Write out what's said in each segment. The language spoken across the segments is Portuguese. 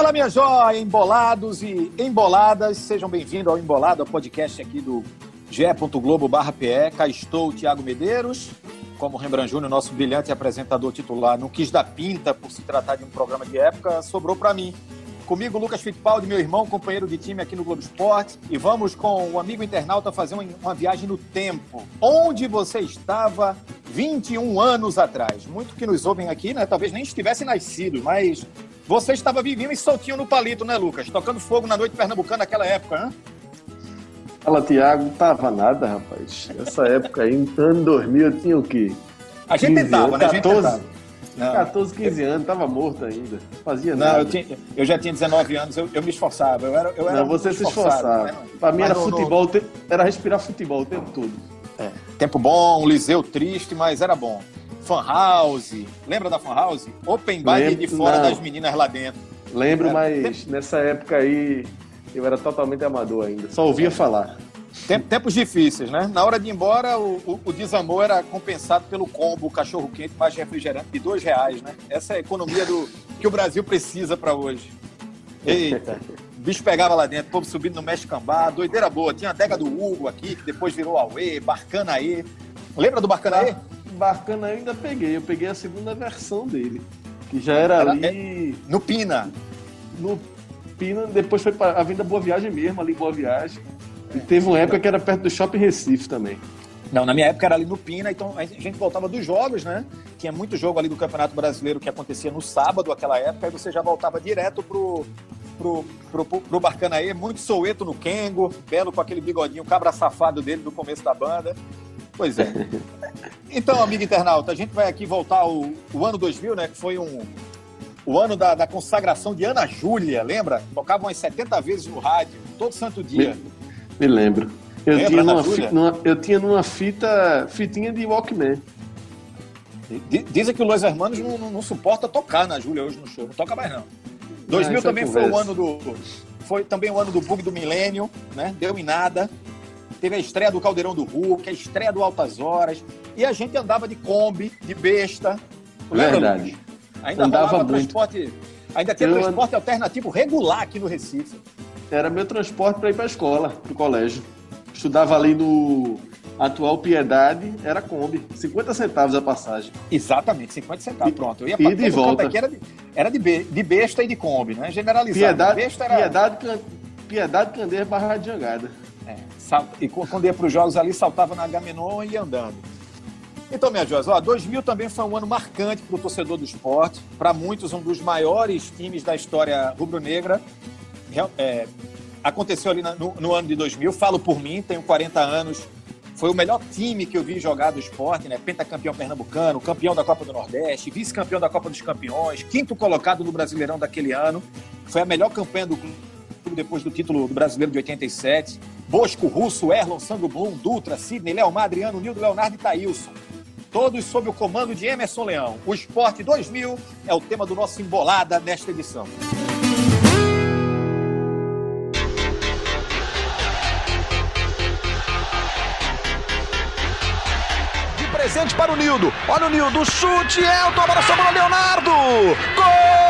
Fala, minha joia, embolados e emboladas, sejam bem-vindos ao Embolado, podcast aqui do ge.globo barra PE. Cá estou, Tiago Medeiros, como Rembrandt Júnior, nosso brilhante apresentador titular, não quis dar pinta por se tratar de um programa de época, sobrou para mim. Comigo, Lucas Fittipaldi, meu irmão, companheiro de time aqui no Globo Esporte. E vamos com o amigo internauta fazer uma viagem no tempo. Onde você estava 21 anos atrás? Muito que nos ouvem aqui, né? Talvez nem estivesse nascido, mas você estava vivinho e soltinho no palito, né, Lucas? Tocando fogo na noite pernambucana naquela época, né? Fala, Tiago. Não tava nada, rapaz. Essa época aí, em ano 2000, eu tinha o quê? A gente tentava, né? A gente 14, tentava. Não. 14, 15 anos, tava morto ainda. Fazia não, nada. Eu, tinha, eu já tinha 19 anos, eu, eu me esforçava. Eu era, eu era não, você se esforçava. Né? Pra mim era no, futebol, no... era respirar futebol o tempo todo. É. Tempo bom, Liseu triste, mas era bom. Fan House. Lembra da Fan House? Open bar de fora não. das meninas lá dentro. Lembro, era. mas nessa época aí eu era totalmente amador ainda. Só ouvia é. falar. Tempos difíceis, né? Na hora de ir embora, o, o, o desamor era compensado pelo combo cachorro quente mais refrigerante de dois reais, né? Essa é a economia do, que o Brasil precisa para hoje. Eita, o bicho pegava lá dentro, povo subindo no Mestre Cambá, doideira boa. Tinha a adega do Hugo aqui, que depois virou Aue, Barcanaê. Lembra do Barcanaê? Barcanaê eu ainda peguei, eu peguei a segunda versão dele, que já era, era ali... É, no Pina. No Pina, depois foi para a Vinda Boa Viagem mesmo, ali Boa Viagem. E teve uma época que era perto do Shopping Recife também. Não, na minha época era ali no Pina, então a gente voltava dos jogos, né? Tinha muito jogo ali do Campeonato Brasileiro que acontecia no sábado, aquela época, aí você já voltava direto pro, pro, pro, pro, pro Barcanaê, muito soueto no Kengo, belo com aquele bigodinho cabra safado dele do começo da banda. Pois é. Então, amigo internauta, a gente vai aqui voltar ao o ano 2000, né? Que foi um, o ano da, da consagração de Ana Júlia, lembra? Tocavam umas 70 vezes no rádio, todo santo dia. Me lembro. Eu Lembra tinha, numa fita, numa, eu tinha numa fita, fitinha de Walkman. Dizem que o Los Hermanos não, não, não, suporta tocar na Júlia hoje no show. Não toca mais, não. 2000 ah, também foi o ano do. Foi também o ano do bug do milênio, né? Deu em nada. Teve a estreia do Caldeirão do Hulk, a estreia do Altas Horas. E a gente andava de Kombi, de besta. Lembra, Verdade. Ainda andava transporte. Ainda tinha eu transporte alternativo regular aqui no Recife era meu transporte para ir para a escola, para o colégio. Estudava ali no atual Piedade, era Kombi, 50 centavos a passagem. Exatamente, 50 centavos, pronto. Eu ia e de volta. Aqui era de, era de, de besta e de Kombi, né? Generalizado. Piedade, besta era... Piedade, Piedade Candeia, Barra de Jangada. É, e quando ia para os jogos ali, saltava na Gamenon e ia andando. Então, minha joias, ó, 2000 também foi um ano marcante para o torcedor do esporte. Para muitos, um dos maiores times da história rubro-negra é, aconteceu ali no, no, ano de 2000. Falo por mim, tenho 40 anos. Foi o melhor time que eu vi jogar do esporte, né? Pentacampeão pernambucano, campeão da Copa do Nordeste, vice-campeão da Copa dos Campeões, quinto colocado no Brasileirão daquele ano. Foi a melhor campanha do clube depois do título do Brasileiro de 87. Bosco, Russo, Erlon, Sandro Blum, Dutra, Sidney, Leomar, Adriano, Nildo, Leonardo e Thailson. Todos sob o comando de Emerson Leão. O Esporte 2000 é o tema do nosso Embolada nesta edição. presente para o Nildo. Olha o Nildo, chute, Elton, a bola sobrou Leonardo. Gol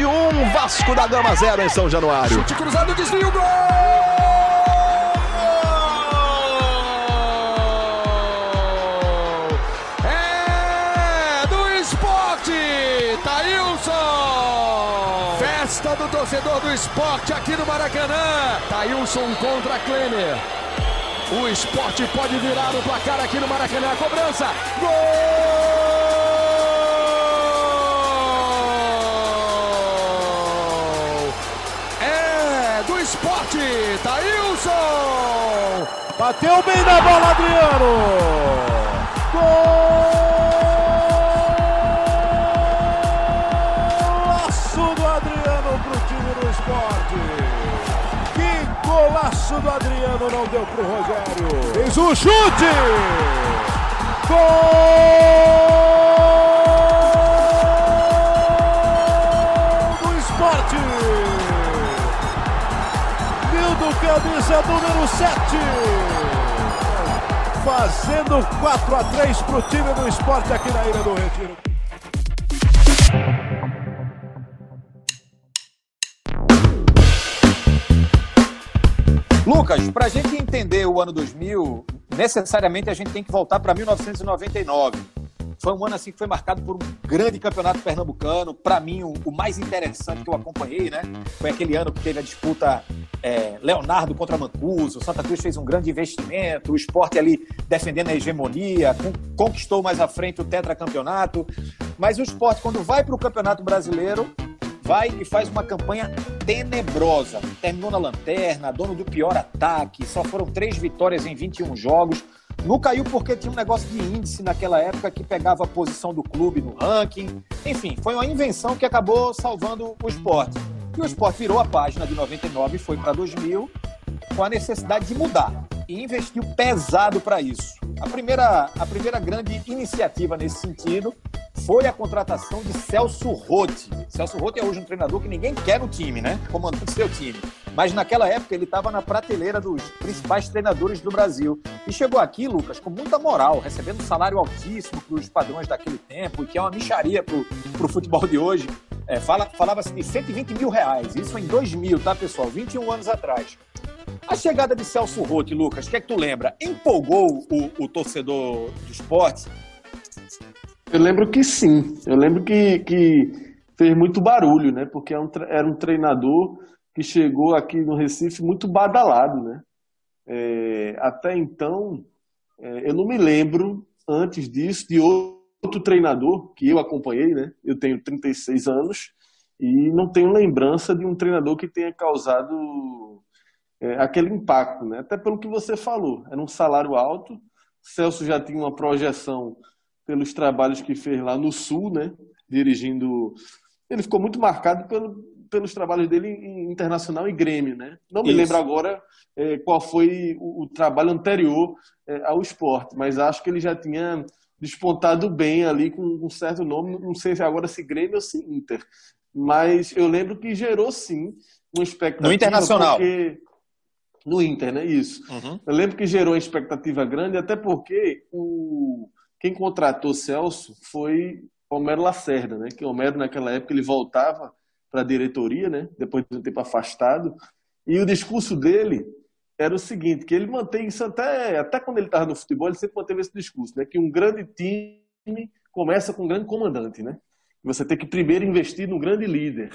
Esporte 1, Vasco da Gama 0 em São Januário. Chute cruzado, desvio, gol! do torcedor do esporte aqui no Maracanã. Thailson contra Klemer. O esporte pode virar o placar aqui no Maracanã. cobrança. Gol! Do esporte. Thailson. Bateu bem na bola, Adriano. Gol! golaço do Adriano, não deu pro Rogério. Fez o um chute! Gol camisa número 7. fazendo 4 a 3 para o time do esporte aqui na Ilha do Retiro. Lucas, para a gente entender o ano 2000, necessariamente a gente tem que voltar para 1999. Foi um ano assim que foi marcado por um grande campeonato pernambucano. Para mim, o, mais interessante que eu acompanhei, né? Foi aquele ano que teve a disputa é, Leonardo contra Mancuso. O Santa Cruz fez um grande investimento. O esporte ali defendendo a hegemonia, conquistou mais à frente o tetracampeonato. Mas o esporte, quando vai para o Campeonato Brasileiro, vai e faz uma campanha tenebrosa. Terminou na lanterna, dono do pior ataque, só foram três vitórias em 21 jogos. Não caiu porque tinha um negócio de índice naquela época que pegava a posição do clube no ranking. Enfim, foi uma invenção que acabou salvando o esporte. E o esporte virou a página de 99 e foi para 2000 com a necessidade de mudar e investiu pesado para isso. A primeira, a primeira grande iniciativa nesse sentido foi a contratação de Celso Rotti. Celso Rotti é hoje um treinador que ninguém quer no time, né? Comandando seu time. Mas naquela época ele estava na prateleira dos principais treinadores do Brasil. E chegou aqui, Lucas, com muita moral, recebendo um salário altíssimo para os padrões daquele tempo, e que é uma micharia para o futebol de hoje. É, fala, Falava-se de 120 mil reais, isso em 2000, tá, pessoal? 21 anos atrás. A chegada de Celso Rotti, Lucas, o que é que tu lembra? Empolgou o, o torcedor do esporte? Eu lembro que sim. Eu lembro que, que fez muito barulho, né? Porque era é um, era um treinador que chegou aqui no Recife muito badalado, né? É, até então, é, eu não me lembro, antes disso, de outro treinador que eu acompanhei, né? Eu tenho 36 anos e não tenho lembrança de um treinador que tenha causado é, aquele impacto, né? Até pelo que você falou, era um salário alto. Celso já tinha uma projeção pelos trabalhos que fez lá no Sul, né? Dirigindo. Ele ficou muito marcado pelo, pelos trabalhos dele em Internacional e Grêmio, né? Não me Isso. lembro agora é, qual foi o, o trabalho anterior é, ao esporte, mas acho que ele já tinha despontado bem ali com um certo nome, não sei se agora se Grêmio ou se Inter, mas eu lembro que gerou sim uma expectativa. No Internacional. Porque no Inter, né? Isso. Uhum. Eu lembro que gerou uma expectativa grande, até porque o... quem contratou Celso foi Homero Lacerda, né? Que Homero, naquela época, ele voltava para a diretoria, né? Depois de um tempo afastado. E o discurso dele era o seguinte, que ele mantém isso até, até quando ele estava no futebol, ele sempre manteve esse discurso, né? Que um grande time começa com um grande comandante, né? Você tem que primeiro investir no grande líder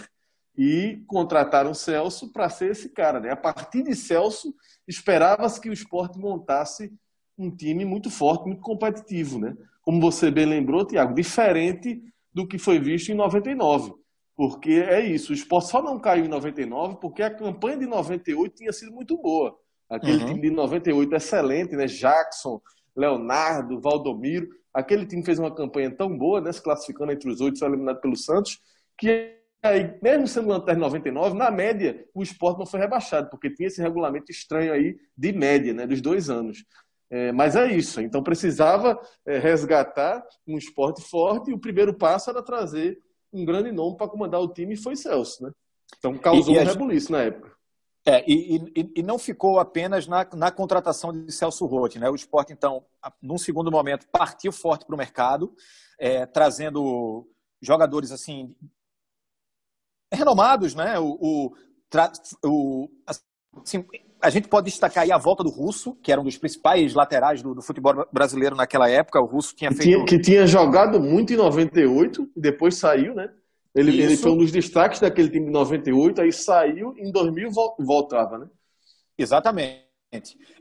e contrataram Celso para ser esse cara. Né? A partir de Celso, esperava-se que o esporte montasse um time muito forte, muito competitivo. Né? Como você bem lembrou, Tiago, diferente do que foi visto em 99. Porque é isso, o esporte só não caiu em 99 porque a campanha de 98 tinha sido muito boa. Aquele uhum. time de 98 excelente, né? Jackson, Leonardo, Valdomiro. Aquele time fez uma campanha tão boa, né? Se classificando entre os oito, foi eliminado pelo Santos, que aí, mesmo sendo lanterna 99, na média, o esporte não foi rebaixado, porque tinha esse regulamento estranho aí de média, né, dos dois anos. É, mas é isso, então precisava é, resgatar um esporte forte e o primeiro passo era trazer um grande nome para comandar o time e foi Celso, né? Então causou e, e um rebuliço na época. É, e, e, e, não ficou apenas na, na contratação de Celso Rotti, né? O esporte, então, num segundo momento, partiu forte para o mercado, é, trazendo jogadores assim renomados, né? O, o, o assim, a gente pode destacar aí a volta do Russo, que era um dos principais laterais do, do futebol brasileiro naquela época. O Russo tinha que feito. Tinha, que tinha jogado muito em 98 e depois saiu, né? Ele, ele foi um dos destaques daquele time de 98, aí saiu, em 2000 voltava, né? Exatamente.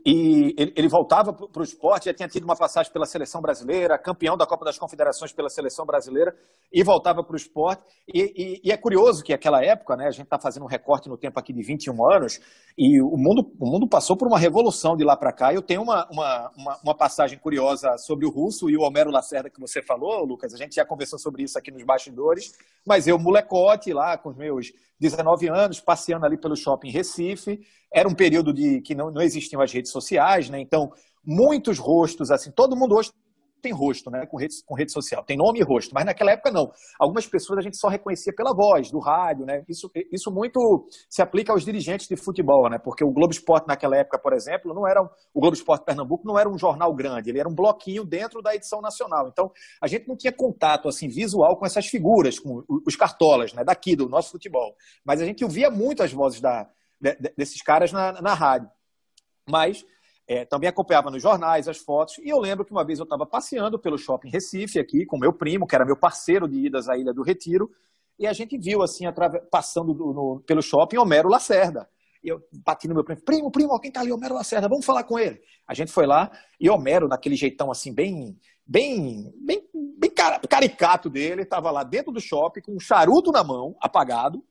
E ele, ele voltava para o esporte, já tinha tido uma passagem pela seleção brasileira, campeão da Copa das Confederações pela seleção brasileira, e voltava para o esporte. E, e, e, é curioso que aquela época, né, a gente está fazendo um recorte no tempo aqui de 21 anos, e o mundo, o mundo passou por uma revolução de lá para cá. Eu tenho uma, uma, uma, uma, passagem curiosa sobre o Russo e o Homero Lacerda que você falou, Lucas. A gente já conversou sobre isso aqui nos bastidores, mas eu, molecote, lá com os meus 19 anos, passeando ali pelo shopping Recife. Era um período de que não, não existiam as redes sociais, né? Então, muitos rostos, assim, todo mundo hoje tem rosto, né? Com rede, com rede social, tem nome e rosto, mas naquela época não. Algumas pessoas a gente só reconhecia pela voz, do rádio, né? Isso, isso muito se aplica aos dirigentes de futebol, né? Porque o Globo Esporte naquela época, por exemplo, não era um, o Globo Esporte Pernambuco não era um jornal grande, ele era um bloquinho dentro da edição nacional. Então, a gente não tinha contato assim visual com essas figuras, com os cartolas, né? Daqui do nosso futebol. Mas a gente ouvia muito as vozes da, de, desses caras na, na rádio. Mas é, também acompanhava nos jornais as fotos. E eu lembro que uma vez eu estava passeando pelo shopping Recife aqui com meu primo, que era meu parceiro de idas à Ilha do Retiro, e a gente viu assim, passando do, no, pelo shopping, Homero Lacerda. E eu bati no meu primo, primo, primo, quem tá ali? Homero Lacerda, vamos falar com ele. A gente foi lá e Homero, naquele jeitão assim, bem, bem, bem, bem caricato dele, estava lá dentro do shopping com um charuto na mão, apagado,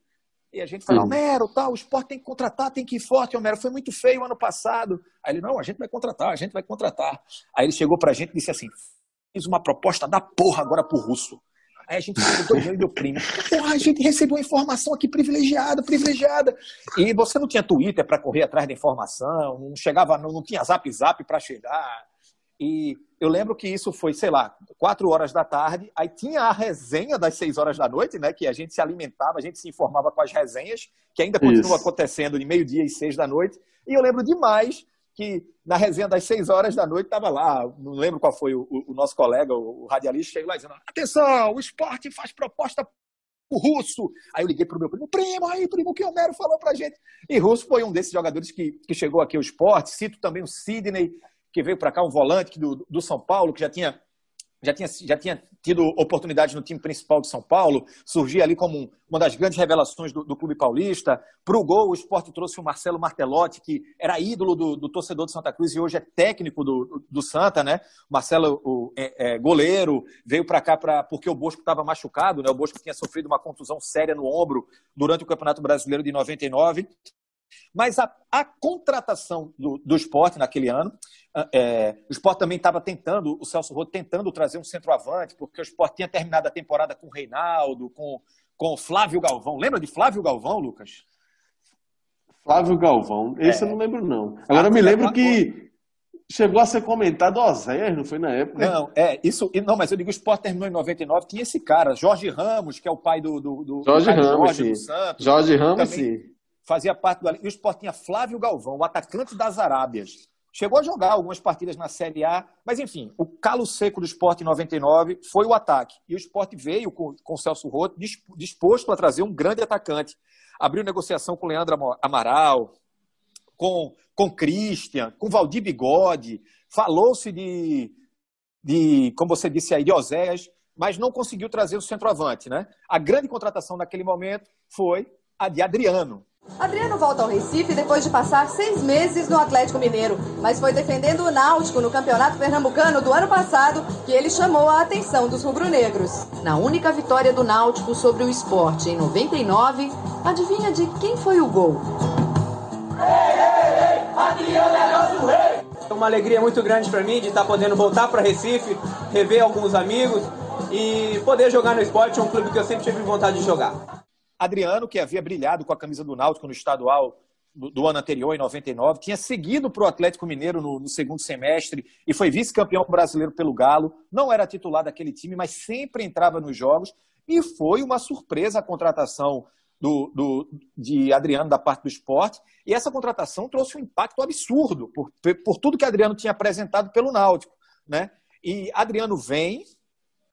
e a gente fala, Homero, tal, o esporte tem que contratar, tem que ir forte, Homero, foi muito feio ano passado. Aí ele, não, a gente vai contratar, a gente vai contratar. Aí ele chegou pra gente e disse assim, fiz uma proposta da porra agora pro Russo. Aí a gente perguntou, eu e meu primo, porra, a gente recebeu informação aqui privilegiada, privilegiada. E você não tinha Twitter para correr atrás da informação, não chegava, não, não tinha zap zap para chegar. E eu lembro que isso foi, sei lá, quatro horas da tarde. Aí tinha a resenha das seis horas da noite, né? Que a gente se alimentava, a gente se informava com as resenhas, que ainda continua acontecendo de meio-dia e seis da noite. E eu lembro demais que na resenha das seis horas da noite estava lá, não lembro qual foi o, o nosso colega, o, o radialista, chegou lá dizendo: atenção, o esporte faz proposta o Russo. Aí eu liguei para o meu primo, primo, aí, primo, o que o Homero falou para gente. E Russo foi um desses jogadores que, que chegou aqui ao esporte. Cito também o Sidney, que veio para cá, um volante do, do São Paulo, que já tinha, já, tinha, já tinha tido oportunidade no time principal de São Paulo, surgia ali como uma das grandes revelações do, do Clube Paulista. Para o gol, o esporte trouxe o Marcelo Martelotti, que era ídolo do, do torcedor de Santa Cruz e hoje é técnico do, do Santa, né? Marcelo, o é, é, goleiro, veio para cá pra, porque o Bosco estava machucado, né? O Bosco tinha sofrido uma contusão séria no ombro durante o Campeonato Brasileiro de 99 mas a, a contratação do, do esporte naquele ano, é, o esporte também estava tentando, o Celso Roto tentando trazer um centroavante, porque o esporte tinha terminado a temporada com o Reinaldo, com, com o Flávio Galvão. Lembra de Flávio Galvão, Lucas? Flávio Galvão, esse é. eu não lembro, não. Agora eu me lembro que chegou a ser comentado Oséias, não foi na época? Não, é, isso. Não, mas eu digo, o Sport terminou em 99, tinha esse cara, Jorge Ramos, que é o pai do, do, do Jorge Ramos, Jorge, sim. do Santos. Jorge Ramos, também, sim fazia parte do. E o Sport tinha Flávio Galvão, o atacante das Arábias. Chegou a jogar algumas partidas na Série A, mas enfim, o calo seco do Sport em 99 foi o ataque. E o Sport veio com, com o Celso Roto disposto a trazer um grande atacante. Abriu negociação com o Leandro Amaral, com, com Christian, com Valdir Bigode. Falou-se de, de, como você disse aí, de Oséias, mas não conseguiu trazer o centroavante. Né? A grande contratação naquele momento foi a de Adriano, Adriano volta ao Recife depois de passar seis meses no Atlético Mineiro, mas foi defendendo o Náutico no Campeonato Pernambucano do ano passado que ele chamou a atenção dos rubro-negros. Na única vitória do Náutico sobre o esporte em 99, adivinha de quem foi o gol? Ei, ei, ei, Adriano é nosso rei! É uma alegria muito grande para mim de estar podendo voltar para Recife, rever alguns amigos e poder jogar no esporte, um clube que eu sempre tive vontade de jogar. Adriano, que havia brilhado com a camisa do Náutico no estadual do, ano anterior, em 99, tinha seguido para o Atlético Mineiro no, no segundo semestre e foi vice-campeão brasileiro pelo Galo. Não era titular daquele time, mas sempre entrava nos jogos. E foi uma surpresa a contratação do, do, de Adriano da parte do esporte. E essa contratação trouxe um impacto absurdo por, por tudo que Adriano tinha apresentado pelo Náutico. Né? E Adriano vem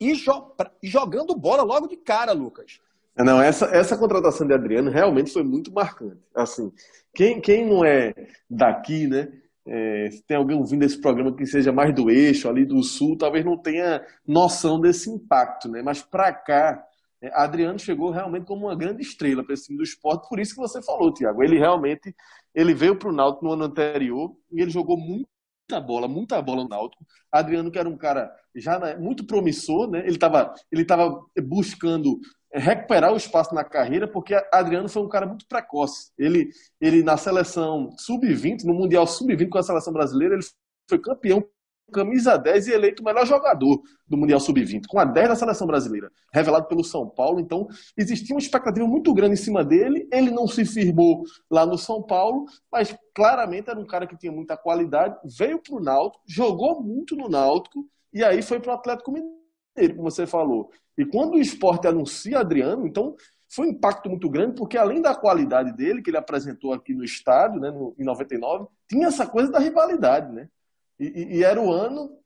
e jo, jogando bola logo de cara, Lucas. Não, essa, essa contratação de Adriano realmente foi muito marcante. Assim, quem, quem não é daqui, né? É, se tem alguém ouvindo esse programa que seja mais do eixo, ali do sul, talvez não tenha noção desse impacto, né? Mas para cá, é, Adriano chegou realmente como uma grande estrela para esse time do esporte, por isso que você falou, Tiago. Ele realmente ele veio para o Náutico no ano anterior e ele jogou muita bola, muita bola no Náutico. Adriano, que era um cara já né, muito promissor, né? Ele estava ele tava buscando recuperar o espaço na carreira, porque Adriano foi um cara muito precoce. Ele, ele na seleção sub-20, no Mundial sub-20 com a seleção brasileira, ele foi campeão camisa 10 e eleito o melhor jogador do Mundial Sub-20, com a 10 da seleção brasileira, revelado pelo São Paulo. Então, existia uma expectativa muito grande em cima dele. Ele não se firmou lá no São Paulo, mas claramente era um cara que tinha muita qualidade. Veio para o Náutico, jogou muito no Náutico e aí foi para o Atlético Mineiro, como você falou. E quando o esporte anuncia Adriano, então foi um impacto muito grande, porque além da qualidade dele, que ele apresentou aqui no estádio, né, no, em 99, tinha essa coisa da rivalidade, né? E, e, era o ano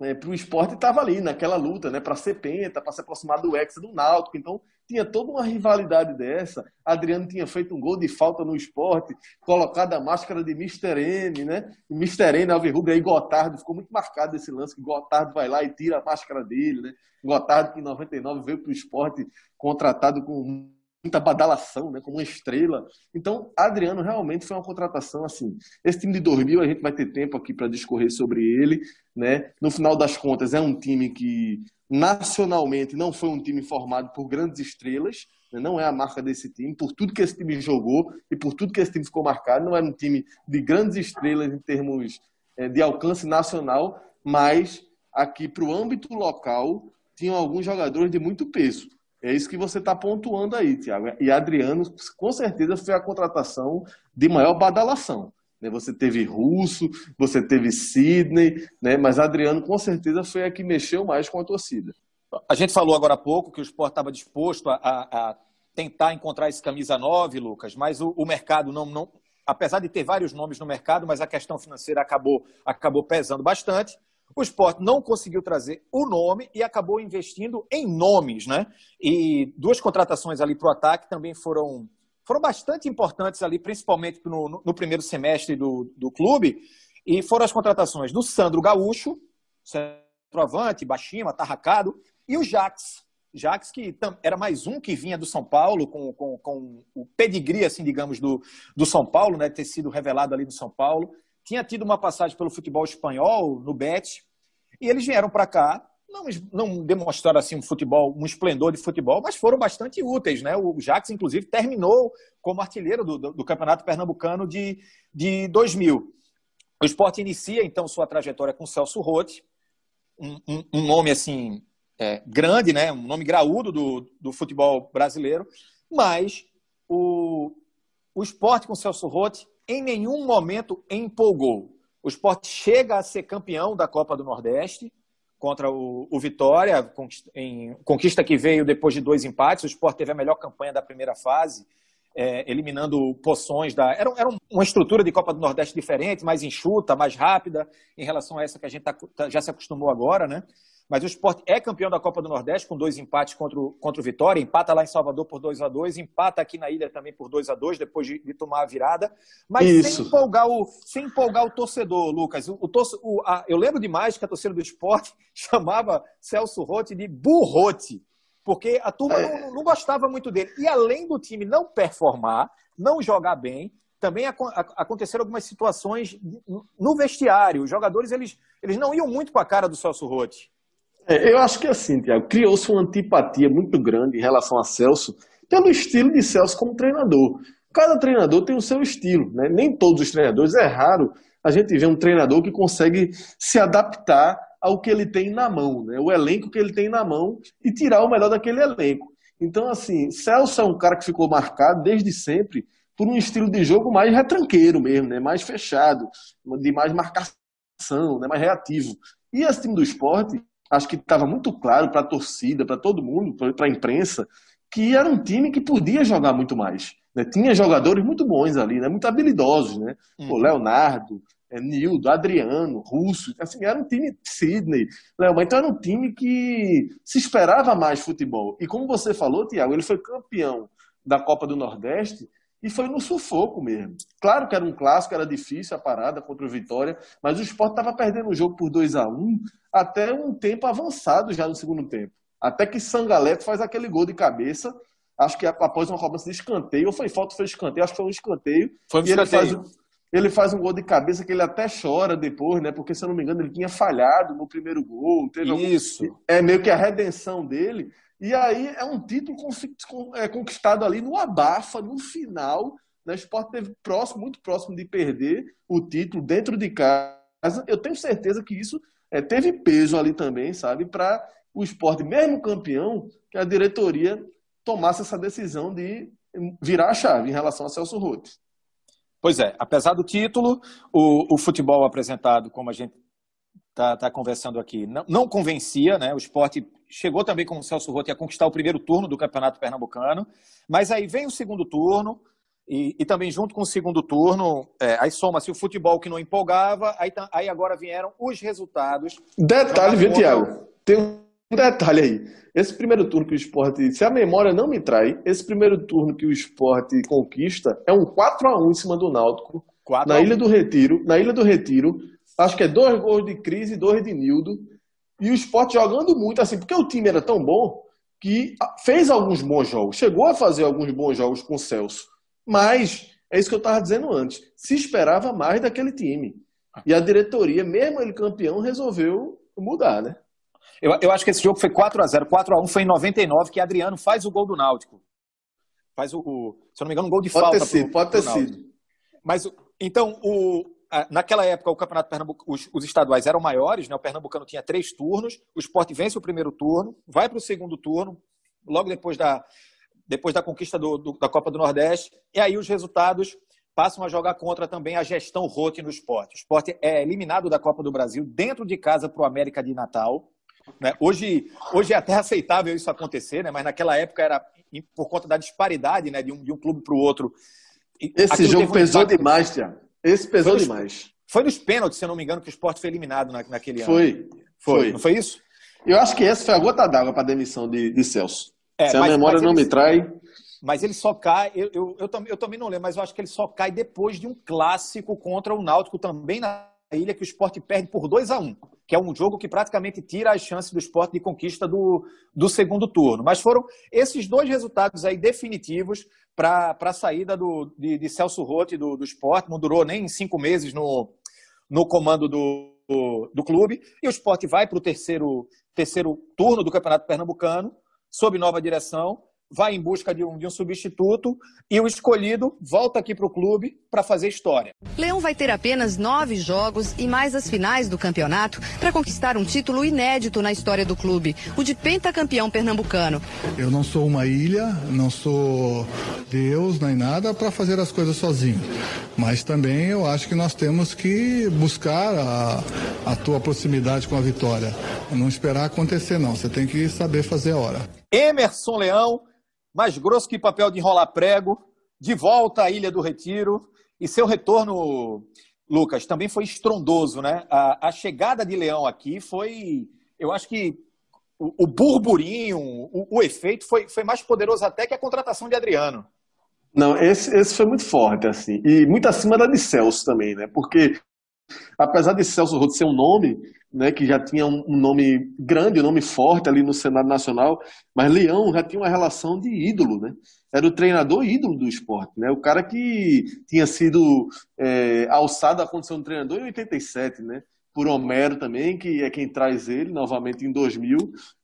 né, para o esporte estava ali, naquela luta, né, para ser penta, para se aproximar do Hexa do Náutico. Então, tinha toda uma rivalidade dessa. Adriano tinha feito um gol de falta no esporte, colocado a máscara de Mr. M, né? E Mr. M, Alverrubra, aí Gotardo, ficou muito marcado esse lance, que Gotardo vai lá e tira a máscara dele, né? Gotardo, que em 99 veio para o esporte contratado com muita badalação, né, como uma estrela. Então, Adriano realmente foi uma contratação assim. Esse time de 2000 a gente vai ter tempo aqui para discorrer sobre ele, né? No final das contas é um time que nacionalmente não foi um time formado por grandes estrelas, né? não é a marca desse time, por tudo que esse time jogou e por tudo que esse time ficou marcado, não era um time de grandes estrelas em termos é, de alcance nacional, mas aqui para o âmbito local tinham alguns jogadores de muito peso. É isso que você está pontuando aí, Tiago. E Adriano, com certeza, foi a contratação de maior badalação. Né? Você teve Russo, você teve Sidney, né? mas Adriano, com certeza, foi a que mexeu mais com a torcida. A gente falou agora há pouco que o esporte estava disposto a, a, tentar encontrar esse camisa 9, Lucas, mas o, o mercado não, não. Apesar de ter vários nomes no mercado, mas a questão financeira acabou, acabou pesando bastante. O esporte não conseguiu trazer o nome e acabou investindo em nomes, né? E duas contratações ali para o ataque também foram, foram bastante importantes ali, principalmente no, no primeiro semestre do, do clube. E foram as contratações do Sandro Gaúcho, centroavante, baixinho, atarracado, e o Jax. Jax, que era mais um que vinha do São Paulo, com, com, com o pedigree, assim, digamos, do, do São Paulo, né? Ter sido revelado ali no São Paulo tinha tido uma passagem pelo futebol espanhol, no Bet, e eles vieram para cá, não, não demonstraram assim um futebol, um esplendor de futebol, mas foram bastante úteis, né? O Jax, inclusive, terminou como artilheiro do, do, do Campeonato Pernambucano de, de 2000. O esporte inicia, então, sua trajetória com Celso Rotti, um, um, um nome, assim, é, grande, né? Um nome graúdo do, do futebol brasileiro, mas o, o esporte com Celso Rotti em nenhum momento empolgou. O esporte chega a ser campeão da Copa do Nordeste contra o, o Vitória, em conquista que veio depois de dois empates. O esporte teve a melhor campanha da primeira fase, é, eliminando poções da. Era, era, uma estrutura de Copa do Nordeste diferente, mais enxuta, mais rápida, em relação a essa que a gente tá, tá já se acostumou agora, né? Mas o esporte é campeão da Copa do Nordeste com dois empates contra o, contra o Vitória, empata lá em Salvador por 2 a 2 empata aqui na ilha também por 2 a 2 depois de, de, tomar a virada. Mas sem empolgar, o, sem empolgar o torcedor, Lucas. O, o, a, eu lembro demais que a torcida do esporte chamava Celso Rotti de burrote, porque a turma é. não, não gostava muito dele. E além do time não performar, não jogar bem, também aconteceram algumas situações no vestiário. Os jogadores eles, eles não iam muito com a cara do Celso Rotti. É, eu acho que assim, Tiago, criou-se uma antipatia muito grande em relação a Celso, pelo estilo de Celso como treinador. Cada treinador tem o seu estilo, né? nem todos os treinadores. É raro a gente ver um treinador que consegue se adaptar ao que ele tem na mão, né? o elenco que ele tem na mão e tirar o melhor daquele elenco. Então, assim, Celso é um cara que ficou marcado desde sempre por um estilo de jogo mais retranqueiro mesmo, né? mais fechado, de mais marcação, né? mais reativo. E esse time do esporte acho que estava muito claro para a torcida, para todo mundo, para a imprensa, que era um time que podia jogar muito mais. Né? Tinha jogadores muito bons ali, né? muito habilidosos. Né? Uhum. Leonardo, é, Nildo, Adriano, Russo. Assim, era um time Sidney, Léo, então era um time que se esperava mais futebol. E como você falou, Tiago, ele foi campeão da Copa do Nordeste e foi no sufoco mesmo. Claro que era um clássico, era difícil a parada contra o Vitória, mas o Sport estava perdendo o jogo por 2 a 1 um, até um tempo avançado já no segundo tempo. Até que Sangaleto faz aquele gol de cabeça, acho que após uma cobrança de escanteio, ou foi falta, foi escanteio, acho que foi um escanteio. Foi um e escanteio. Ele faz, ele faz um gol de cabeça que ele até chora depois, né? Porque, se eu não me engano, ele tinha falhado no primeiro gol. Isso. Algum... É meio que a redenção dele. E aí é um título é, conquistado ali no abafa, no final. Né? O Sport teve próximo, muito próximo de perder o título dentro de casa. Eu tenho certeza que isso é, teve peso ali também, sabe, para o esporte, mesmo campeão, que a diretoria tomasse essa decisão de virar a chave em relação a Celso Roth. Pois é, apesar do título, o, o futebol apresentado, como a gente tá, tá conversando aqui. Não, não convencia, né? O esporte chegou também com o Celso Rotti a conquistar o primeiro turno do Campeonato Pernambucano, mas aí vem o segundo turno, e, e também junto com o segundo turno, é, aí soma-se o futebol que não empolgava, aí, aí agora vieram os resultados. Detalhe, viu, Tiago? Tem um detalhe aí. Esse primeiro turno que o esporte, se a memória não me trai, esse primeiro turno que o esporte conquista é um 4 a 1 em cima do Náutico, na Ilha do Retiro, na Ilha do Retiro, acho que é dois gols de crise e dois de Nildo, e o esporte jogando muito, assim, porque o time era tão bom que fez alguns bons jogos, chegou a fazer alguns bons jogos com o Celso. Mas, é isso que eu estava dizendo antes, se esperava mais daquele time. E a diretoria, mesmo ele campeão, resolveu mudar, né? Eu, eu acho que esse jogo foi 4 a 0 4 a 1 foi em 99, que Adriano faz o gol do Náutico. Faz o, o se eu não me engano, um gol de pode falta. Ter sido, pro, pode ter sido. Mas, então, o, naquela época, o Campeonato Pernambucano, os, os, estaduais eram maiores, né? O Pernambucano tinha três turnos, o Sport vence o primeiro turno, vai para o segundo turno, logo depois da, depois da conquista do, do, da Copa do Nordeste, e aí os resultados passam a jogar contra também a gestão Rote no esporte. O esporte é eliminado da Copa do Brasil dentro de casa para o América de Natal. Né? Hoje, hoje é até aceitável isso acontecer, né? mas naquela época era por conta da disparidade né? de, um, de um clube para o outro. Esse jogo pesou um demais, Tiago. Esse pesou foi demais. Nos, foi nos pênaltis, se eu não me engano, que o esporte foi eliminado na, naquele foi, ano. Foi. Foi. Não foi isso? Eu acho que essa foi a gota d'água para a demissão de, de Celso. É, Se a mas, memória mas não ele, me trai. Mas ele só cai, eu, eu, eu, eu, também não lembro, mas eu acho que ele só cai depois de um clássico contra o Náutico também na ilha, que o esporte perde por 2 a 1 um, que é um jogo que praticamente tira as chances do esporte de conquista do, do segundo turno. Mas foram esses dois resultados aí definitivos para a saída do, de, de Celso Rotti do, do esporte. Não durou nem cinco meses no, no comando do, do, do clube. E o esporte vai para o terceiro, terceiro turno do Campeonato Pernambucano sob nova direção, vai em busca de um, de um substituto e o escolhido volta aqui para o clube para fazer história. Leão vai ter apenas nove jogos e mais as finais do campeonato para conquistar um título inédito na história do clube, o de pentacampeão pernambucano. Eu não sou uma ilha, não sou Deus nem nada para fazer as coisas sozinho, mas também eu acho que nós temos que buscar a, a tua proximidade com a vitória, não esperar acontecer não, você tem que saber fazer a hora. Emerson Leão mais grosso que papel de enrolar prego, de volta à Ilha do Retiro. E seu retorno, Lucas, também foi estrondoso, né? A, a chegada de Leão aqui foi, eu acho que o, o burburinho, o, o, efeito foi, foi mais poderoso até que a contratação de Adriano. Não, esse, esse foi muito forte, assim. E muito acima da de Celso também, né? Porque apesar de Celso ser um nome, né, que já tinha um, nome grande, um nome forte ali no Senado Nacional, mas Leão já tinha uma relação de ídolo, né? Era o treinador ídolo do esporte, né? O cara que tinha sido é, alçado à condição de treinador em 87, né? Por Homero também, que é quem traz ele novamente em 2000,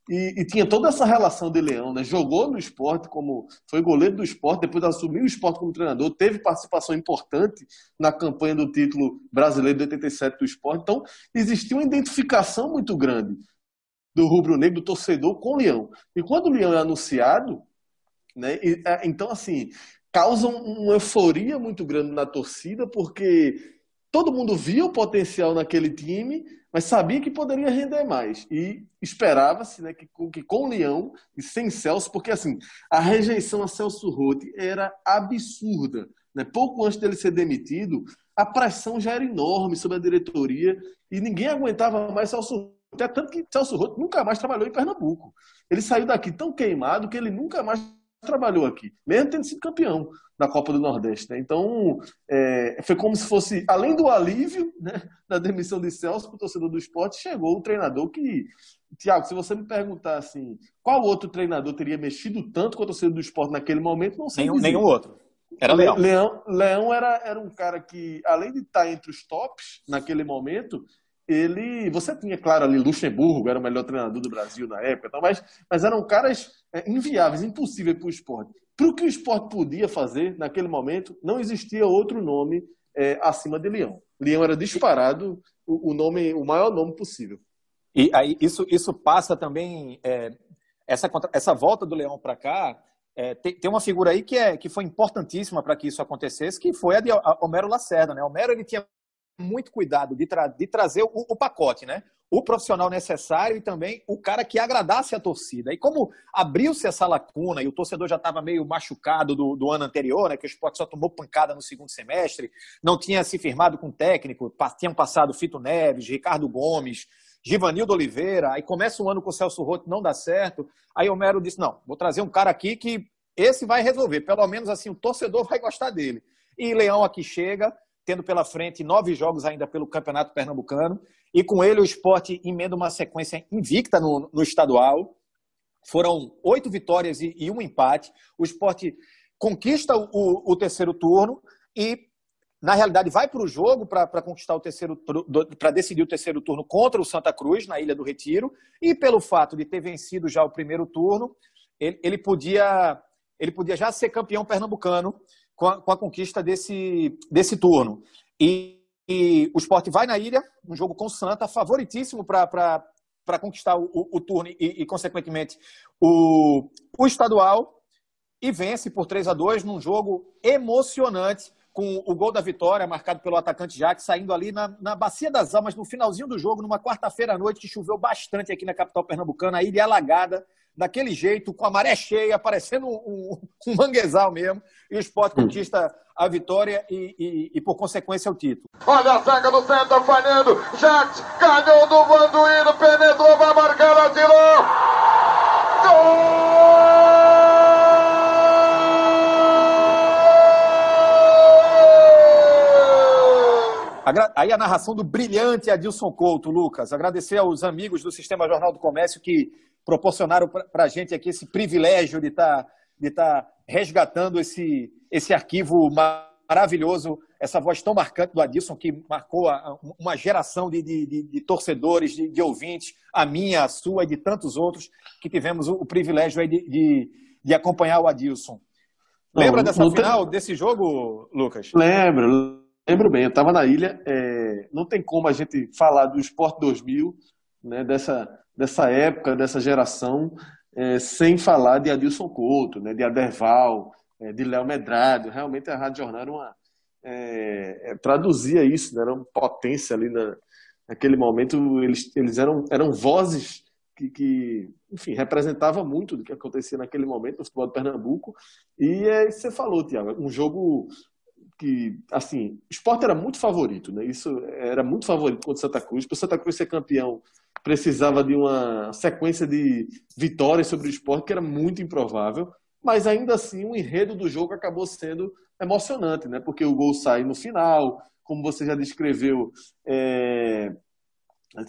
e, e, tinha toda essa relação de Leão, né? Jogou no esporte como foi goleiro do esporte, depois assumiu o esporte como treinador, teve participação importante na campanha do título brasileiro de 87 do esporte. Então, existia uma identificação muito grande do rubro-negro, do torcedor com o Leão. E quando o Leão é anunciado, né? E, é, então, assim, causa uma euforia muito grande na torcida, porque todo mundo via o potencial naquele time, mas sabia que poderia render mais. E esperava-se né, que, que com o Leão e sem Celso, porque assim, a rejeição a Celso Rotti era absurda. Né? Pouco antes dele ser demitido, a pressão já era enorme sobre a diretoria e ninguém aguentava mais Celso Rotti. Até tanto que Celso Rotti nunca mais trabalhou em Pernambuco. Ele saiu daqui tão queimado que ele nunca mais trabalhou aqui, mesmo tendo sido campeão da Copa do Nordeste. Né? Então, é, foi como se fosse, além do alívio né, da demissão de Celso para o torcedor do esporte, chegou o treinador que. Tiago, se você me perguntar assim, qual outro treinador teria mexido tanto com o torcedor do esporte naquele momento, não sei. Nenhum, nenhum outro. Era Leão. Leão, Leão era, era um cara que, além de estar entre os tops naquele momento, ele. Você tinha, claro, ali Luxemburgo, era o melhor treinador do Brasil na época, então, mas, mas eram caras inviáveis, impossíveis para o esporte. Para o que o esporte podia fazer naquele momento, não existia outro nome é, acima de Leão. Leão era disparado o, o, nome, o maior nome possível. E aí isso, isso passa também é, essa, essa volta do Leão para cá. É, tem, tem, uma figura aí que, é, que foi importantíssima para que isso acontecesse, que foi a de Homero Lacerda. Né? Homero ele tinha muito cuidado de, tra de trazer o, o, pacote, né? O profissional necessário e também o cara que agradasse a torcida. E como abriu-se essa lacuna e o torcedor já estava meio machucado do, do, ano anterior, né? Que o esporte só tomou pancada no segundo semestre, não tinha se firmado com técnico, tinham passado Fito Neves, Ricardo Gomes, Givanildo Oliveira, aí começa o ano com o Celso Roto, não dá certo. Aí o Mero disse: não, vou trazer um cara aqui que esse vai resolver. Pelo menos assim, o torcedor vai gostar dele. E Leão aqui chega, tendo pela frente nove jogos ainda pelo Campeonato Pernambucano. E com ele o esporte emenda uma sequência invicta no, no estadual. Foram oito vitórias e, e, um empate. O esporte conquista o, o terceiro turno e na realidade, vai para o jogo para conquistar o terceiro para decidir o terceiro turno contra o Santa Cruz, na Ilha do Retiro, e pelo fato de ter vencido já o primeiro turno, ele, ele podia, ele podia já ser campeão pernambucano com a, com a conquista desse, desse turno. E, e, o esporte vai na ilha, um jogo com o Santa, favoritíssimo para conquistar o, o, o turno e, e, consequentemente, o, o estadual, e vence por 3 a 2 num jogo emocionante com o gol da vitória, marcado pelo atacante Jack, saindo ali na, na Bacia das Almas, no finalzinho do jogo, numa quarta-feira à noite, que choveu bastante aqui na capital pernambucana, a ilha alagada, daquele jeito, com a maré cheia, parecendo um, um manguezal mesmo, e o Sport hum. conquista a vitória e, e, e, por consequência, o título. Olha a zaga do centro falhando, Jax ganhou do Vanduíno, penetrou, vai marcar, atirou! Gol! Aí a narração do brilhante Adilson Couto, Lucas. Agradecer aos amigos do Sistema Jornal do Comércio que proporcionaram para a gente aqui esse privilégio de estar tá, de tá resgatando esse, esse arquivo maravilhoso, essa voz tão marcante do Adilson, que marcou uma geração de, de, de, de torcedores, de, ouvintes, a minha, a sua e de tantos outros que tivemos o, privilégio de, de, acompanhar o Adilson. Lembra dessa final, desse jogo, Lucas? Lembro Lembro bem, eu estava na ilha. É, não tem como a gente falar do Esporte 2000, né, dessa, dessa época, dessa geração, é, sem falar de Adilson Couto, né, de Aderval, é, de Léo Medrado. Realmente a Rádio Jornal era uma, é, é, traduzia isso, né, era uma potência ali na, naquele momento. Eles, eles eram, eram vozes que, que, enfim, representava muito do que acontecia naquele momento no futebol de Pernambuco. E é isso que você falou, Tiago, um jogo que, assim, o esporte era muito favorito, né? Isso era muito favorito contra o Santa Cruz. Para o Santa Cruz ser campeão, precisava de uma sequência de vitórias sobre o esporte que era muito improvável. Mas ainda assim, o enredo do jogo acabou sendo emocionante, né? Porque o gol sai no final, como você já descreveu. É...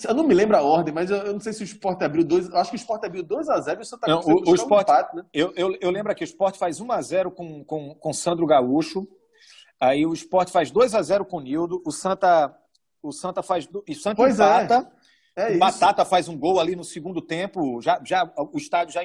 Eu não me lembro a ordem, mas eu não sei se o Sport abriu 2. Acho que o Sport abriu 2 a 0 e o Santa Cruz não, o, o Sport, um empate, né? eu, eu, eu lembro que o Sport faz 1 a 0 com, com, com Sandro Gaúcho. Aí o Sport faz 2 a 0 com o Nildo, o Santa, o Santa faz. O Santa pois é. empata. É. É o Batata faz um gol ali no segundo tempo, já, já o estádio já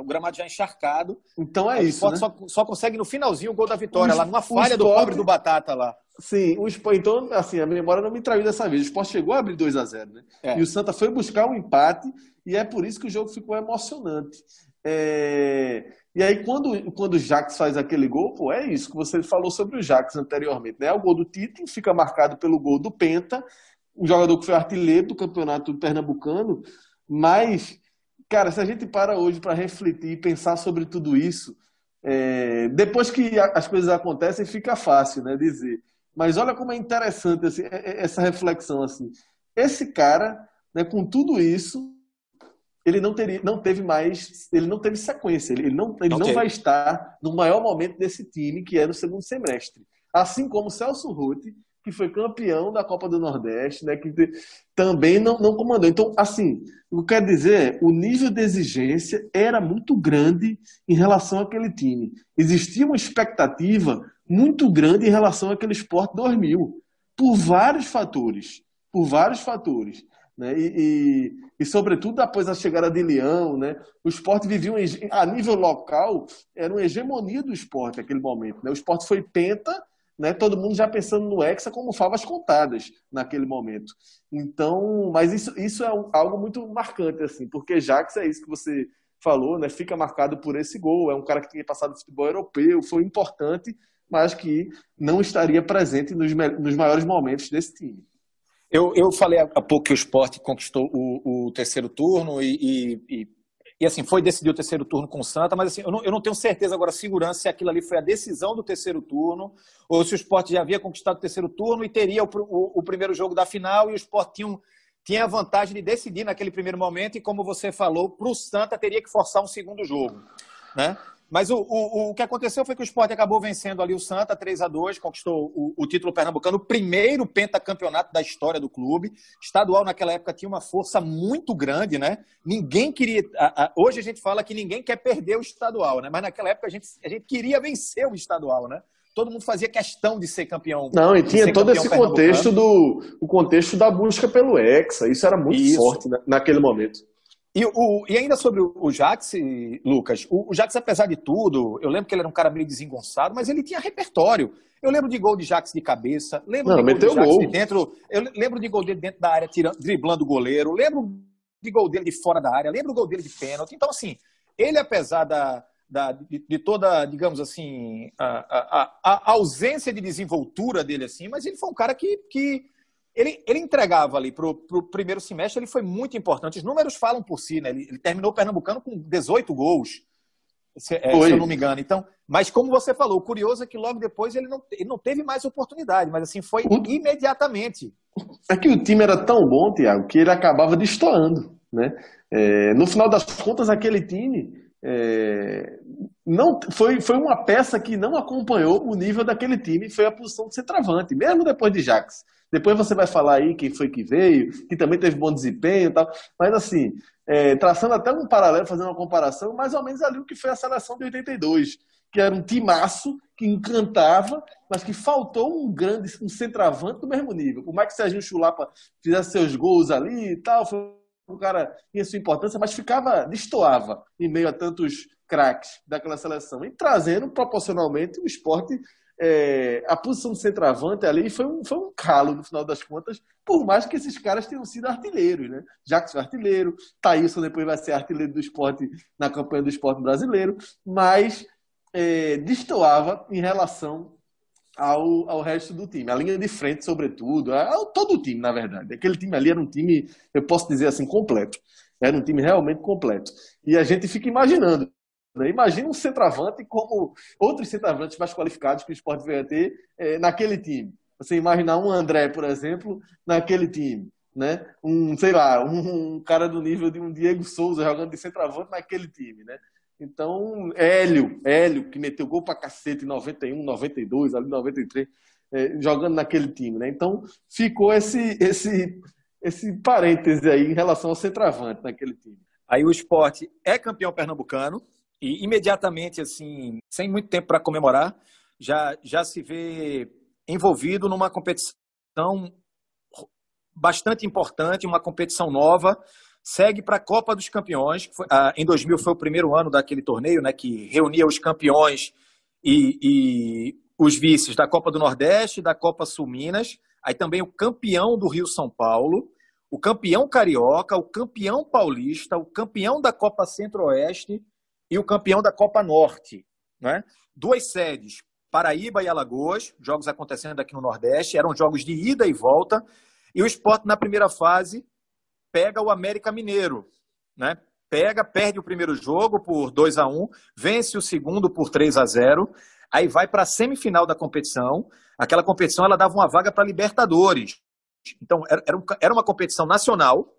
o gramado já encharcado. Então é isso. O Sport né? só, só consegue no finalzinho o gol da vitória, o, lá numa falha Sport... do pobre do Batata lá. Sim, o Sport, então, assim, a memória não me traiu dessa vez. O Sport chegou a abrir 2 a 0 né? É. E o Santa foi buscar um empate, e é por isso que o jogo ficou emocionante. É... E aí, quando, quando o Jax faz aquele gol, pô, é isso que você falou sobre o Jax anteriormente, né? O gol do título fica marcado pelo gol do Penta, um jogador que foi artilheiro do campeonato pernambucano, mas, cara, se a gente para hoje para refletir e pensar sobre tudo isso, é, depois que as coisas acontecem, fica fácil, né, dizer. Mas olha como é interessante assim, essa reflexão, assim. Esse cara, né, com tudo isso, ele não, teria, não teve mais, ele não teve sequência, ele não, ele okay. não vai estar no maior momento desse time, que é no segundo semestre. Assim como o Celso Ruth, que foi campeão da Copa do Nordeste, né, que também não, não comandou. Então, assim, o que quer dizer o nível de exigência era muito grande em relação àquele time. Existia uma expectativa muito grande em relação àquele Sport 2000, por vários fatores. Por vários fatores. Né? E, e, e, sobretudo, após a chegada de Leão, né? o esporte vivia, um, a nível local, era uma hegemonia do esporte naquele momento. Né? O esporte foi penta, né? todo mundo já pensando no Hexa como favas contadas naquele momento. Então, mas isso, isso é um, algo muito marcante, assim, porque Jax é isso que você falou, né? fica marcado por esse gol. É um cara que tinha passado no futebol europeu, foi importante, mas que não estaria presente nos, nos maiores momentos desse time. Eu, eu falei há pouco que o esporte conquistou o, o terceiro turno e, e, e, e, assim, foi decidir o terceiro turno com o Santa, mas assim, eu não, eu não tenho certeza agora, segurança, se aquilo ali foi a decisão do terceiro turno ou se o esporte já havia conquistado o terceiro turno e teria o, o, o primeiro jogo da final e o esporte tinha, tinha a vantagem de decidir naquele primeiro momento e, como você falou, para o Santa teria que forçar um segundo jogo. Né? Mas o, o, o que aconteceu foi que o esporte acabou vencendo ali o Santa 3 a 2 conquistou o, o título pernambucano, o primeiro pentacampeonato da história do clube. Estadual naquela época tinha uma força muito grande, né? Ninguém queria. A, a, hoje a gente fala que ninguém quer perder o estadual, né? Mas naquela época a gente, a gente queria vencer o estadual, né? Todo mundo fazia questão de ser campeão. Não, e tinha todo esse contexto do o contexto da busca pelo Hexa. Isso era muito Isso. forte naquele momento. E, o, e ainda sobre o Jax, Lucas, o, o Jax, apesar de tudo, eu lembro que ele era um cara meio desengonçado, mas ele tinha repertório. Eu lembro de gol de Jax de cabeça, lembro Não, de gol de Jax gol. de dentro, eu lembro de gol dele dentro da área, tirando, driblando o goleiro, lembro de gol dele de fora da área, lembro do gol dele de pênalti. Então, assim, ele, apesar da, da, de, de, toda, digamos assim, a, a, a, ausência de desenvoltura dele, assim, mas ele foi um cara que, que ele, ele entregava ali para o primeiro semestre, ele foi muito importante. Os números falam por si, né? Ele, ele terminou o Pernambucano com 18 gols, se, é, se, eu não me engano. Então, mas como você falou, o curioso é que logo depois ele não, ele não teve mais oportunidade, mas assim, foi o... imediatamente. É que o time era tão bom, Tiago, que ele acabava destoando. Né? É, no final das contas, aquele time é, não foi, foi uma peça que não acompanhou o nível daquele time, foi a posição de centroavante, mesmo depois de Jax. Depois você vai falar aí quem foi que veio, que também teve bom desempenho e tal. Mas assim, é, traçando até um paralelo, fazendo uma comparação, mais ou menos ali o que foi a seleção de 82, que era um timaço que encantava, mas que faltou um grande, um centroavante do mesmo nível. Por mais que Serginho Chulapa fizesse seus gols ali e tal, um cara tinha sua importância, mas ficava, destoava em meio a tantos craques daquela seleção. E trazendo proporcionalmente o esporte é, a posição de centroavante ali foi um, foi um calo no final das contas, por mais que esses caras tenham sido artilheiros, né? Jacques foi artilheiro, Thaíson depois vai ser artilheiro do esporte na campanha do esporte brasileiro, mas é, destoava em relação ao, ao resto do time. A linha de frente, sobretudo, ao, todo o time, na verdade. Aquele time ali era um time, eu posso dizer assim, completo. Era um time realmente completo. E a gente fica imaginando né? Imagina um centroavante como outros centroavantes mais qualificados que o esporte veio ter é, naquele time. Você imaginar um André, por exemplo, naquele time. Né? Um, sei lá, um, um cara do nível de um Diego Souza jogando de centroavante naquele time. Né? Então, Hélio, Hélio, que meteu gol pra cacete em 91, 92, ali 93, é, jogando naquele time. Né? Então, ficou esse, esse, esse parêntese aí em relação ao centroavante naquele time. Aí o esporte é campeão pernambucano, e imediatamente, assim, sem muito tempo para comemorar, já, já se vê envolvido numa competição bastante importante, uma competição nova, segue para a Copa dos Campeões. Foi, ah, em 2000 foi o primeiro ano daquele torneio, né, que reunia os campeões e, e os vices da Copa do Nordeste, da Copa Sul Minas, aí também o campeão do Rio São Paulo, o campeão carioca, o campeão paulista, o campeão da Copa Centro-Oeste e o campeão da Copa Norte. Né? Duas sedes, Paraíba e Alagoas, jogos acontecendo aqui no Nordeste, eram jogos de ida e volta, e o esporte na primeira fase pega o América Mineiro. Né? Pega, perde o primeiro jogo por 2 a 1 vence o segundo por 3 a 0 aí vai para a semifinal da competição. Aquela competição ela dava uma vaga para Libertadores. Então, era, era uma competição nacional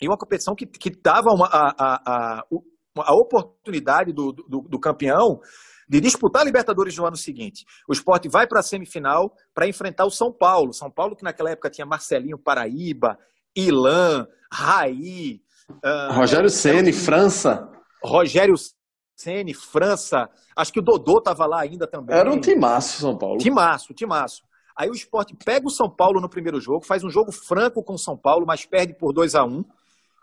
e uma competição que, que dava uma, a, a, a, a oportunidade do, do, do campeão de disputar a Libertadores no ano seguinte. O esporte vai para a semifinal para enfrentar o São Paulo. São Paulo, que naquela época tinha Marcelinho Paraíba, Ilan, Raí. Uh, Rogério Ceni, França. Rogério Ceni, França. Acho que o Dodô estava lá ainda também. Era um timaço, São Paulo. Timaço, timaço. Aí o esporte pega o São Paulo no primeiro jogo, faz um jogo franco com o São Paulo, mas perde por 2 a 1 um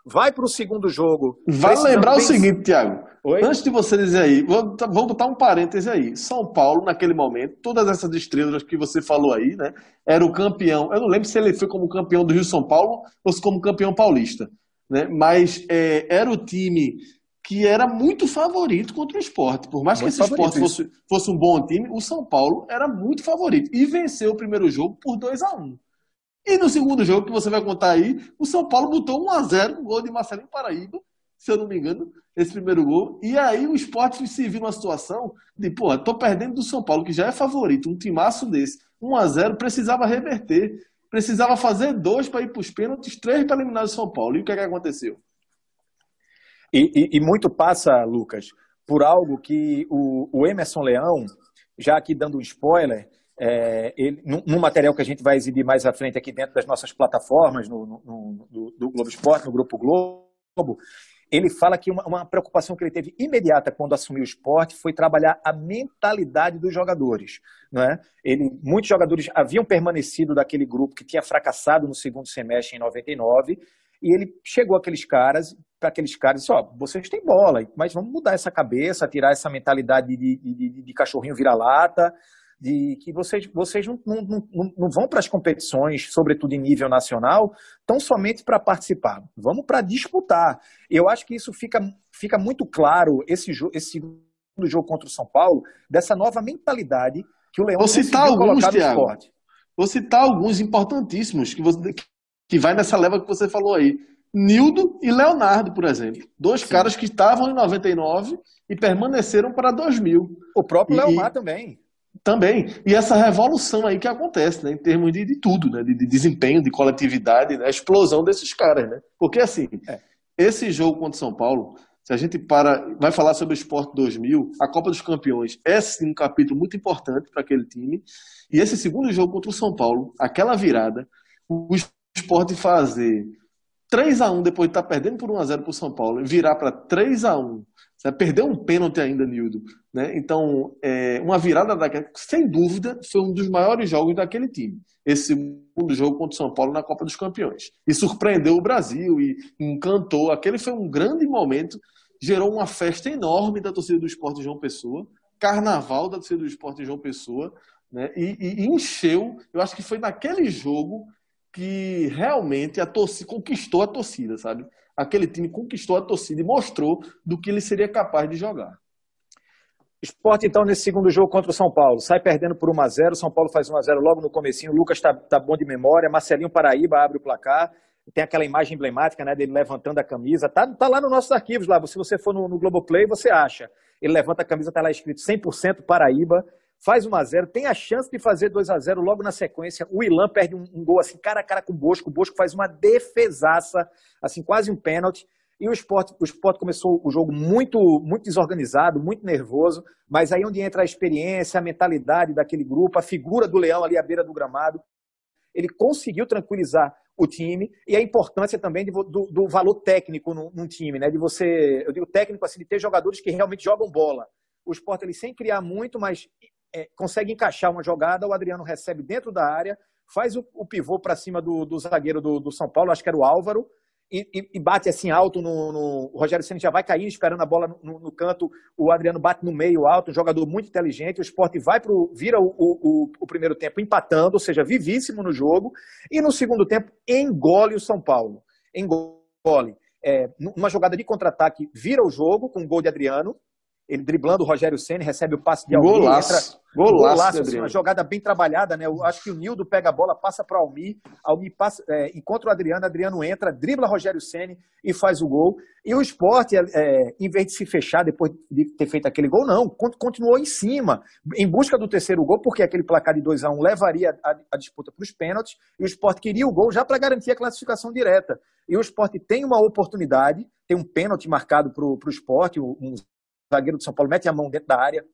vai para o segundo jogo. Vai lembrar o seguinte, Tiago. Antes de você dizer aí, vou, vou botar um parêntese aí. São Paulo, naquele momento, todas essas estrelas que você falou aí, né? Era o campeão. Eu não lembro se ele foi como campeão do Rio São Paulo ou se como campeão paulista. Né? Mas é, era o time que era muito favorito contra o esporte. Por mais muito que esse esporte fosse, fosse, um bom time, o São Paulo era muito favorito. E venceu o primeiro jogo por 2 a 1 E no segundo jogo, que você vai contar aí, o São Paulo botou 1 a 0 um gol de Marcelinho Paraíba, se eu não me engano, esse primeiro gol. E aí o esporte se viu numa situação de, pô, tô perdendo do São Paulo, que já é favorito, um timaço desse. 1 a 0 precisava reverter. Precisava fazer dois para ir para os pênaltis, três para eliminar o São Paulo. E o que, é que aconteceu? E, e, e, muito passa, Lucas, por algo que o, o Emerson Leão, já aqui dando um spoiler, é, ele, material que a gente vai exibir mais à frente aqui dentro das nossas plataformas, no, no, no do Globo Esporte, no Grupo Globo, ele fala que uma, uma, preocupação que ele teve imediata quando assumiu o esporte foi trabalhar a mentalidade dos jogadores. Não é? ele, muitos jogadores haviam permanecido daquele grupo que tinha fracassado no segundo semestre em 99 e ele chegou aqueles caras, para aqueles caras, disse, ó, vocês têm bola, mas vamos mudar essa cabeça, tirar essa mentalidade de, de, de, de cachorrinho vira-lata, de que vocês, vocês não, não, não, não vão para as competições, sobretudo em nível nacional, tão somente para participar. Vamos para disputar. Eu acho que isso fica, fica muito claro, esse, esse segundo jogo contra o São Paulo, dessa nova mentalidade que o Leão Vou citar alguns, Thiago. Vou citar alguns importantíssimos que, você, que vai nessa leva que você falou aí. Nildo e Leonardo, por exemplo. Dois Sim. caras que estavam em 99 e permaneceram para 2000. O próprio e, Leomar também. Também. E essa revolução aí que acontece, né, em termos de, de tudo, né, de, de, desempenho, de coletividade, né, a explosão desses caras. Né? Porque, assim, é. esse jogo contra São Paulo, se a gente para, vai falar sobre o Esporte 2000, a Copa dos Campeões é sim um capítulo muito importante para aquele time. E esse segundo jogo contra o São Paulo, aquela virada, o esporte fazer 3 a 1 depois de estar tá perdendo por 1 a 0 para o São Paulo, virar para 3 a 1 você perdeu um pênalti ainda, Nildo. Né? Então, é, uma virada daquela, sem dúvida, foi um dos maiores jogos daquele time. Esse segundo jogo contra o São Paulo na Copa dos Campeões. E surpreendeu o Brasil e encantou. Aquele foi um grande momento, gerou uma festa enorme da torcida do esporte João Pessoa, carnaval da torcida do esporte João Pessoa, né? e, e, encheu. Eu acho que foi naquele jogo que realmente a torcida conquistou a torcida, sabe? Aquele time conquistou a torcida e mostrou do que ele seria capaz de jogar. Esporte, então, nesse segundo jogo contra o São Paulo, sai perdendo por 1 a 0 São Paulo faz 1 a 0 logo no comecinho, o Lucas está tá bom de memória, Marcelinho Paraíba abre o placar, tem aquela imagem emblemática né, dele levantando a camisa, tá, tá lá nos nossos arquivos, lá, se você for no, no Globoplay, você acha. Ele levanta a camisa, tá lá escrito 100% Paraíba, faz 1 a 0 tem a chance de fazer 2 a 0 logo na sequência. O Ilan perde um, um, gol assim, cara a cara com o Bosco. O Bosco faz uma defesaça, assim, quase um pênalti. E o esporte, o esporte começou o jogo muito, muito desorganizado, muito nervoso, mas aí onde entra a experiência, a mentalidade daquele grupo, a figura do Leão ali à beira do gramado, ele conseguiu tranquilizar o time e a importância também de, do, do, valor técnico num, num, time, né? De você, eu digo técnico assim, de ter jogadores que realmente jogam bola. O esporte ele sem criar muito, mas é, consegue encaixar uma jogada, o Adriano recebe dentro da área, faz o, o pivô para cima do, do zagueiro do, do, São Paulo, acho que era o Álvaro, e, e, bate assim alto no, no, O Rogério Senna já vai caindo, esperando a bola no, no, canto, o Adriano bate no meio alto, um jogador muito inteligente, o esporte vai pro, vira o, o, o primeiro tempo empatando, ou seja, vivíssimo no jogo, e no segundo tempo engole o São Paulo. Engole. É, numa jogada de contra-ataque, vira o jogo com um gol de Adriano, ele driblando o Rogério Senna, recebe o passe de Almir, golaço, entra, golaço, golaço assim, uma jogada bem trabalhada, né? Eu acho que o Nildo pega a bola, passa para o Almir, Almir passa, é, encontra o Adriano, Adriano entra, dribla Rogério Senna e faz o gol. E o esporte, é, é, em vez de se fechar depois de ter feito aquele gol, não, continuou em cima, em busca do terceiro gol, porque aquele placar de 2 a 1 um levaria a, a disputa para os pênaltis, e o esporte queria o gol já para garantir a classificação direta. E o esporte tem uma oportunidade, tem um pênalti marcado para o esporte, um zagueiro do São Paulo mete a mão dentro da área.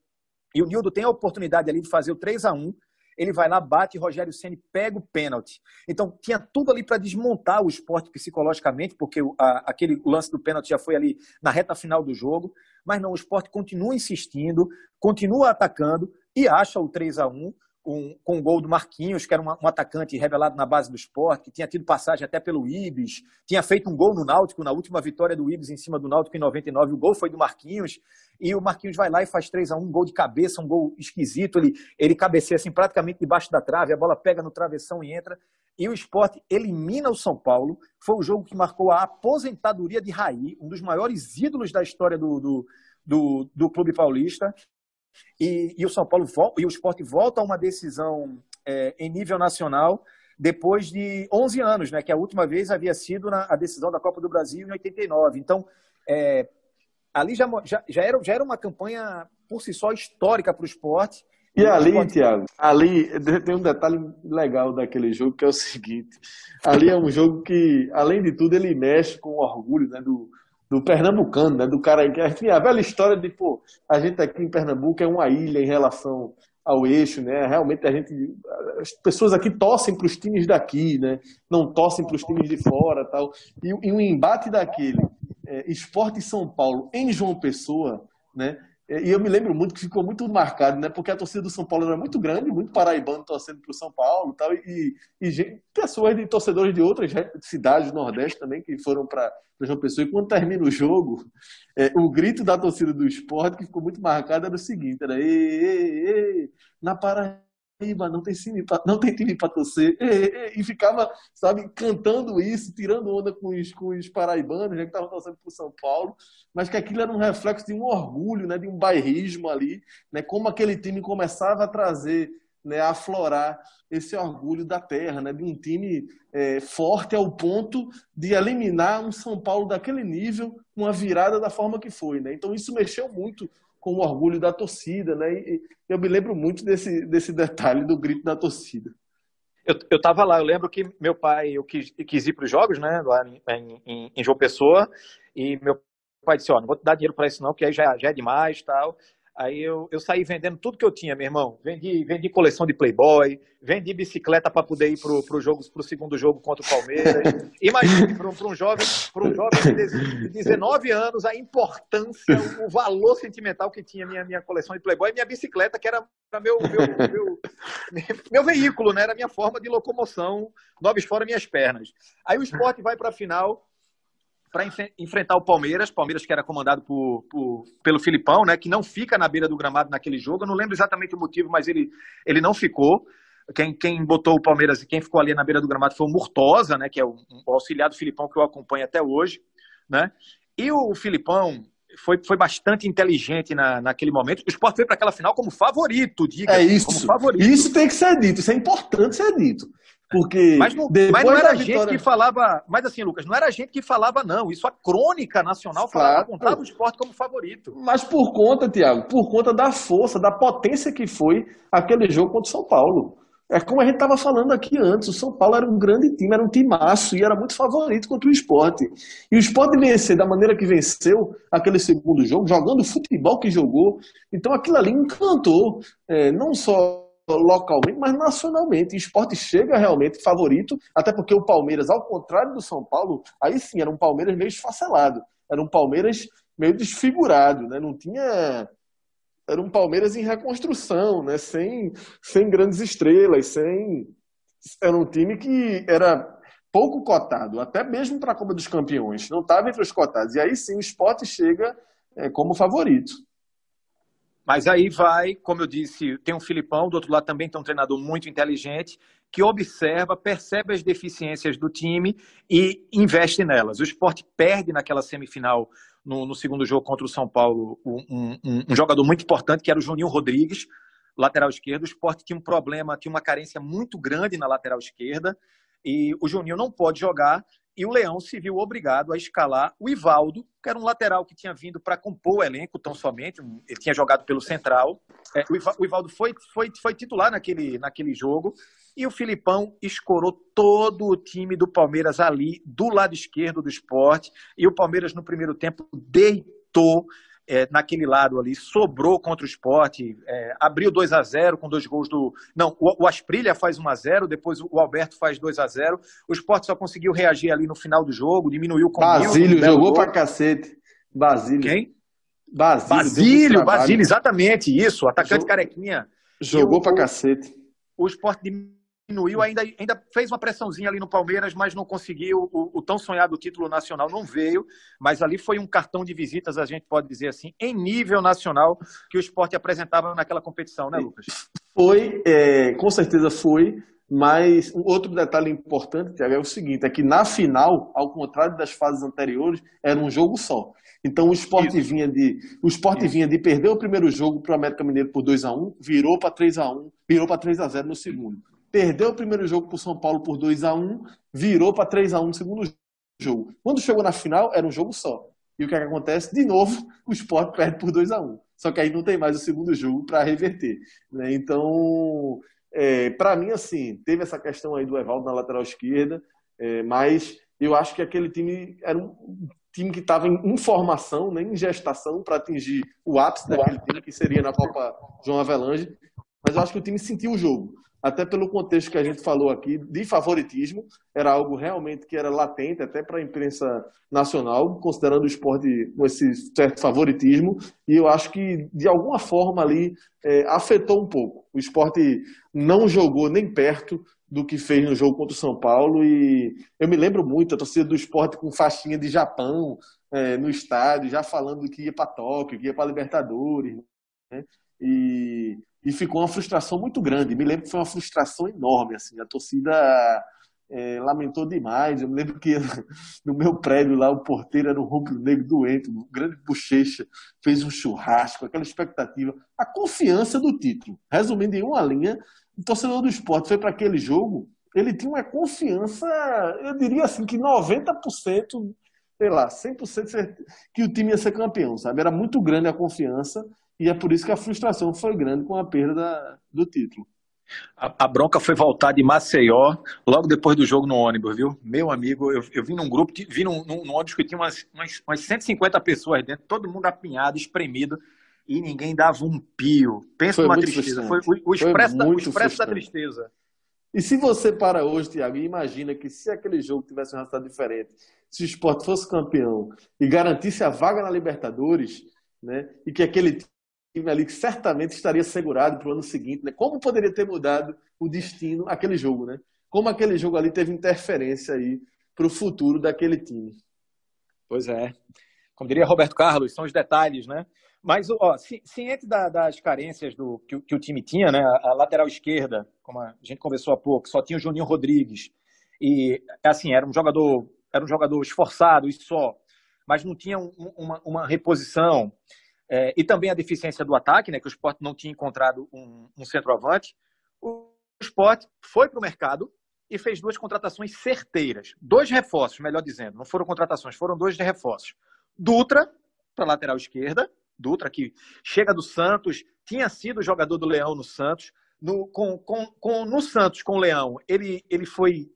E o Nildo tem a oportunidade ali de fazer o 3 a 1 ele vai lá, bate, e Rogério Ceni pega o pênalti. Então, tinha tudo ali para desmontar o esporte psicologicamente, porque a, aquele lance do pênalti já foi ali na reta final do jogo. Mas não, o esporte continua insistindo, continua atacando e acha o 3 a 1 com, com o gol do Marquinhos, que era um, um, atacante revelado na base do esporte, que tinha tido passagem até pelo Ibis, tinha feito um gol no Náutico, na última vitória do Ibis em cima do Náutico em 99, o gol foi do Marquinhos, e o Marquinhos vai lá e faz 3 a 1 um gol de cabeça, um gol esquisito, ele, ele cabeceia assim praticamente debaixo da trave, a bola pega no travessão e entra. e o esporte elimina o São Paulo. Foi o jogo que marcou a aposentadoria de Raí, um dos maiores ídolos da história do, do, do, do clube paulista. E, e, o São Paulo e o esporte volta a uma decisão é, em nível nacional depois de 11 anos, né, que a última vez havia sido na, a decisão da Copa do Brasil em 89. Então, é, ali já, já, já, era, já era uma campanha por si só histórica para o esporte. E ali, esporte... Tiago, ali tem um detalhe legal daquele jogo que é o seguinte: ali é um jogo que, além de tudo, ele mexe com o orgulho né, do, do pernambucano, né, do cara que. Enfim, a velha história de, pô, a gente aqui em Pernambuco é uma ilha em relação ao eixo, né? Realmente a gente, as pessoas aqui torcem para os times daqui, né? Não torcem para os times de fora, tal. E, o embate daquele é, Esporte São Paulo em João Pessoa, né? E eu me lembro muito que ficou muito marcado, né? Porque a torcida do São Paulo era muito grande, muito paraibano torcendo para o São Paulo tal, e, e pessoas de torcedores de outras cidades do Nordeste também que foram para João Pessoa. E quando termina o jogo, é, o grito da torcida do esporte que ficou muito marcado era o seguinte: era ei, ei, ei, na Paraíba Paraíba, não tem pra, não tem time para torcer. E, e, e, ficava, sabe, cantando isso, tirando onda com os, com os paraibanos, já que estavam torcendo para São Paulo, mas que aquilo era um reflexo de um orgulho, né, de um bairrismo ali, né, como aquele time começava a trazer, né, a aflorar esse orgulho da terra, né, de um time é, forte ao ponto de eliminar um São Paulo daquele nível, uma virada da forma que foi. Né? Então isso mexeu muito com o orgulho da torcida, né? E eu me lembro muito desse, desse detalhe do grito da torcida. Eu, eu tava lá, eu lembro que meu pai, eu quis, quis ir para os jogos, né, lá em, em, em, João Pessoa, e meu pai disse, ó, não vou te dar dinheiro para isso não, porque aí já, já é demais, tal. Aí eu, eu saí vendendo tudo que eu tinha, meu irmão. Vendi, vendi coleção de Playboy, vendi bicicleta para poder ir pro, pro, jogo, pro segundo jogo contra o Palmeiras. Imagine para um, um jovem, um jovem de 19 anos a importância, o, valor sentimental que tinha minha, minha coleção de Playboy e minha bicicleta, que era meu, meu, meu, meu, veículo, né? Era minha forma de locomoção, nobres fora minhas pernas. Aí o esporte vai para a final para enfrentar o Palmeiras, Palmeiras que era comandado por, por, pelo Filipão, né, que não fica na beira do gramado naquele jogo. Eu não lembro exatamente o motivo, mas ele, ele não ficou. Quem, quem botou o Palmeiras e quem ficou ali na beira do gramado foi o Murtosa, né, que é o, o auxiliar do Filipão que eu acompanho até hoje. Né? E o Filipão foi, foi bastante inteligente na, naquele momento. O Sport veio para aquela final como favorito, diga. É isso. Como favorito. Isso tem que ser dito, isso é importante ser dito. Porque mas não, mas não era a gente que falava. Mas assim, Lucas, não era a gente que falava, não. Isso a crônica nacional falava, claro. contava o esporte como favorito. Mas por conta, Tiago, por conta da força, da potência que foi aquele jogo contra o São Paulo. É como a gente estava falando aqui antes, o São Paulo era um grande time, era um timaço e era muito favorito contra o esporte. E o esporte vencer da maneira que venceu aquele segundo jogo, jogando o futebol que jogou, então aquilo ali encantou, é, não só localmente, mas nacionalmente. O esporte chega realmente favorito, até porque o Palmeiras, ao contrário do São Paulo, aí sim era um Palmeiras meio esfacelado, era um Palmeiras meio desfigurado, né? não tinha. Era um Palmeiras em reconstrução, né? sem, sem grandes estrelas, sem. Era um time que era pouco cotado, até mesmo para a Copa dos Campeões, não estava entre os cotados. E aí sim o esporte chega é, como favorito. Mas aí vai, como eu disse, tem um Filipão, do outro lado também tem um treinador muito inteligente, que observa, percebe as deficiências do time e investe nelas. O esporte perde naquela semifinal, no, no segundo jogo contra o São Paulo, um, um, um, jogador muito importante, que era o Juninho Rodrigues, lateral esquerdo. O esporte tinha um problema, tinha uma carência muito grande na lateral esquerda, e o Juninho não pode jogar, e o Leão se viu obrigado a escalar o Ivaldo, que era um lateral que tinha vindo para compor o elenco tão somente, ele tinha jogado pelo Central. É, o Ivaldo foi, foi, foi titular naquele, naquele jogo, e o Filipão escorou todo o time do Palmeiras ali, do lado esquerdo do esporte, e o Palmeiras no primeiro tempo deitou é, naquele lado ali, sobrou contra o esporte, é, abriu 2 a 0 com dois gols do. Não, o, o Asprilha faz 1 a 0 depois o Alberto faz 2 a 0 O esporte só conseguiu reagir ali no final do jogo, diminuiu com Basílio jogou gol. pra cacete. Basílio. Quem? Basílio. Basílio, Basílio, exatamente isso, atacante Jog... carequinha. Jogou para cacete. O esporte diminuiu, ainda, ainda fez uma pressãozinha ali no Palmeiras, mas não conseguiu. O, o, tão sonhado título nacional não veio, mas ali foi um cartão de visitas, a gente pode dizer assim, em nível nacional, que o esporte apresentava naquela competição, né, Lucas? Foi, é, com certeza foi. Mas um outro detalhe importante, Tiago, é o seguinte: é que na final, ao contrário das fases anteriores, era um jogo só. Então o esporte Isso. vinha de. O esporte vinha de perder o primeiro jogo para o América Mineiro por 2 a 1 virou para 3 a 1 virou para 3 a 0 no segundo. Perdeu o primeiro jogo para o São Paulo por 2 a 1 virou para 3 a 1 no segundo jogo. Quando chegou na final, era um jogo só. E o que, é que acontece? De novo, o esporte perde por 2 a 1 Só que aí não tem mais o segundo jogo para reverter. Né? Então, é, para mim, assim, teve essa questão aí do Evaldo na lateral esquerda, é, mas eu acho que aquele time era um time que estava em formação, né, em gestação para atingir o ápice daquele time, que seria na Copa João Avelange. Mas eu acho que o time sentiu o jogo até pelo contexto que a gente falou aqui, de favoritismo, era algo realmente que era latente até para a imprensa nacional, considerando o esporte com esse certo favoritismo, e eu acho que de alguma forma ali é, afetou um pouco. O esporte não jogou nem perto do que fez no jogo contra o São Paulo, e eu me lembro muito a torcida do esporte com faixinha de Japão é, no estádio, já falando que ia para Tóquio, que ia para Libertadores, né? E e ficou uma frustração muito grande. Me lembro que foi uma frustração enorme, assim, a torcida é, lamentou demais. Eu me lembro que no meu prédio lá, o porteiro era um rubro-negro doente, um grande bochecha, fez um churrasco, aquela expectativa, a confiança do título. Resumindo em uma linha, o torcedor do esporte foi para aquele jogo, ele tinha uma confiança, eu diria assim, que 90%, sei lá, 100% que o time ia ser campeão, sabe? Era muito grande a confiança e é por isso que a frustração foi grande com a perda da, do título. A, a, bronca foi voltar de Maceió logo depois do jogo no ônibus, viu? Meu amigo, eu, eu vim num grupo, vi num, num, num ônibus que tinha umas, umas, umas 150 pessoas dentro, todo mundo apinhado, espremido, e ninguém dava um pio. Pensa numa tristeza. Foi o, o expresso, da, o expresso da tristeza. E se você para hoje, Tiago, e imagina que se aquele jogo tivesse um resultado diferente, se o esporte fosse campeão e garantisse a vaga na Libertadores, né, e que aquele time ali que certamente estaria segurado para o ano seguinte, né? Como poderia ter mudado o destino aquele jogo, né? Como aquele jogo ali teve interferência aí para o futuro daquele time. Pois é. Como diria Roberto Carlos, são os detalhes, né? Mas, ó, ciente da, das carências do, que, que, o time tinha, né? A lateral esquerda, como a gente conversou há pouco, só tinha o Juninho Rodrigues. E, assim, era um jogador, era um jogador esforçado e só, mas não tinha um, uma, uma reposição. É, e também a deficiência do ataque, né, que o esporte não tinha encontrado um, um centroavante. O esporte foi para o mercado e fez duas contratações certeiras. Dois reforços, melhor dizendo. Não foram contratações, foram dois reforços. Dutra, para lateral esquerda. Dutra, que chega do Santos, tinha sido jogador do Leão no Santos. No, com, com, com, no Santos, com o Leão, ele, ele foi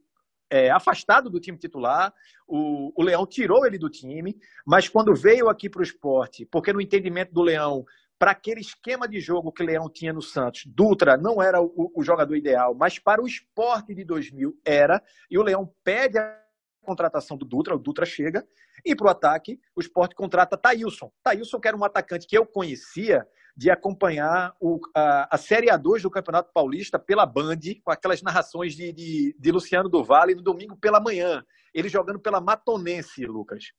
é, afastado do time titular, o, o Leão tirou ele do time, mas quando veio aqui para o esporte, porque no entendimento do Leão, para aquele esquema de jogo que o Leão tinha no Santos, Dutra não era o, o jogador ideal, mas para o esporte de 2000 era, e o Leão pede a contratação do Dutra, o Dutra chega, e para o ataque, o esporte contrata Thailson. Thailson, que era um atacante que eu conhecia de acompanhar o, a, a Série A2 do Campeonato Paulista pela Band, com aquelas narrações de, de, de Luciano do Vale no domingo pela manhã. Ele jogando pela Matonense, Lucas.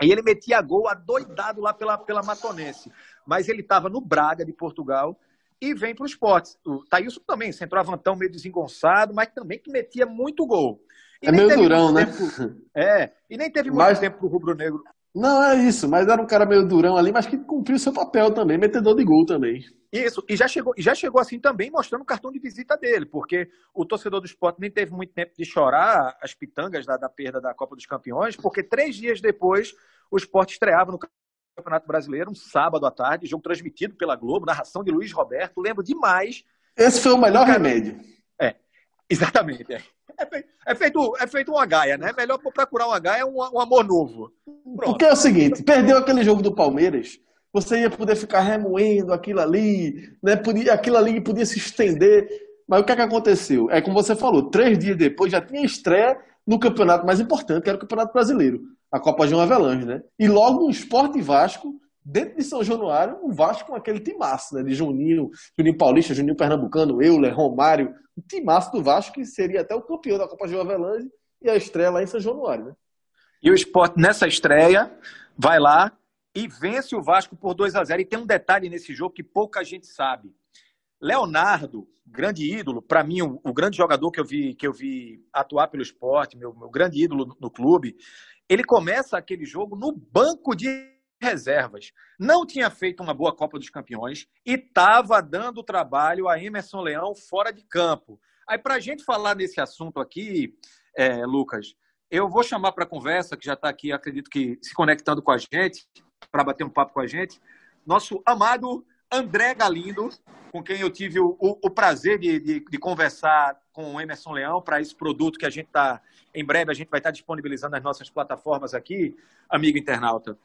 E ele metia gol adoidado lá pela, pela Matonense. Mas ele estava no Braga de Portugal e vem para o esporte. O Thailson também, centroavantão meio desengonçado, mas também que metia muito gol. E é meio durão, né? Tempo, é, e nem teve muito tempo para o Rubro Negro não, é isso, mas era um cara meio durão ali, mas que cumpriu seu papel também, metedor de gol também. Isso, e já chegou, já chegou assim também mostrando o cartão de visita dele, porque o torcedor do esporte nem teve muito tempo de chorar as pitangas da, da perda da Copa dos Campeões, porque três dias depois o esporte estreava no Campeonato Brasileiro, um sábado à tarde, jogo transmitido pela Globo, narração de Luiz Roberto, lembro demais. Esse foi o melhor remédio. É, exatamente. É. É feito, é feito uma gaia, né? Melhor procurar uma gaia um, um amor novo. Pronto. Porque é o seguinte, perdeu aquele jogo do Palmeiras, você ia poder ficar remoendo aquilo ali, né? Podia, aquilo ali podia se estender. Mas o que, é que aconteceu? É como você falou, três dias depois já tinha estreia no campeonato mais importante, que era o Campeonato Brasileiro, a Copa João Avelange, né? E logo o Esporte Vasco dentro de São Januário, o Vasco com aquele timaço, né? De Juninho, Juninho Paulista, Juninho Pernambucano, Euler, Romário, o timaço do Vasco, que seria até o campeão da Copa Joavelange e a estreia lá em São Januário, né? E o esporte, nessa estreia, vai lá e vence o Vasco por 2 a 0 E tem um detalhe nesse jogo que pouca gente sabe. Leonardo, grande ídolo, para mim, o, o, grande jogador que eu vi, que eu vi atuar pelo esporte, meu, meu grande ídolo no, no clube, ele começa aquele jogo no banco de reservas. Não tinha feito uma boa Copa dos Campeões e estava dando trabalho a Emerson Leão fora de campo. Aí, para a gente falar desse assunto aqui, é, Lucas, eu vou chamar para conversa, que já está aqui, acredito que se conectando com a gente, para bater um papo com a gente, nosso amado André Galindo, com quem eu tive o, o, o prazer de, de, de, conversar com o Emerson Leão para esse produto que a gente está, em breve, a gente vai estar tá disponibilizando nas nossas plataformas aqui, amigo internauta.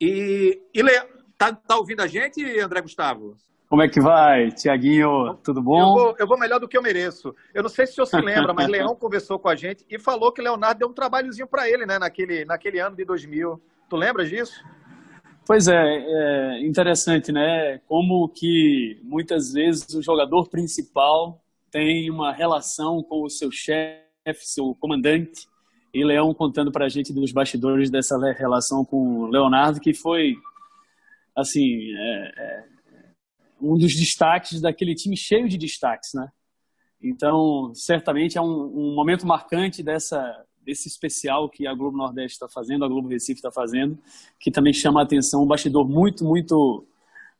E, e Le... tá, tá ouvindo a gente, André Gustavo? Como é que vai, Tiaguinho? Tudo bom? Eu vou, eu vou, melhor do que eu mereço. Eu não sei se o senhor se lembra, mas Leão conversou com a gente e falou que Leonardo deu um trabalhozinho para ele, né, naquele, naquele ano de 2000. Tu lembra disso? Pois é, é interessante, né? Como que muitas vezes o jogador principal tem uma relação com o seu chefe, seu comandante, e Leão contando para a gente dos bastidores dessa relação com o Leonardo, que foi, assim, é, é, um dos destaques daquele time cheio de destaques, né? Então, certamente é um, um momento marcante dessa desse especial que a Globo Nordeste está fazendo, a Globo Recife está fazendo, que também chama a atenção, um bastidor muito, muito,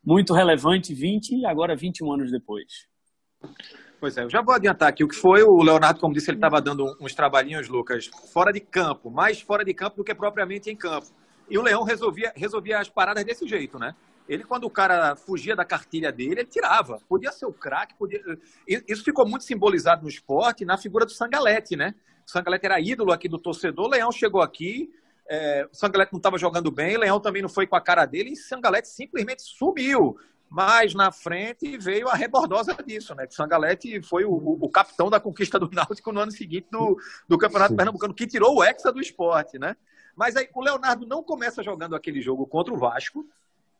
muito relevante, 20 e agora 21 anos depois. Pois é, eu já vou adiantar aqui o que foi. O Leonardo, como disse, ele estava dando uns trabalhinhos, Lucas, fora de campo, mais fora de campo do que propriamente em campo. E o Leão resolvia, resolvia as paradas desse jeito, né? Ele, quando o cara fugia da cartilha dele, ele tirava. Podia ser o craque, podia... Isso ficou muito simbolizado no esporte na figura do Sangalete, né? O Sangalete era ídolo aqui do torcedor. O Leão chegou aqui, é... o Sangalete não estava jogando bem, o Leão também não foi com a cara dele, e o Sangalete simplesmente subiu. Mas na frente veio a rebordosa disso, né? O Sangalete foi o, o, capitão da conquista do Náutico no ano seguinte do, do Campeonato Sim. Pernambucano, que tirou o Hexa do esporte, né? Mas aí o Leonardo não começa jogando aquele jogo contra o Vasco,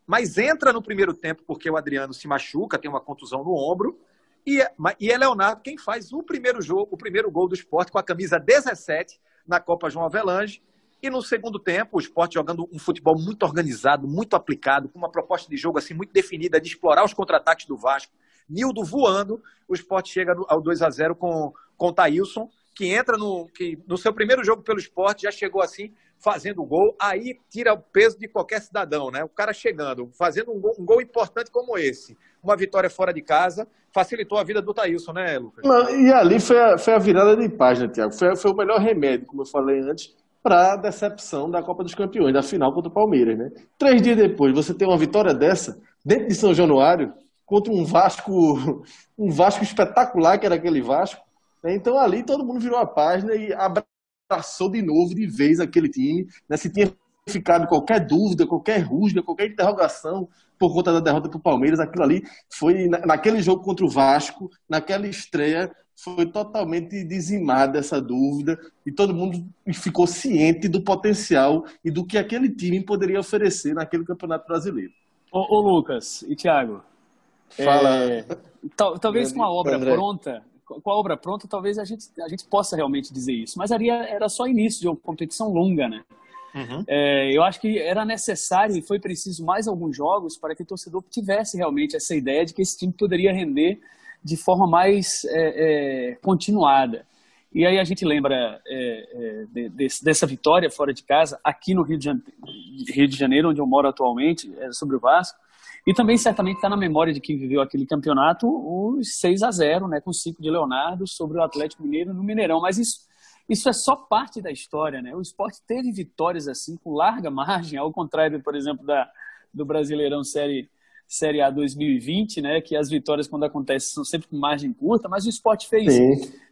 mas entra no primeiro tempo porque o Adriano se machuca, tem uma contusão no ombro. E, é, e é Leonardo quem faz o primeiro jogo, o primeiro gol do esporte com a camisa 17 na Copa João Avelange. E no segundo tempo, o esporte jogando um futebol muito organizado, muito aplicado, com uma proposta de jogo assim muito definida de explorar os contra-ataques do Vasco. Nildo voando, o esporte chega ao 2 a 0 com, com o Thailson, que entra no, que no seu primeiro jogo pelo esporte já chegou assim, fazendo o gol, aí tira o peso de qualquer cidadão, né? O cara chegando, fazendo um gol, um gol importante como esse, uma vitória fora de casa, facilitou a vida do Thailson, né, Lucas? Não, e ali foi a, foi a virada de página, Tiago. Foi, foi o melhor remédio, como eu falei antes, para a decepção da Copa dos Campeões, da final contra o Palmeiras, né? Três dias depois, você tem uma vitória dessa, dentro de São Januário, contra um Vasco, um Vasco espetacular, que era aquele Vasco. Né? Então ali todo mundo virou a página e abraçou de novo, de vez, aquele time. Né? Se tinha ficado qualquer dúvida, qualquer rusga, qualquer interrogação por conta da derrota para o Palmeiras, aquilo ali foi, naquele jogo contra o Vasco, naquela estreia, foi totalmente dizimada essa dúvida e todo mundo ficou ciente do potencial e do que aquele time poderia oferecer naquele Campeonato Brasileiro. Ô, ô Lucas e Thiago, Fala. É, tal, talvez com a obra André. pronta, com a obra pronta, talvez a gente, a gente possa realmente dizer isso. Mas ali era só início de uma competição longa, né? Uhum. É, eu acho que era necessário e foi preciso mais alguns jogos para que o torcedor tivesse realmente essa ideia de que esse time poderia render de forma mais é, é, continuada. E aí a gente lembra é, é, de, de, dessa vitória fora de casa, aqui no Rio de, Janeiro, Rio de Janeiro, onde eu moro atualmente, é, sobre o Vasco, e também certamente está na memória de quem viveu aquele campeonato os 6 a 0 né, com o 5 de Leonardo sobre o Atlético Mineiro no Mineirão. Mas isso, isso é só parte da história. Né? O esporte teve vitórias assim com larga margem, ao contrário, por exemplo, da, do Brasileirão Série, Série A 2020, né, que as vitórias, quando acontecem, são sempre com margem curta, mas o esporte fez.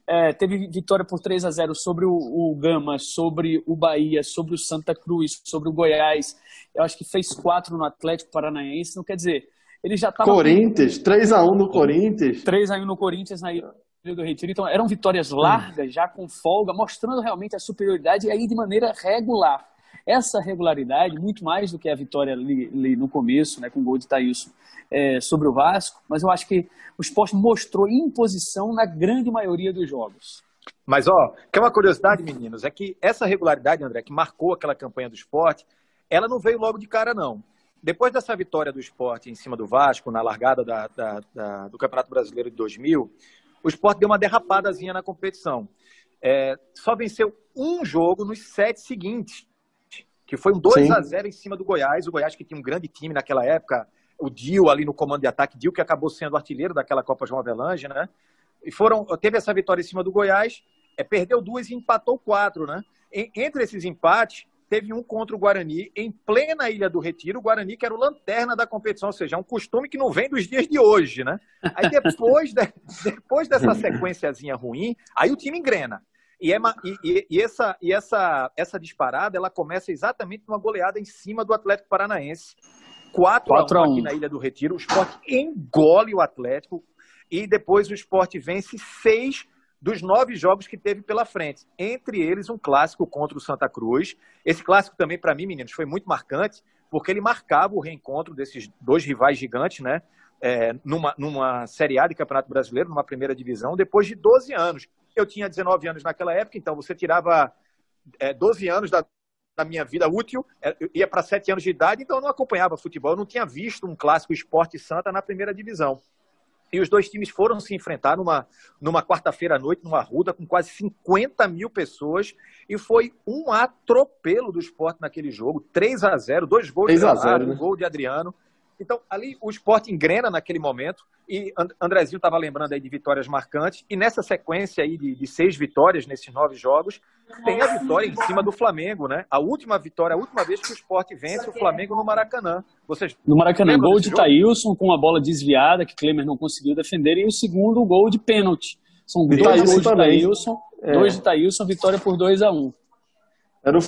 É, teve vitória por 3 a 0 sobre o, o Gama, sobre o Bahia, sobre o Santa Cruz, sobre o Goiás eu acho que fez quatro no Atlético Paranaense, não quer dizer, ele já estava... Corinthians, 3x1 no Corinthians. 3x1 no Corinthians na Ilha do Retiro, então eram vitórias largas, já com folga, mostrando realmente a superioridade e aí de maneira regular. Essa regularidade, muito mais do que a vitória ali, ali no começo, né, com o gol de Thailson é, sobre o Vasco, mas eu acho que o esporte mostrou imposição na grande maioria dos jogos. Mas, ó, que é uma curiosidade, meninos, é que essa regularidade, André, que marcou aquela campanha do esporte, ela não veio logo de cara, não. Depois dessa vitória do esporte em cima do Vasco, na largada da, da, da, do Campeonato Brasileiro de 2000, o esporte deu uma derrapadazinha na competição. É, só venceu um jogo nos sete seguintes, que foi um 2 a 0 em cima do Goiás. O Goiás que tinha um grande time naquela época, o Dio ali no comando de ataque, Dio que acabou sendo artilheiro daquela Copa João Avelange, né? E foram, teve essa vitória em cima do Goiás, é, perdeu duas e empatou quatro, né? E, entre esses empates, teve um contra o Guarani em plena Ilha do Retiro, o Guarani que era o lanterna da competição, ou seja, é um costume que não vem dos dias de hoje, né? Aí depois, de, depois dessa sequenciazinha ruim, aí o time engrena. E, é, e, e, essa, e essa, essa disparada, ela começa exatamente numa goleada em cima do Atlético Paranaense. 4 a 1 aqui na Ilha do Retiro. O esporte engole o Atlético e depois o esporte vence seis dos nove jogos que teve pela frente. Entre eles, um clássico contra o Santa Cruz. Esse clássico também, para mim, meninos, foi muito marcante, porque ele marcava o reencontro desses dois rivais gigantes, né? É, numa, numa Série A de Campeonato Brasileiro, numa primeira divisão, depois de 12 anos. Eu tinha 19 anos naquela época, então você tirava é, 12 anos da, da minha vida útil, é, ia para 7 anos de idade, então eu não acompanhava futebol, eu não tinha visto um clássico Esporte Santa na primeira divisão. E os dois times foram se enfrentar numa, numa quarta-feira à noite, numa ruda, com quase 50 mil pessoas. E foi um atropelo do esporte naquele jogo. 3 a 0 dois gols de Leonardo, né? um gol de Adriano. Então, ali o esporte engrena naquele momento. E Andrezinho estava lembrando aí de vitórias marcantes. E nessa sequência aí de, de, seis vitórias nesses nove jogos, tem a vitória em cima do Flamengo, né? A última vitória, a última vez que o esporte vence o Flamengo no Maracanã. Vocês no Maracanã, gol de Thailson com uma bola desviada que Klemer não conseguiu defender. E o segundo gol de pênalti. São dois gols de Thailson, é. dois de Thailson, vitória por 2 a 1 um. Era o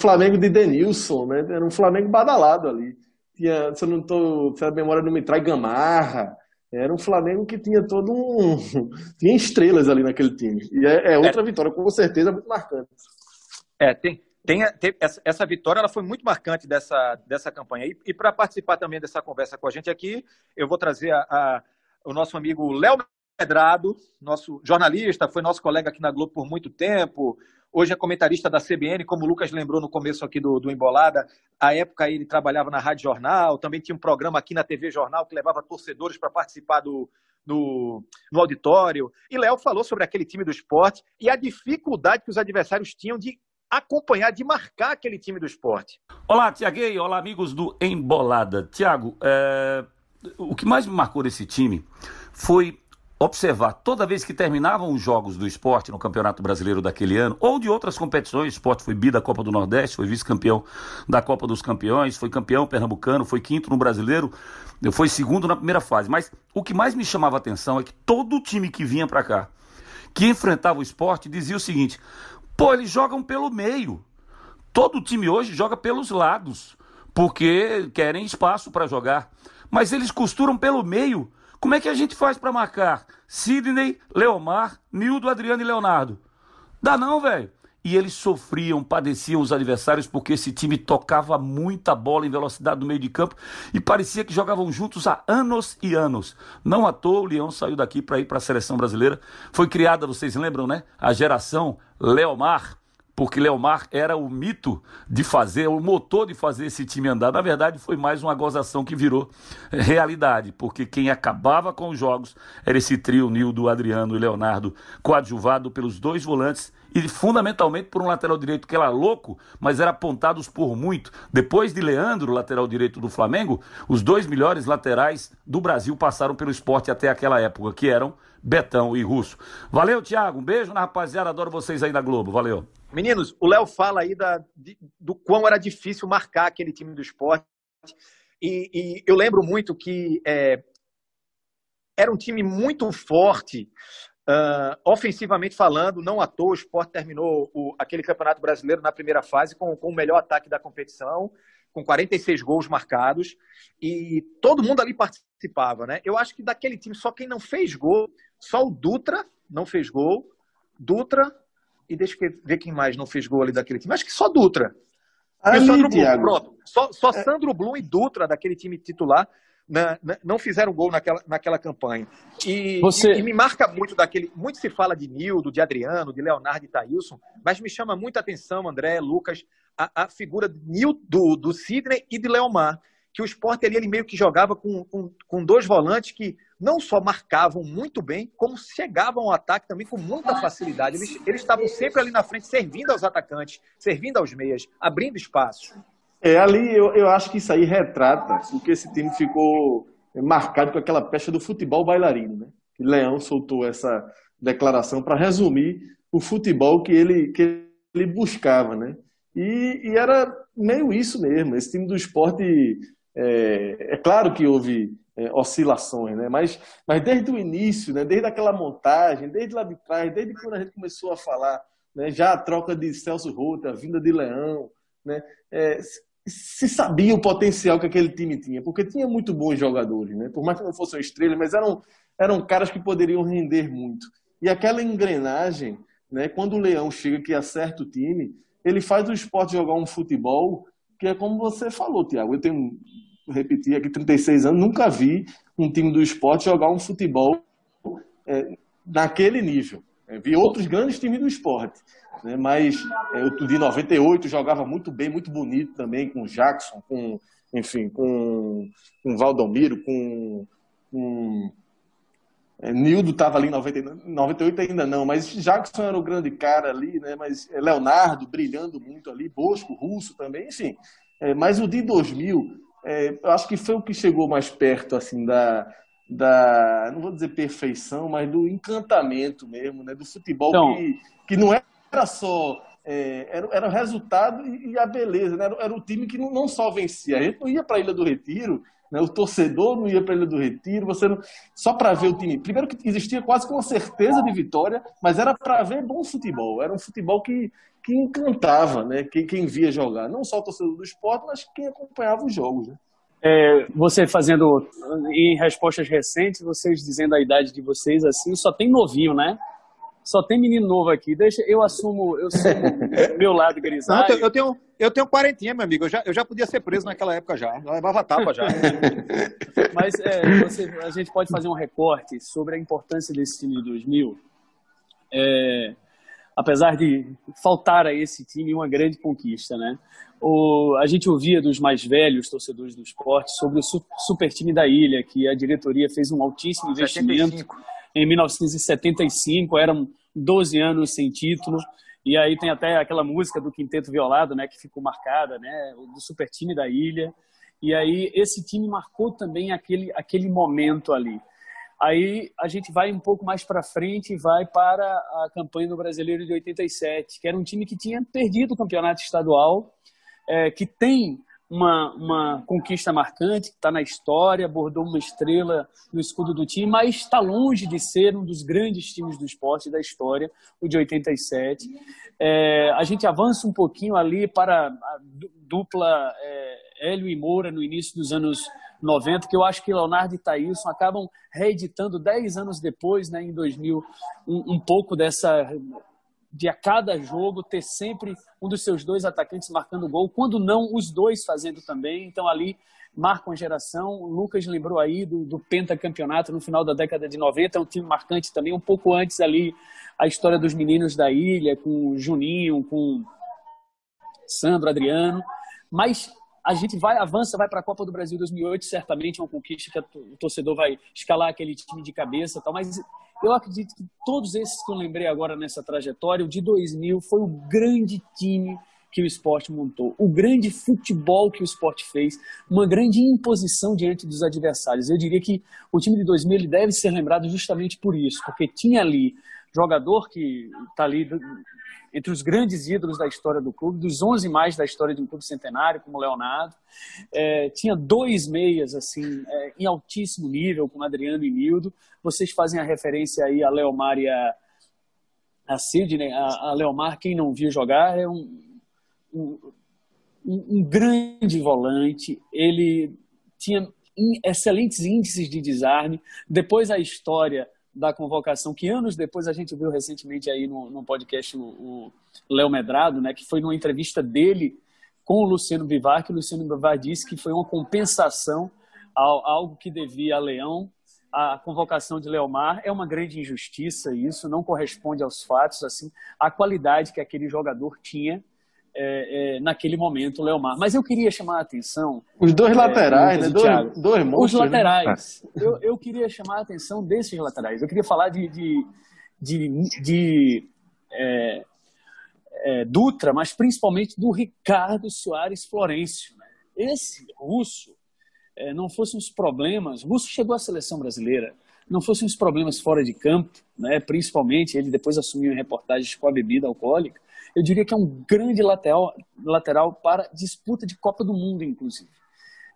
Flamengo de Denilson, né? Era um Flamengo badalado ali tinha, se eu não tô, se a memória não me trai, Gamarra. Era um Flamengo que tinha todo um. tinha estrelas ali naquele time. E é, é outra é. vitória, com certeza, muito marcante. É, tem, tem, tem essa, essa, vitória ela foi muito marcante dessa, dessa campanha. E, e para participar também dessa conversa com a gente aqui, eu vou trazer a, a, o nosso amigo Léo Medrado, nosso jornalista, foi nosso colega aqui na Globo por muito tempo, Hoje é comentarista da CBN, como o Lucas lembrou no começo aqui do, do Embolada. A época ele trabalhava na Rádio Jornal, também tinha um programa aqui na TV Jornal que levava torcedores para participar do, no, no auditório. E Léo falou sobre aquele time do esporte e a dificuldade que os adversários tinham de acompanhar, de marcar aquele time do esporte. Olá, Tiaguei. Olá, amigos do Embolada. Tiago, é... o que mais me marcou desse time foi observar toda vez que terminavam os jogos do esporte no Campeonato Brasileiro daquele ano, ou de outras competições, o esporte foi bi da Copa do Nordeste, foi vice-campeão da Copa dos Campeões, foi campeão pernambucano, foi quinto no Brasileiro, foi segundo na primeira fase. Mas o que mais me chamava a atenção é que todo time que vinha para cá, que enfrentava o esporte, dizia o seguinte: pô, eles jogam pelo meio. Todo time hoje joga pelos lados, porque querem espaço para jogar. Mas eles costuram pelo meio como é que a gente faz para marcar Sidney, Leomar, Nildo, Adriano e Leonardo? Dá não, velho. E eles sofriam, padeciam os adversários porque esse time tocava muita bola em velocidade no meio de campo e parecia que jogavam juntos há anos e anos. Não à toa o Leão saiu daqui para ir para a seleção brasileira. Foi criada, vocês lembram, né? A geração Leomar porque Leomar era o mito de fazer, o motor de fazer esse time andar. Na verdade, foi mais uma gozação que virou realidade, porque quem acabava com os jogos era esse trio Nildo, Adriano e Leonardo, coadjuvado pelos dois volantes e fundamentalmente por um lateral direito que era louco, mas era apontados por muito. Depois de Leandro, lateral direito do Flamengo, os dois melhores laterais do Brasil passaram pelo esporte até aquela época, que eram Betão e Russo. Valeu, Thiago. Um beijo na rapaziada. Adoro vocês aí da Globo. Valeu. Meninos, o Léo fala aí da, de, do quão era difícil marcar aquele time do esporte. E, e eu lembro muito que é, era um time muito forte, uh, ofensivamente falando, não à toa. O esporte terminou o, aquele campeonato brasileiro na primeira fase com, com o melhor ataque da competição, com 46 gols marcados. E todo mundo ali participava, né? Eu acho que daquele time, só quem não fez gol, só o Dutra não fez gol. Dutra, e deixa eu ver quem mais não fez gol ali daquele time. Acho que só Dutra. Ali, Sandro Blum, pronto. Só, só é. Sandro Blum e Dutra, daquele time titular, na, na, não fizeram gol naquela, naquela campanha. E, Você... e, e, me marca muito daquele. Muito se fala de Nildo, de Adriano, de Leonardo e Thailson, mas me chama muita atenção, André, Lucas, a, a figura Nil, do, do Sidney e de Leomar. Que o esporte ali ele meio que jogava com, com, com dois volantes que não só marcavam muito bem, como chegavam ao ataque também com muita facilidade. Eles, eles estavam sempre ali na frente, servindo aos atacantes, servindo aos meias, abrindo espaço. É, ali eu, eu acho que isso aí retrata o que esse time ficou marcado com aquela pecha do futebol bailarino, né? Leão soltou essa declaração para resumir o futebol que ele, que ele buscava, né? E, e, era meio isso mesmo. Esse time do esporte, é, é claro que houve é, oscilações, né? Mas, mas desde o início, né? Desde aquela montagem, desde lá de trás, desde quando a gente começou a falar, né? Já a troca de Celso Rota, a vinda de Leão, né? É, se sabia o potencial que aquele time tinha, porque tinha muito bons jogadores, né? Por mais que não fossem estrelas, mas eram, eram caras que poderiam render muito. E aquela engrenagem, né? Quando o Leão chega que acerta o time, ele faz o esporte jogar um futebol que é como você falou, Tiago. Eu tenho, repetir aqui, 36 anos, nunca vi um time do esporte jogar um futebol é, naquele nível. É, vi outros grandes times do esporte, né? mas é, eu de 98 jogava muito bem, muito bonito também, com Jackson, com, enfim, com, com Valdomiro, com, com é, Nildo estava ali em 98 ainda não, mas Jackson era o grande cara ali, né? Mas é, Leonardo brilhando muito ali, Bosco, Russo também, enfim. É, mas o de 2000, é, eu acho que foi o que chegou mais perto assim da, da não vou dizer perfeição, mas do encantamento mesmo, né? Do futebol então, que, que não era só é, era, era o resultado e a beleza, né? era, era o time que não, não só vencia. A gente não ia para a Ilha do Retiro né? O torcedor não ia para a Ilha do Retiro, você não... só para ver o time. Primeiro que existia quase com certeza de vitória, mas era para ver bom futebol. Era um futebol que, que encantava né? quem, quem via jogar. Não só o torcedor do esporte, mas quem acompanhava os jogos. Né? É, você fazendo em respostas recentes, vocês dizendo a idade de vocês assim, só tem novinho, né? Só tem menino novo aqui. Deixa, eu assumo, eu assumo meu lado grisalho. Não, eu tenho, eu tenho quarentinha, meu amigo. Eu já, eu já podia ser preso naquela época já. Eu levava tapa já. Mas é, você, a gente pode fazer um recorte sobre a importância desse time de 2000. É, apesar de faltar a esse time uma grande conquista, né? O, a gente ouvia dos mais velhos torcedores do esporte sobre o super time da ilha, que a diretoria fez um altíssimo investimento. 75 em 1975, eram 12 anos sem título. E aí tem até aquela música do Quinteto Violado, né, que ficou marcada, né, do super time da ilha. E aí esse time marcou também aquele, aquele momento ali. Aí a gente vai um pouco mais para frente e vai para a campanha do Brasileiro de 87, que era um time que tinha perdido o campeonato estadual, é, que tem uma, uma conquista marcante, que está na história, bordou uma estrela no escudo do time, mas está longe de ser um dos grandes times do esporte da história, o de 87. É, a gente avança um pouquinho ali para a dupla é, Hélio e Moura no início dos anos 90, que eu acho que Leonardo e Thailson acabam reeditando 10 anos depois, né, em 2000, um, um pouco dessa de a cada jogo ter sempre um dos seus dois atacantes marcando gol, quando não os dois fazendo também. Então ali marca uma geração. O Lucas lembrou aí do, do pentacampeonato no final da década de 90, é um time marcante também, um pouco antes ali a história dos meninos da ilha, com Juninho, com Sandro, Adriano. Mas a gente vai, avança, vai para a Copa do Brasil 2008, certamente é uma conquista que o torcedor vai escalar aquele time de cabeça tal, mas eu acredito que todos esses que eu lembrei agora nessa trajetória, o de 2000 foi o grande time que o esporte montou, o grande futebol que o esporte fez, uma grande imposição diante dos adversários. Eu diria que o time de 2000 ele deve ser lembrado justamente por isso, porque tinha ali jogador que está ali entre os grandes ídolos da história do clube, dos 11 mais da história de um clube centenário, como o Leonardo. É, tinha dois meias assim é, em altíssimo nível, com Adriano e Nildo. Vocês fazem a referência aí a Leomar e a, a Sidney. A, a Leomar, quem não viu jogar, é um, um, um grande volante. Ele tinha excelentes índices de desarme. Depois a história da convocação, que anos depois a gente viu recentemente aí no, no podcast o, Léo Medrado, né, que foi numa entrevista dele com o Luciano Bivar, que o Luciano Bivar disse que foi uma compensação ao, algo que devia a Leão. A convocação de Leomar é uma grande injustiça, isso não corresponde aos fatos, assim, a qualidade que aquele jogador tinha é, é, naquele momento o Leomar. Mas eu queria chamar a atenção. Os dois é, laterais, né? Dois, dois monstros, Os né? laterais. Né? Eu, eu queria chamar a atenção desses laterais. Eu queria falar de, de, de, de é, é, Dutra, mas principalmente do Ricardo Soares Florencio. Né? Esse russo, não fossem os problemas, o russo chegou à seleção brasileira, não fossem os problemas fora de campo, né? principalmente ele depois assumiu reportagens com a bebida alcoólica, eu diria que é um grande lateral, lateral para disputa de Copa do Mundo, inclusive.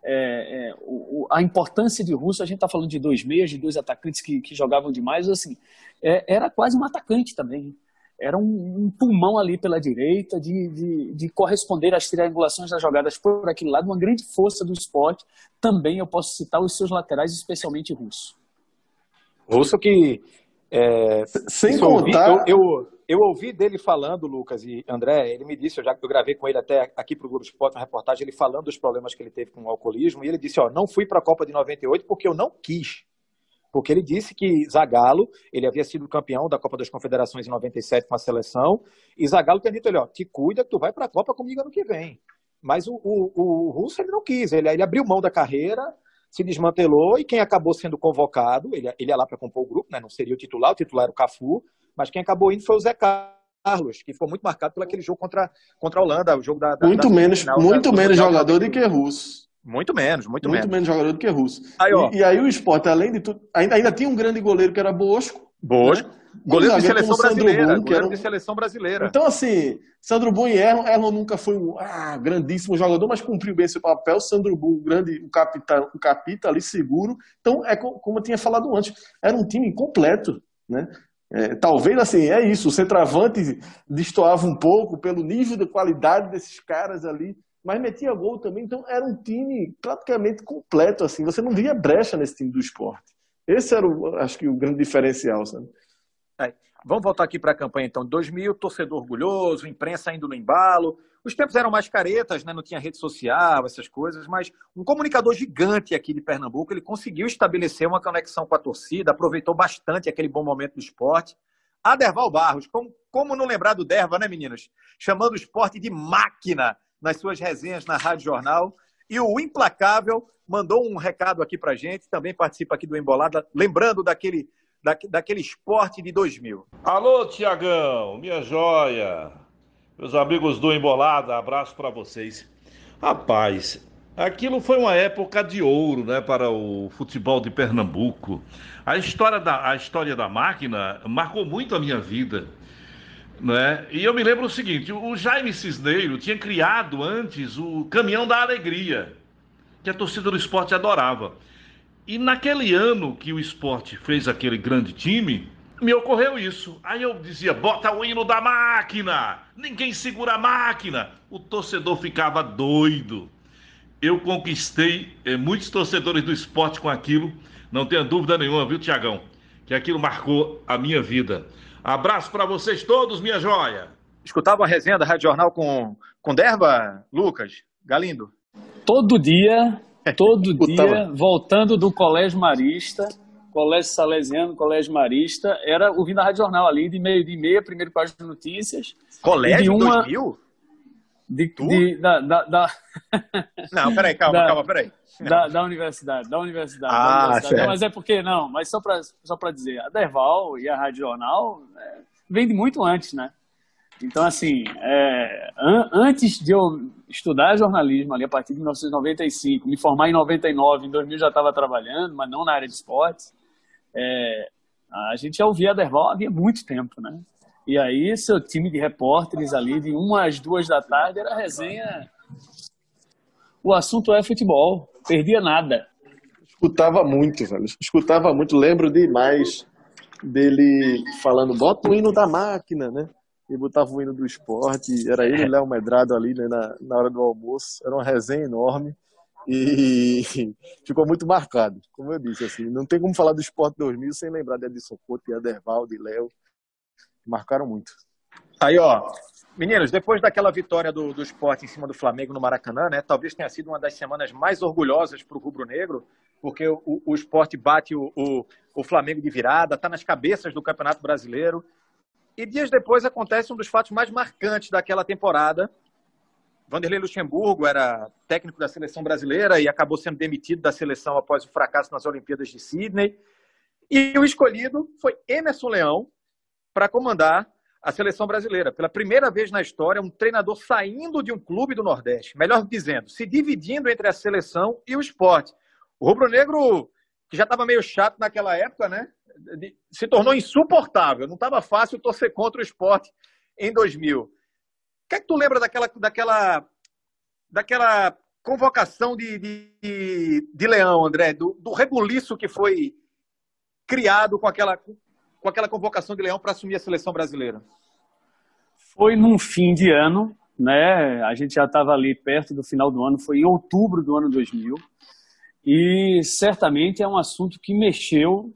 É, é, o, a importância de Russo, a gente está falando de dois meias, de dois atacantes que, que jogavam demais, assim, é, era quase um atacante também. Era um, um pulmão ali pela direita, de, de, de, corresponder às triangulações das jogadas por aquele lado, uma grande força do esporte. Também eu posso citar os seus laterais, especialmente Russo. Russo que. É, Sem contar. Eu, eu, eu ouvi dele falando, Lucas e André, ele me disse, eu já eu gravei com ele até aqui para o Globo Esporte, uma reportagem, ele falando dos problemas que ele teve com o alcoolismo, e ele disse, ó, não fui para a Copa de 98 porque eu não quis. Porque ele disse que Zagallo, ele havia sido campeão da Copa das Confederações em 97 com a seleção, e Zagallo tinha dito ele, ó, te cuida que tu vai para a Copa comigo ano que vem. Mas o, o, o Russo ele não quis, ele, ele abriu mão da carreira, se desmantelou, e quem acabou sendo convocado, ele, ele ia lá para compor o grupo, né, não seria o titular, o titular era o Cafu, mas quem acabou indo foi o Zé Carlos, que ficou muito marcado por aquele jogo contra, contra a Holanda, o jogo da. da muito da menos, final, muito menos jogador do que Russo. Muito menos, muito, muito menos. menos jogador do que Russo. Aí, e, e, aí o esporte, além de tudo, ainda, ainda tinha um grande goleiro que era Bosco. Bosco. Né? Goleiro de seleção brasileira. Boom, goleiro era... de seleção brasileira. Então, assim, Sandro Boom e Erlon. Erlon nunca foi um ah, grandíssimo jogador, mas cumpriu bem seu papel. Sandro Boom, grande, o capitão, o capita ali seguro. Então, é como eu tinha falado antes, era um time completo, né? É, talvez assim, é isso, o centroavante destoava um pouco pelo nível de qualidade desses caras ali, mas metia gol também, então era um time praticamente completo, assim, você não via brecha nesse time do esporte. Esse era, o, acho que, o grande diferencial, sabe? É. Vamos voltar aqui para a campanha, então. 2000, torcedor orgulhoso, imprensa indo no embalo. Os tempos eram mais caretas, né? não tinha rede social, essas coisas, mas um comunicador gigante aqui de Pernambuco, ele conseguiu estabelecer uma conexão com a torcida, aproveitou bastante aquele bom momento do esporte. Aderval Barros, como, como não lembrar do Derva, né, meninos? Chamando o esporte de máquina nas suas resenhas na Rádio Jornal. E o Implacável mandou um recado aqui para gente, também participa aqui do Embolada, lembrando daquele, da, daquele esporte de 2000. Alô, Tiagão, minha joia. Meus amigos do Embolada, abraço para vocês. Rapaz, aquilo foi uma época de ouro, né, para o futebol de Pernambuco. A história da, a história da máquina marcou muito a minha vida. Né? E eu me lembro o seguinte: o Jaime Cisneiro tinha criado antes o Caminhão da Alegria, que a torcida do esporte adorava. E naquele ano que o esporte fez aquele grande time, me ocorreu isso. Aí eu dizia: bota o hino da máquina, ninguém segura a máquina. O torcedor ficava doido. Eu conquistei eh, muitos torcedores do esporte com aquilo, não tenha dúvida nenhuma, viu, Tiagão? Que aquilo marcou a minha vida. Abraço para vocês todos, minha joia. Escutava a resenha da Rádio Jornal com, com Derba, Lucas, Galindo? Todo dia, todo dia, voltando do Colégio Marista, Colégio Salesiano, Colégio Marista, era ouvindo a Rádio Jornal ali, de meio de meia, primeiro página de notícias. Colégio de uma... 2000? De, de, da, da, da... Não, peraí, calma, da, calma, peraí. Da, da universidade, da universidade. Ah, da universidade. Certo. Mas é porque, não, mas só para só dizer, a Derval e a Rádio Jornal é, vem de muito antes, né? Então, assim, é, an antes de eu estudar jornalismo ali a partir de 1995, me formar em 99, em 2000 já estava trabalhando, mas não na área de esportes, é, a gente já ouvia a Derval havia muito tempo, né? E aí, seu time de repórteres ali, de uma às duas da tarde, era resenha. O assunto é futebol, perdia nada. Escutava muito, velho. Escutava muito, lembro demais dele falando, bota o hino da máquina, né? E botava o hino do esporte. Era ele e Léo Medrado ali né, na, na hora do almoço. Era uma resenha enorme e ficou muito marcado, como eu disse, assim, não tem como falar do Esporte 2000 sem lembrar de Edson Couto, de Aderval, de Léo, marcaram muito. Aí, ó, meninos, depois daquela vitória do, do esporte em cima do Flamengo no Maracanã, né, talvez tenha sido uma das semanas mais orgulhosas para o rubro-negro, porque o, o, esporte bate o, o, o Flamengo de virada, está nas cabeças do Campeonato Brasileiro, e dias depois acontece um dos fatos mais marcantes daquela temporada, Vanderlei Luxemburgo era técnico da seleção brasileira e acabou sendo demitido da seleção após o fracasso nas Olimpíadas de Sydney. E o escolhido foi Emerson Leão para comandar a seleção brasileira. Pela primeira vez na história, um treinador saindo de um clube do Nordeste, melhor dizendo, se dividindo entre a seleção e o esporte. O rubro-negro, que já estava meio chato naquela época, né? Se tornou insuportável. Não estava fácil torcer contra o esporte em 2000. Que é que tu lembra daquela, daquela, daquela convocação de, de, de Leão, André? Do, do rebuliço que foi criado com aquela, com aquela convocação de Leão para assumir a seleção brasileira? Foi num fim de ano, né? A gente já estava ali perto do final do ano, foi em outubro do ano 2000. E certamente é um assunto que mexeu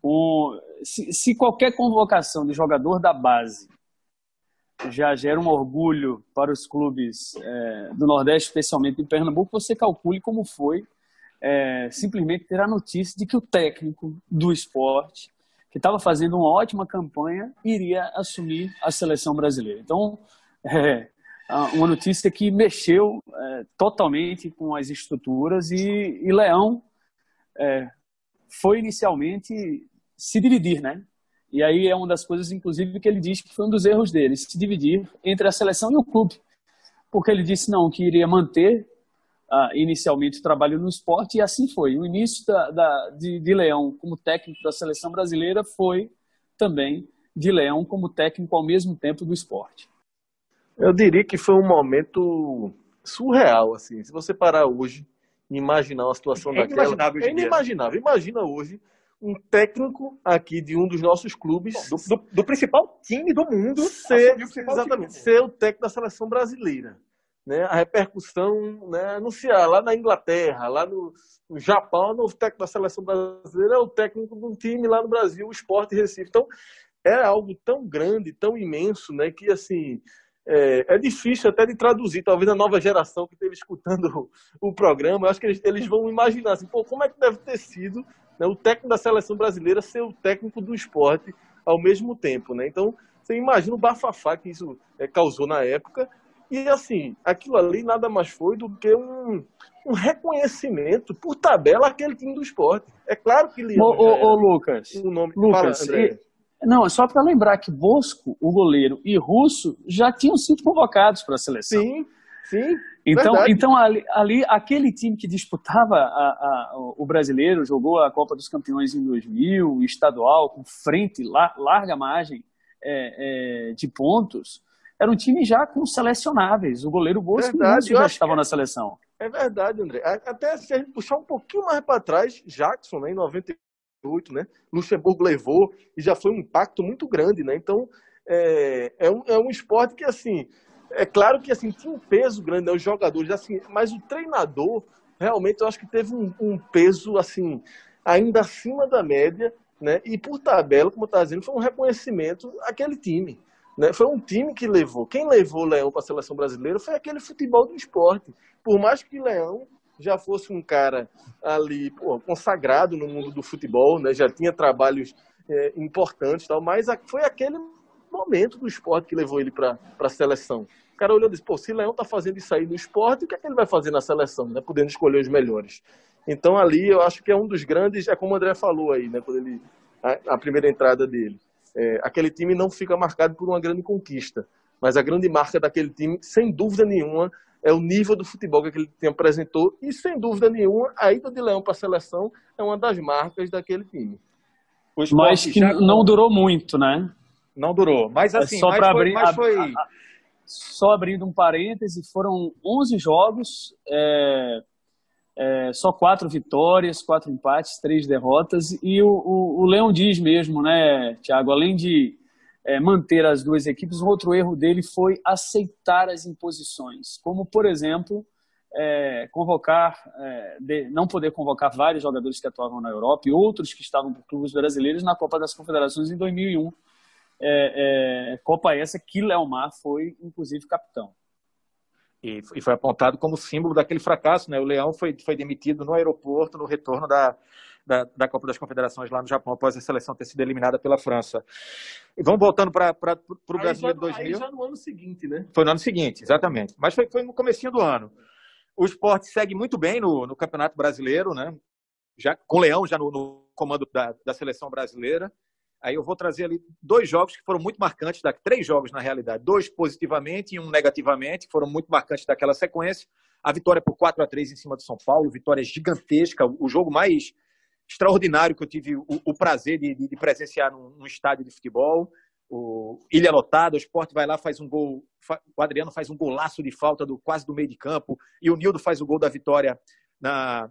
com. Se, se qualquer convocação de jogador da base já gera um orgulho para os clubes é, do Nordeste, especialmente em Pernambuco, você calcule como foi é, simplesmente ter a notícia de que o técnico do esporte, que estava fazendo uma ótima campanha, iria assumir a seleção brasileira. Então, é, uma notícia que mexeu é, totalmente com as estruturas e, e Leão é, foi inicialmente se dividir, né? E aí é uma das coisas, inclusive, que ele diz que foi um dos erros dele, se dividir entre a seleção e o clube. Porque ele disse não, que iria manter uh, inicialmente o trabalho no esporte, e assim foi. O início da, da, de, de Leão como técnico da seleção brasileira foi também de Leão como técnico ao mesmo tempo do esporte. Eu diria que foi um momento surreal, assim. Se você parar hoje e imaginar uma situação é daquela... É inimaginável. Imagina hoje um técnico aqui de um dos nossos clubes. Do, do, do principal time do mundo. Ser, exatamente, ser o técnico da seleção brasileira. Né? A repercussão, né? anunciar lá na Inglaterra, lá no, no Japão, o técnico da seleção brasileira é o técnico de um time lá no Brasil, o Sport Recife. Então, é algo tão grande, tão imenso, né? que assim. É, é, difícil até de traduzir, talvez a nova geração que esteve escutando o, o programa, eu acho que eles, eles, vão imaginar assim, pô, como é que deve ter sido né, o técnico da seleção brasileira ser o técnico do esporte ao mesmo tempo, né? Então, você imagina o bafafá que isso é, causou na época. E, assim, aquilo ali nada mais foi do que um, um reconhecimento por tabela aquele time do esporte. É claro que ele. Ô, ô, ô Lucas. O nome Lucas, Fala, e, não, é só para lembrar que Bosco, o goleiro, e Russo já tinham sido convocados para a seleção. Sim, sim. Então, então ali, ali, aquele time que disputava a, a, o brasileiro, jogou a Copa dos Campeões em 2000, estadual, com frente, larga margem é, é, de pontos, era um time já com selecionáveis. O goleiro Bosco verdade, já estava na seleção. É verdade, André. Até se a gente puxar um pouquinho mais para trás, Jackson, né, em 98, né, Luxemburgo levou e já foi um impacto muito grande, né? Então, é, é, um, é um esporte que, assim, é claro que assim tinha um peso grande, né, os jogadores, assim, mas o treinador realmente eu acho que teve um, um peso assim ainda acima da média, né? E por tabela, como está dizendo, foi um reconhecimento àquele time. Né? Foi um time que levou. Quem levou o Leão para a seleção brasileira foi aquele futebol do esporte. Por mais que Leão já fosse um cara ali pô, consagrado no mundo do futebol, né? já tinha trabalhos é, importantes, tal, mas foi aquele momento do esporte que levou ele para a seleção. O cara olhou e disse, pô, se Leão tá fazendo isso aí no esporte, o que é que ele vai fazer na seleção, né? Podendo escolher os melhores. Então ali eu acho que é um dos grandes, é como o André falou aí, né? Quando ele, a, a primeira entrada dele. É, aquele time não fica marcado por uma grande conquista, mas a grande marca daquele time, sem dúvida nenhuma, é o nível do futebol que aquele time apresentou e, sem dúvida nenhuma, a ida de Leão para a seleção é uma das marcas daquele time. Mas que já... não durou muito, né? Não durou. Mas é assim, é só para abrir, mas foi... A, a, só abrindo um parêntese, foram 11 jogos, é, é, só quatro vitórias, quatro empates, três derrotas. E o, o, o Leão diz mesmo, né, Thiago, além de é, manter as duas equipes, um outro erro dele foi aceitar as imposições, como, por exemplo, é, convocar, é, de, não poder convocar vários jogadores que atuavam na Europa e outros que estavam por clubes brasileiros na Copa das Confederações em 2001 é, é, Copa essa que Leomar foi, inclusive, capitão. E, e, foi apontado como símbolo daquele fracasso. Né? O Leão foi, foi demitido no aeroporto no retorno da, da, da, Copa das Confederações lá no Japão, após a seleção ter sido eliminada pela França. E vamos voltando para o Brasileiro já, 2000. Aí já no ano seguinte, né? Foi no ano seguinte, exatamente. Mas foi, foi no comecinho do ano. O esporte segue muito bem no, no Campeonato Brasileiro, né? Já, com o Leão já no, no comando da, da seleção brasileira. Aí eu vou trazer ali dois jogos que foram muito marcantes, da, três jogos na realidade, dois positivamente e um negativamente, que foram muito marcantes daquela sequência. A vitória por 4 a 3 em cima do São Paulo, vitória gigantesca, o jogo mais extraordinário que eu tive o, o prazer de, de, presenciar num, num, estádio de futebol. O Ilha lotada, o esporte vai lá, faz um gol. O Adriano faz um golaço de falta do quase do meio de campo. E o Nildo faz o gol da vitória na,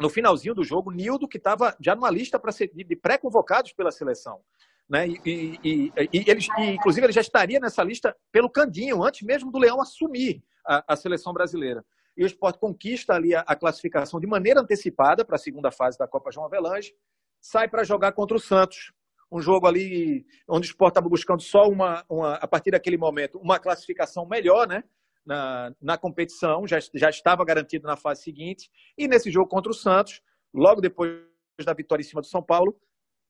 no finalzinho do jogo. Nildo, que estava já numa lista para ser de, de pré-convocados pela seleção. Né? E, e, e, e, ele, inclusive, ele já estaria nessa lista pelo Candinho, antes mesmo do Leão assumir a, a seleção brasileira e o esporte conquista ali a, a classificação de maneira antecipada para a segunda fase da Copa João Avelange, sai para jogar contra o Santos. Um jogo ali onde o esporte estava buscando só uma, uma, a partir daquele momento, uma classificação melhor, né? Na, na competição, já, já estava garantido na fase seguinte. E nesse jogo contra o Santos, logo depois da vitória em cima do São Paulo,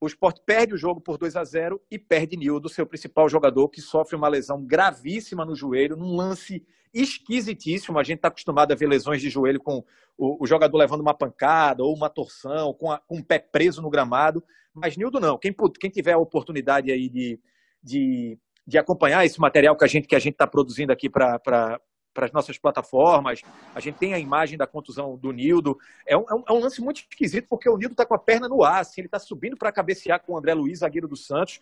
o esporte perde o jogo por 2 a 0 e perde Nildo, seu principal jogador, que sofre uma lesão gravíssima no joelho, num lance esquisitíssimo. A gente está acostumado a ver lesões de joelho com o, o, jogador levando uma pancada ou uma torção, com, a, com o pé preso no gramado. Mas Nildo não. Quem, quem tiver a oportunidade aí de, de, de acompanhar esse material que a gente que a gente está produzindo aqui para para as nossas plataformas. A gente tem a imagem da contusão do Nildo. É um, é um, lance muito esquisito, porque o Nildo está com a perna no ar, assim, ele está subindo para cabecear com o André Luiz, zagueiro do Santos.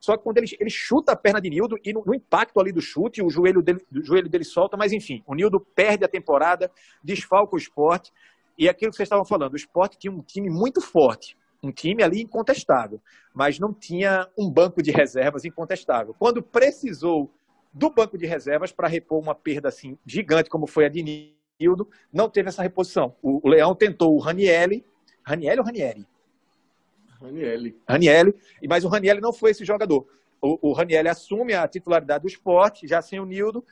Só que quando ele, ele chuta a perna de Nildo e no, no, impacto ali do chute, o joelho dele, o joelho dele solta, mas enfim, o Nildo perde a temporada, desfalca o esporte. E aquilo que vocês estavam falando, o esporte tinha um time muito forte, um time ali incontestável, mas não tinha um banco de reservas incontestável. Quando precisou do banco de reservas para repor uma perda assim gigante como foi a de Nildo, não teve essa reposição. O, o Leão tentou o Ranielli, Ranielli ou Ranieri? Ranielli. Ranielli, mas o Ranielli não foi esse jogador. O, o Ranielli assume a titularidade do esporte, já sem o Nildo,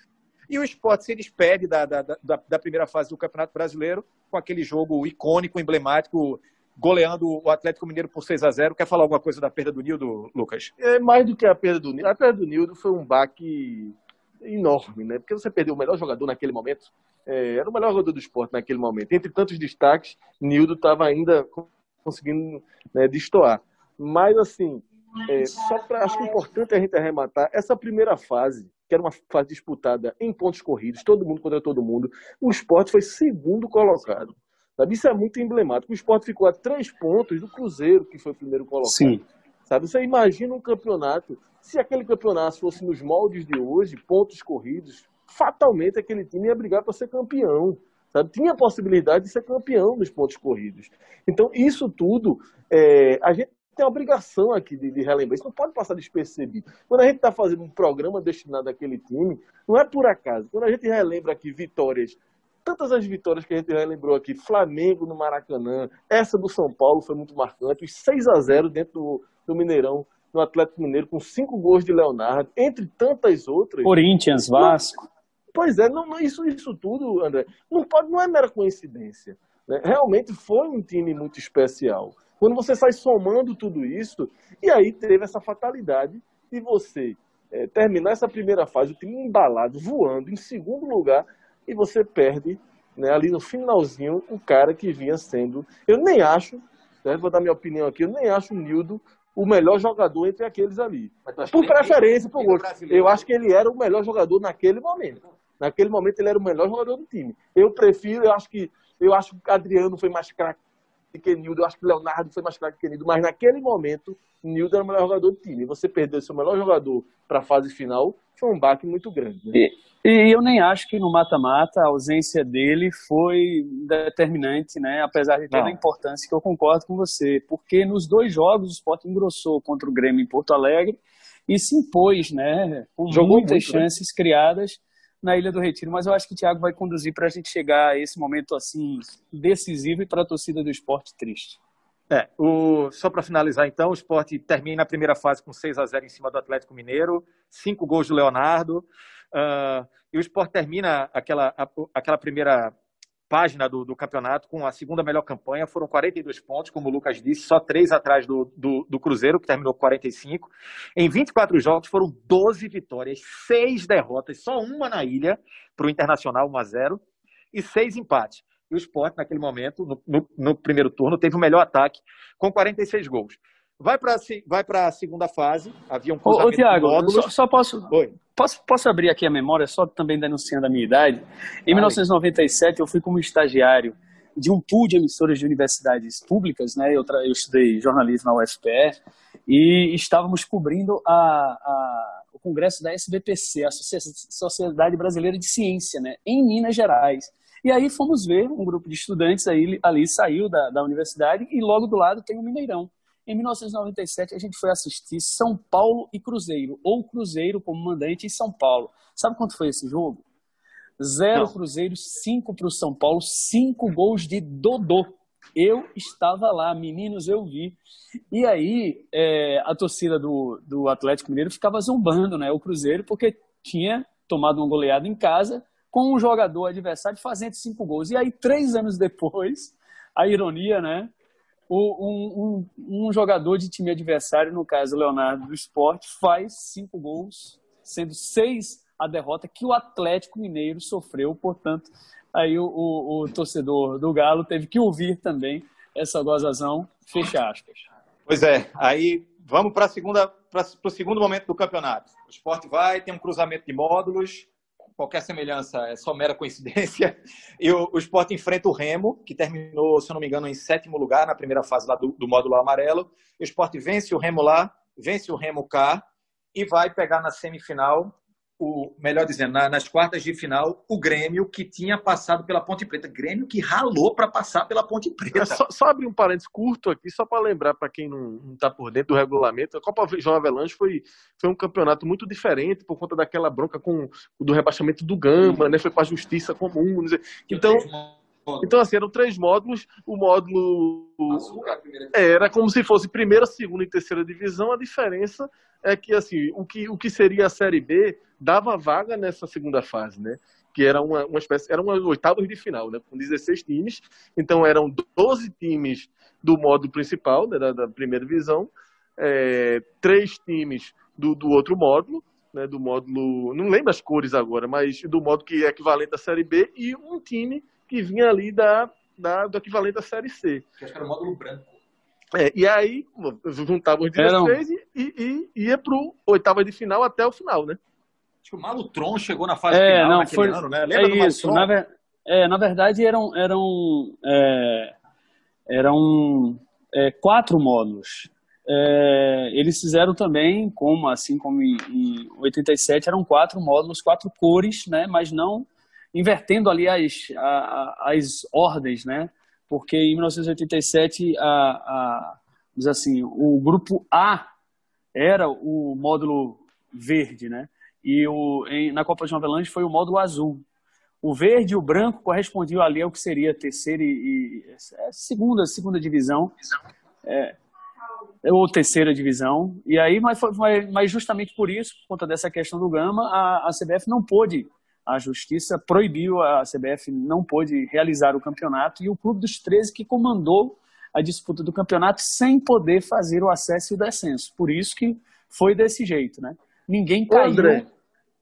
e o esporte se despede da, da, da, da, primeira fase do Campeonato Brasileiro com aquele jogo icônico, emblemático, goleando o Atlético Mineiro por 6 a 0 Quer falar alguma coisa da perda do Nildo, Lucas? É mais do que a perda do Nildo. A perda do Nildo foi um baque enorme, né? Porque você perdeu o melhor jogador naquele momento. É, era o melhor jogador do esporte naquele momento. Entre tantos destaques, Nildo estava ainda conseguindo né, destoar. Mas, assim, é, só para acho que é importante a gente arrematar essa primeira fase, que era uma fase disputada em pontos corridos, todo mundo contra todo mundo, o esporte foi segundo colocado. Sabe? Isso é muito emblemático. O esporte ficou a três pontos do Cruzeiro, que foi o primeiro colocado. Sim. Sabe? Você imagina um campeonato, se aquele campeonato fosse nos moldes de hoje, pontos corridos, fatalmente aquele time ia brigar para ser campeão. Sabe? Tinha a possibilidade de ser campeão dos pontos corridos. Então, isso tudo, é, a gente tem a obrigação aqui de, de, relembrar. Isso não pode passar despercebido. Quando a gente está fazendo um programa destinado àquele time, não é por acaso. Quando a gente relembra aqui vitórias, tantas as vitórias que a gente relembrou aqui, Flamengo no Maracanã, essa do São Paulo foi muito marcante, os 6 a 0 dentro do, do Mineirão, no Atlético Mineiro, com cinco gols de Leonardo, entre tantas outras. Corinthians, Vasco. Pois é, não, não, isso, isso tudo, André, não, pode, não é mera coincidência. Né? Realmente foi um time muito especial. Quando você sai somando tudo isso, e aí teve essa fatalidade de você é, terminar essa primeira fase, o time embalado, voando em segundo lugar, e você perde né, ali no finalzinho o cara que vinha sendo. Eu nem acho, né, vou dar minha opinião aqui, eu nem acho o Nildo o melhor jogador entre aqueles ali. Por preferência, por gosto. Eu acho que ele era o melhor jogador naquele momento. Naquele momento ele era o melhor jogador do time. Eu prefiro, eu acho que eu acho que Adriano foi mais craque que Nildo, eu acho que Leonardo foi mais craque que Nildo, mas naquele momento Nildo era o melhor jogador do time. Você perder seu melhor jogador para a fase final foi um baque muito grande. Né? E, e, eu nem acho que no mata-mata a ausência dele foi determinante, né? Apesar de toda a importância que eu concordo com você, porque nos dois jogos o Sport engrossou contra o Grêmio em Porto Alegre e se impôs, né? Com Jogou muitas muito, né? chances né? criadas na Ilha do Retiro, mas eu acho que o Thiago vai conduzir para a gente chegar a esse momento assim decisivo e para a torcida do esporte triste. É, o, só para finalizar então, o esporte termina a primeira fase com 6 a 0 em cima do Atlético Mineiro, cinco gols do Leonardo, uh, e o esporte termina aquela, aquela primeira página do, do, campeonato com a segunda melhor campanha. Foram 42 pontos, como o Lucas disse, só três atrás do, do, do, Cruzeiro, que terminou com 45. Em 24 jogos foram 12 vitórias, seis derrotas, só uma na ilha para o Internacional, 1 a 0 e seis empates. E o Sport, naquele momento, no, no, no primeiro turno, teve o melhor ataque, com 46 gols. Vai para vai a segunda fase. Havia um cruzamento Ô, Tiago, só, só, posso, posso posso abrir aqui a memória, só também denunciando a minha idade. Em 1997, eu fui como estagiário de um pool de emissoras de universidades públicas, né? Eu, eu estudei jornalismo na UFPE e estávamos cobrindo a, a, o congresso da SBPC, a Sociedade Brasileira de Ciência, né? Em Minas Gerais. E aí fomos ver um grupo de estudantes aí, ali saiu da, da universidade e logo do lado tem o Mineirão. Em 1997, a gente foi assistir São Paulo e Cruzeiro, ou Cruzeiro como mandante em São Paulo. Sabe quanto foi esse jogo? Zero Não. Cruzeiro, cinco para o São Paulo, cinco gols de Dodô. Eu estava lá, meninos, eu vi. E aí, é, a torcida do, do Atlético Mineiro ficava zombando, né? O Cruzeiro, porque tinha tomado uma goleada em casa com um jogador adversário fazendo cinco gols. E aí, três anos depois, a ironia, né? Um, um, um, jogador de time adversário, no caso Leonardo do Esporte, faz cinco gols, sendo seis a derrota que o Atlético Mineiro sofreu. Portanto, aí o, o, o torcedor do Galo teve que ouvir também essa gozação. Fecha aspas. Pois é, aí vamos para o segundo momento do campeonato. O esporte vai, tem um cruzamento de módulos, qualquer semelhança é só mera coincidência. E o, o Sport enfrenta o Remo, que terminou, se eu não me engano, em sétimo lugar na primeira fase lá do, do módulo amarelo. E o Sport vence o Remo lá, vence o Remo cá e vai pegar na semifinal o, melhor dizendo, na, nas quartas de final, o Grêmio que tinha passado pela Ponte Preta. Grêmio que ralou para passar pela Ponte Preta. Só, só abrir um parênteses curto aqui, só para lembrar para quem não está por dentro do regulamento, a Copa João Avelange foi, foi um campeonato muito diferente por conta daquela bronca com do rebaixamento do Gama, né? Foi para a justiça comum. Então, então, assim, eram três módulos. O módulo era como se fosse primeira, segunda e terceira divisão. A diferença é que, assim, o que, o que seria a Série B dava vaga nessa segunda fase, né? Que era uma, uma espécie, eram oitavas de final, né? Com 16 times. Então, eram 12 times do módulo principal, né, da, da primeira divisão, é, três times do, do outro módulo, né, do módulo, não lembro as cores agora, mas do módulo que é equivalente à Série B, e um time que vinha ali da, da, do equivalente da Série C. Que acho que era o módulo branco. É, e aí, juntava os 16 e, e, e ia pro oitava de final até o final, né? Acho que o Malutron chegou na fase é, final não, naquele foi, ano, né? Lembra é isso. Na, ver, é, na verdade, eram, eram, é, eram é, quatro módulos. É, eles fizeram também, como assim como em, em 87, eram quatro módulos, quatro cores, né? Mas não invertendo ali as, as ordens, né? Porque em 1987, a, a, assim, o grupo A era o módulo verde, né? E o, em, na Copa de Nova Zelândia foi o módulo azul. O verde e o branco correspondiam ali ao que seria terceira e, e é, segunda, segunda divisão. É, ou terceira divisão. E aí, mas, mas justamente por isso, por conta dessa questão do Gama, a, a CBF não pôde a justiça proibiu, a CBF não pôde realizar o campeonato e o Clube dos 13 que comandou a disputa do campeonato sem poder fazer o acesso e o descenso. Por isso que foi desse jeito, né? Ninguém caiu André,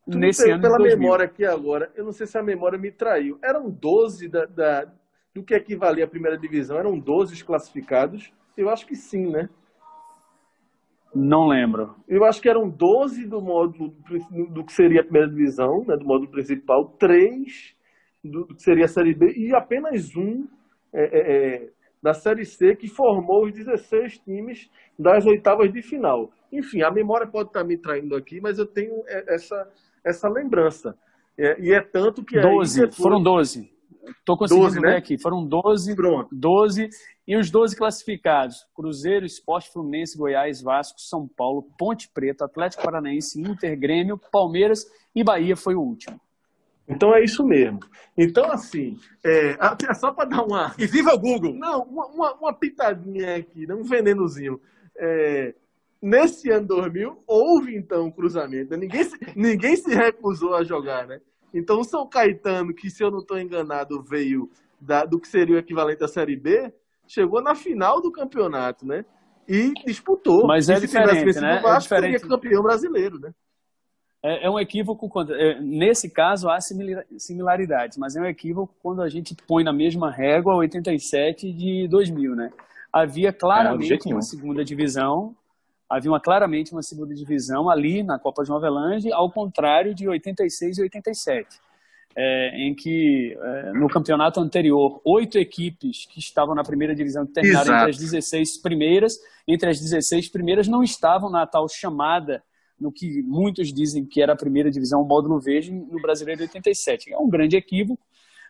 nesse ano pela memória aqui agora, eu não sei se a memória me traiu. Eram 12 da, da, do que equivalia à primeira divisão, eram 12 os classificados. Eu acho que sim, né? Não lembro. Eu acho que eram 12 do módulo do que seria a primeira divisão, né, do módulo principal, três do, do que seria a Série B e apenas um é, é, é da Série C que formou os 16 times das oitavas de final. Enfim, a memória pode estar me traindo aqui, mas eu tenho é, essa, essa lembrança. É, e é tanto que. 12, depois... foram 12. Estou conseguindo 12, ver né? aqui. Foram 12, Pronto. 12 e os 12 classificados: Cruzeiro, Esporte Fluminense, Goiás, Vasco, São Paulo, Ponte Preta, Atlético Paranaense, Inter, Grêmio, Palmeiras e Bahia foi o último. Então é isso mesmo. Então, assim, é, é só para dar uma. E viva o Google! Não, uma, uma, uma pitadinha aqui, né? um venenozinho. É, nesse ano 2000, houve então um cruzamento. Ninguém, se, ninguém se recusou a jogar, né? Então o São Caetano, que se eu não estou enganado, veio da, do que seria o equivalente à Série B, chegou na final do campeonato, né? E disputou. Mas é diferente, né? O Vasco é diferente. seria campeão brasileiro, né? É, é um equívoco quando, é, nesse caso há similaridades, mas é um equívoco quando a gente põe na mesma régua 87 de 2000, né? Havia claramente é, uma segunda divisão, havia uma, claramente uma segunda divisão ali na Copa João Avelange, ao contrário de 86 e 87 é, em que é, no campeonato anterior oito equipes que estavam na primeira divisão terminaram Exato. entre as 16 primeiras, entre as 16 primeiras não estavam na tal chamada no que muitos dizem que era a primeira divisão o módulo verde no Brasileiro de 87. É um grande equívoco,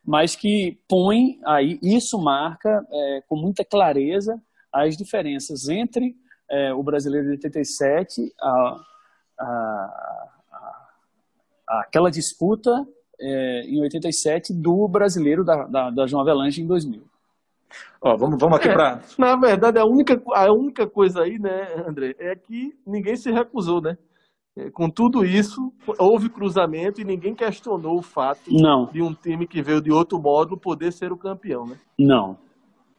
mas que põe aí isso marca é, com muita clareza as diferenças entre é, o Brasileiro de 87 a, a, a, aquela disputa é, em 87 do brasileiro da, da, da João Avelange em 2000. Ó, vamos, vamos aqui é, para. Na verdade, a única, a única coisa aí, né, André, é que ninguém se recusou, né? É, com tudo isso, houve cruzamento e ninguém questionou o fato Não. de um time que veio de outro módulo poder ser o campeão, né? Não.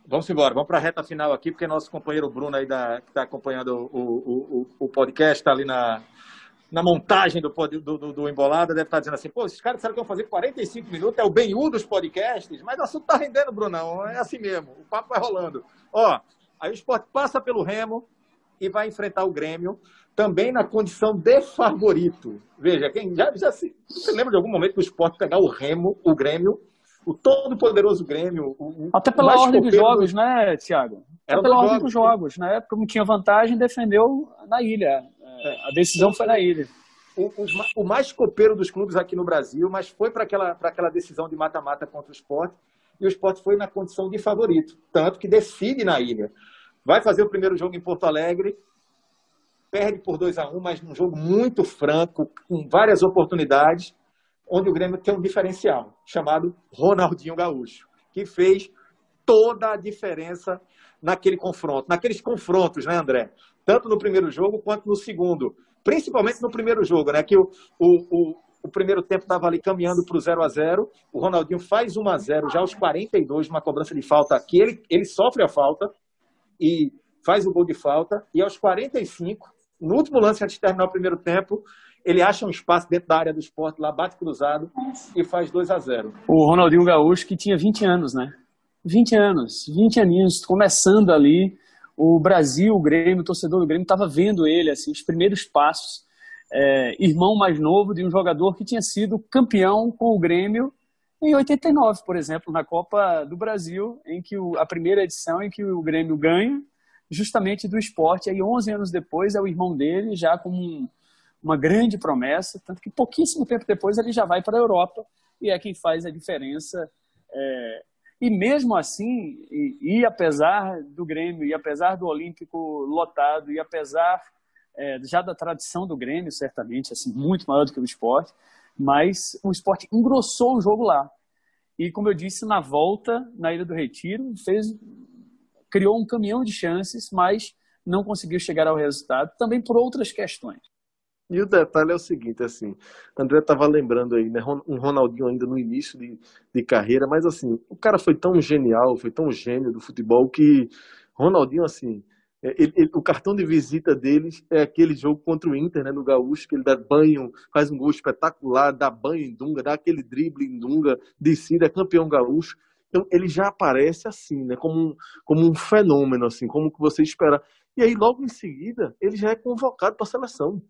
Vamos embora, vamos para a reta final aqui, porque nosso companheiro Bruno aí da, que está acompanhando o, o, o, o podcast está ali na, na montagem do, do, do, do, Embolada, deve estar dizendo assim, pô, esses caras disseram que vão fazer 45 minutos, é o bem-u dos podcasts, mas o assunto está rendendo, Brunão, é assim mesmo, o papo vai rolando. Ó, aí o esporte passa pelo Remo e vai enfrentar o Grêmio, também na condição de favorito. Veja, quem já, já se, você lembra de algum momento que o esporte pegar o Remo, o Grêmio, o todo poderoso Grêmio. O, Até pela ordem dos jogos, né, Tiago? Até pela ordem dos jogos. Na época não tinha vantagem, defendeu na ilha. A decisão foi na ilha. O, o, o, mais copeiro dos clubes aqui no Brasil, mas foi para aquela, aquela decisão de mata-mata contra o esporte, e o esporte foi na condição de favorito, tanto que decide na ilha. Vai fazer o primeiro jogo em Porto Alegre, perde por 2 a 1 um, mas num jogo muito franco, com várias oportunidades, onde o Grêmio tem um diferencial, chamado Ronaldinho Gaúcho, que fez toda a diferença naquele confronto, naqueles confrontos, né, André? tanto no primeiro jogo quanto no segundo. Principalmente no primeiro jogo, né? Que o, o, o, o primeiro tempo estava ali caminhando para o 0 a 0 O Ronaldinho faz 1 a 0 já aos 42, uma cobrança de falta aqui. Ele, ele sofre a falta e faz o gol de falta. E aos 45, no último lance antes de terminar o primeiro tempo, ele acha um espaço dentro da área do esporte, lá bate cruzado e faz 2 a 0 O Ronaldinho Gaúcho, que tinha 20 anos, né? 20 anos, 20 aninhos, começando ali o Brasil, o Grêmio, o torcedor do Grêmio estava vendo ele, assim, os primeiros passos. É, irmão mais novo de um jogador que tinha sido campeão com o Grêmio em 89, por exemplo, na Copa do Brasil, em que o, a primeira edição em que o Grêmio ganha, justamente do esporte. Aí, 11 anos depois, é o irmão dele, já com um, uma grande promessa, tanto que pouquíssimo tempo depois ele já vai para a Europa e é quem faz a diferença é, e mesmo assim, e, e, apesar do Grêmio, e apesar do Olímpico lotado, e apesar é, já da tradição do Grêmio, certamente, assim, muito maior do que o esporte, mas o esporte engrossou o jogo lá. E como eu disse, na volta, na Ilha do Retiro, fez, criou um caminhão de chances, mas não conseguiu chegar ao resultado, também por outras questões. E o detalhe é o seguinte, assim, André estava lembrando aí, né, um Ronaldinho ainda no início de, de carreira, mas assim, o cara foi tão genial, foi tão gênio do futebol que Ronaldinho, assim, é, ele, ele, o cartão de visita deles é aquele jogo contra o Inter, né, no Gaúcho, que ele dá banho, faz um gol espetacular, dá banho em Dunga, dá aquele drible em Dunga, decide, é campeão gaúcho. Então ele já aparece assim, né, como um, como um fenômeno, assim, como que você espera. E aí logo em seguida ele já é convocado para a seleção.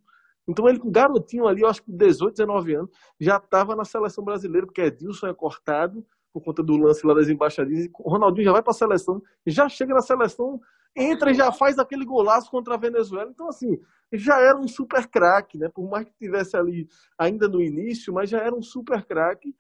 Então ele, com garotinho ali, eu acho que 18, 19 anos, já estava na seleção brasileira, porque Edilson é cortado por conta do lance lá das embaixadinhas. O Ronaldinho já vai para a seleção, já chega na seleção, entra e já faz aquele golaço contra a Venezuela. Então, assim, já era um super craque, né? Por mais que tivesse ali ainda no início, mas já era um super craque.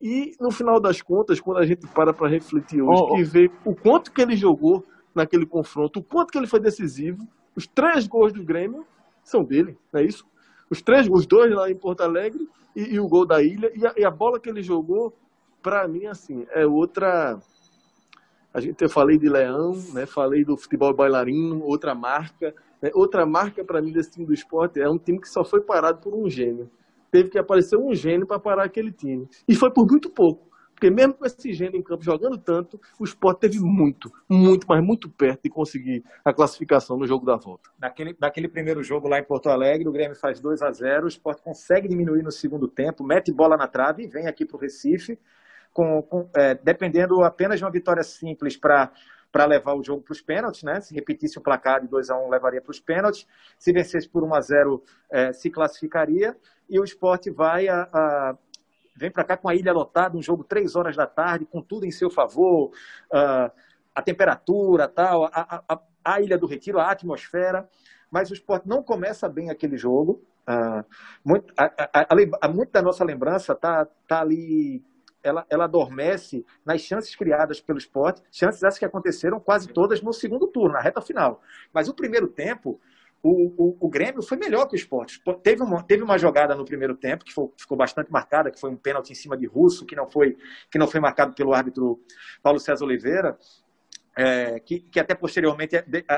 E no final das contas, quando a gente para para refletir hoje oh, oh. e ver o quanto que ele jogou naquele confronto, o quanto que ele foi decisivo, os três gols do Grêmio são dele, não é isso? Os três, os dois lá em Porto Alegre e, e o gol da ilha. E a, e a bola que ele jogou, para mim, assim, é outra. A gente, eu falei de Leão, né? falei do futebol bailarino, outra marca. Né? Outra marca para mim desse time do esporte é um time que só foi parado por um gênio. Teve que aparecer um gênio para parar aquele time. E foi por muito pouco Porque mesmo com esse gênio em campo jogando tanto, o Sport teve muito, muito, mas muito perto de conseguir a classificação no jogo da volta. Naquele, naquele primeiro jogo lá em Porto Alegre, o Grêmio faz 2 a 0 o Sport consegue diminuir no segundo tempo, mete bola na trave e vem aqui para o Recife, com, com é, dependendo apenas de uma vitória simples para para levar o jogo para os pênaltis, né? Se repetisse o placar de 2 a 1 levaria para os pênaltis. Se vencesse por 1 a 0 é, se classificaria. E o esporte vai a, a vem para cá com a ilha lotada, um jogo três horas da tarde, com tudo em seu favor, uh, a temperatura, tal, a, a, a, Ilha do Retiro, a atmosfera, mas o esporte não começa bem aquele jogo. Uh, muito, a, muito da nossa lembrança tá, tá ali, ela, ela adormece nas chances criadas pelo esporte, chances essas que aconteceram quase todas no segundo turno, na reta final. Mas o primeiro tempo, o, o, o, Grêmio foi melhor que o esporte. Teve uma, teve uma jogada no primeiro tempo que foi, ficou bastante marcada, que foi um pênalti em cima de Russo, que não foi, que não foi marcado pelo árbitro Paulo César Oliveira, é, que, que, até posteriormente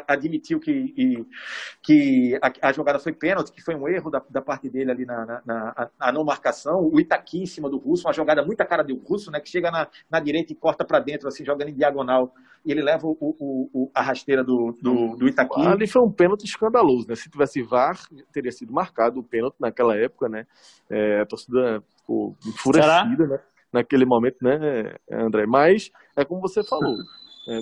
admitiu que, e, que a, a, jogada foi pênalti, que foi um erro da, da parte dele ali na, na, na a não marcação. O Itaqui em cima do Russo, uma jogada muito a cara do Russo, né, que chega na, na direita e corta para dentro, assim, jogando em diagonal. E ele leva o, o, o a rasteira do, do, do Itaqui. Ali foi um pênalti escandaloso, né? Se tivesse VAR, teria sido marcado o pênalti naquela época, né? É, a torcida ficou enfurecida, né? Naquele momento, né, André? Mas, é como você falou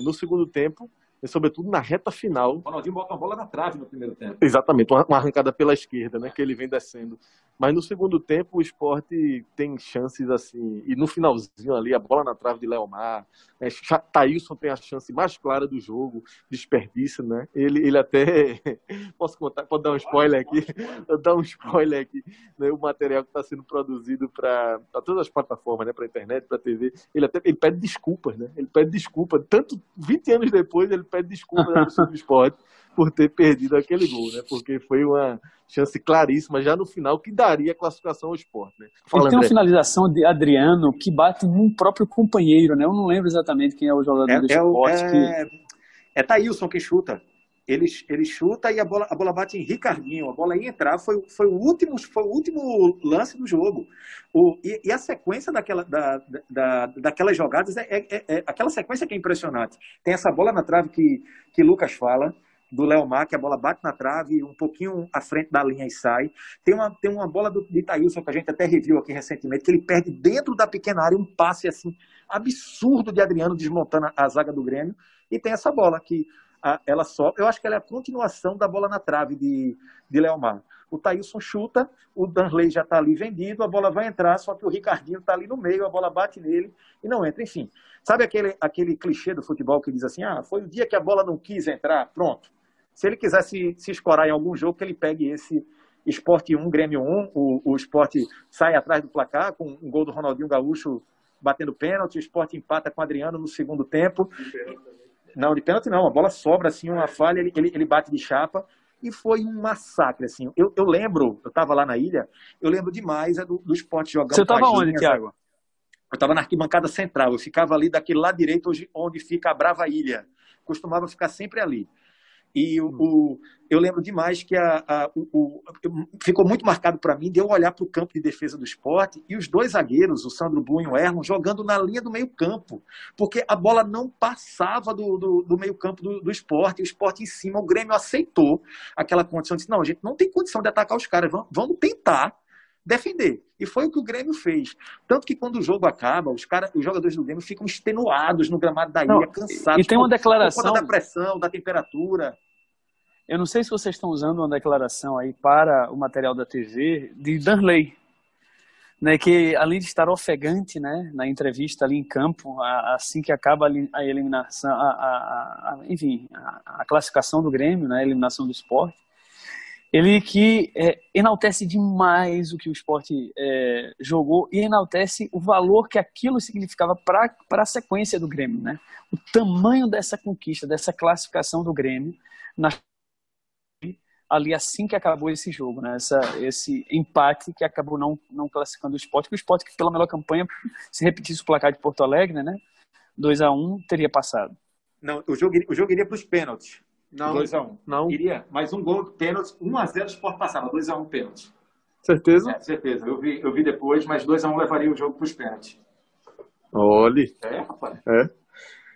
no segundo tempo, e sobretudo na reta final. O Ronaldinho bota uma bola na trave no primeiro tempo. Exatamente, uma, arrancada pela esquerda, né, que ele vem descendo. Mas no segundo tempo o esporte tem chances assim, e no finalzinho ali, a bola na trave de Leomar, é, Thailson tem a chance mais clara do jogo, desperdício, né? Ele, ele até. Posso contar? Pode dar um spoiler aqui? Dar um spoiler aqui. Né? O material que está sendo produzido para todas as plataformas, né? Para internet, para TV. Ele até ele pede desculpas, né? Ele pede desculpa. Tanto 20 anos depois, ele pede desculpas ao do esporte por ter perdido aquele gol, né? Porque foi uma chance claríssima já no final que daria a classificação ao esporte, né? Fala, tem uma finalização de Adriano que bate num próprio companheiro, né? Eu não lembro exatamente quem é o jogador é, do esporte. É, que... é Thailson que chuta. Ele, ele chuta e a bola, a bola bate em Ricardinho. A bola ia entrar, foi, foi, o, último, foi o último lance do jogo. O, e, e a sequência daquela, da, da, daquelas jogadas, é, é, é, é, aquela sequência que é impressionante. Tem essa bola na trave que, que Lucas fala, do Léo Mar, que a bola bate na trave, um pouquinho à frente da linha e sai. Tem uma, tem uma bola do, de Itaílson que a gente até reviu aqui recentemente, que ele perde dentro da pequena área um passe assim absurdo de Adriano desmontando a, a zaga do Grêmio. E tem essa bola que ela só. Eu acho que ela é a continuação da bola na trave de, de Leomar. O Thailson chuta, o Danley já está ali vendido, a bola vai entrar, só que o Ricardinho está ali no meio, a bola bate nele e não entra. Enfim, sabe aquele, aquele clichê do futebol que diz assim: ah, foi o dia que a bola não quis entrar? Pronto. Se ele quiser se, se escorar em algum jogo, que ele pegue esse Esporte 1, Grêmio 1, o, o Esporte sai atrás do placar com um gol do Ronaldinho Gaúcho batendo pênalti, o Esporte empata com o Adriano no segundo tempo. Não, de pênalti não, a bola sobra assim, uma falha, ele, ele, ele bate de chapa e foi um massacre, assim. Eu, eu lembro, eu estava lá na ilha, eu lembro demais é do, do esporte jogando. Você estava onde, Thiago? Eu estava na arquibancada central, eu ficava ali daquele lado direito onde, onde fica a Brava Ilha. Costumava ficar sempre ali. E o, o, eu lembro demais que a, a, o, ficou muito marcado para mim de eu olhar para o campo de defesa do esporte e os dois zagueiros, o Sandro Bunho e o Erlon, jogando na linha do meio-campo, porque a bola não passava do, do, do meio-campo do, do esporte, e o esporte em cima, o Grêmio aceitou aquela condição, disse: não, a gente não tem condição de atacar os caras, vamos, vamos tentar defender. E foi o que o Grêmio fez. Tanto que quando o jogo acaba, os, cara, os jogadores do Grêmio ficam extenuados no gramado da ilha, não, cansados. E tem uma declaração. Por conta da pressão, da temperatura. Eu não sei se vocês estão usando uma declaração aí para o material da TV de Danley, né, que além de estar ofegante, né, na entrevista ali em campo, assim que acaba a eliminação, a, a, a enfim, a, classificação do Grêmio, né, a eliminação do esporte, ele que é, enaltece demais o que o esporte é, jogou e enaltece o valor que aquilo significava para a sequência do Grêmio. Né? O tamanho dessa conquista, dessa classificação do Grêmio, na, ali assim que acabou esse jogo, né? Essa, esse empate que acabou não, não classificando o esporte, que o esporte que pela melhor campanha, se repetisse o placar de Porto Alegre, né? 2 a 1 teria passado. Não, o jogo, o jogo iria para os pênaltis. Não. 2x1. Um. Não. Iria. Mais um gol, pênalti. 1x0 o Sport passava. 2x1 pênalti. Certeza? É, certeza. Eu vi, eu vi depois, mas 2x1 levaria o jogo para os pênaltis. Olhe. É, rapaz. É.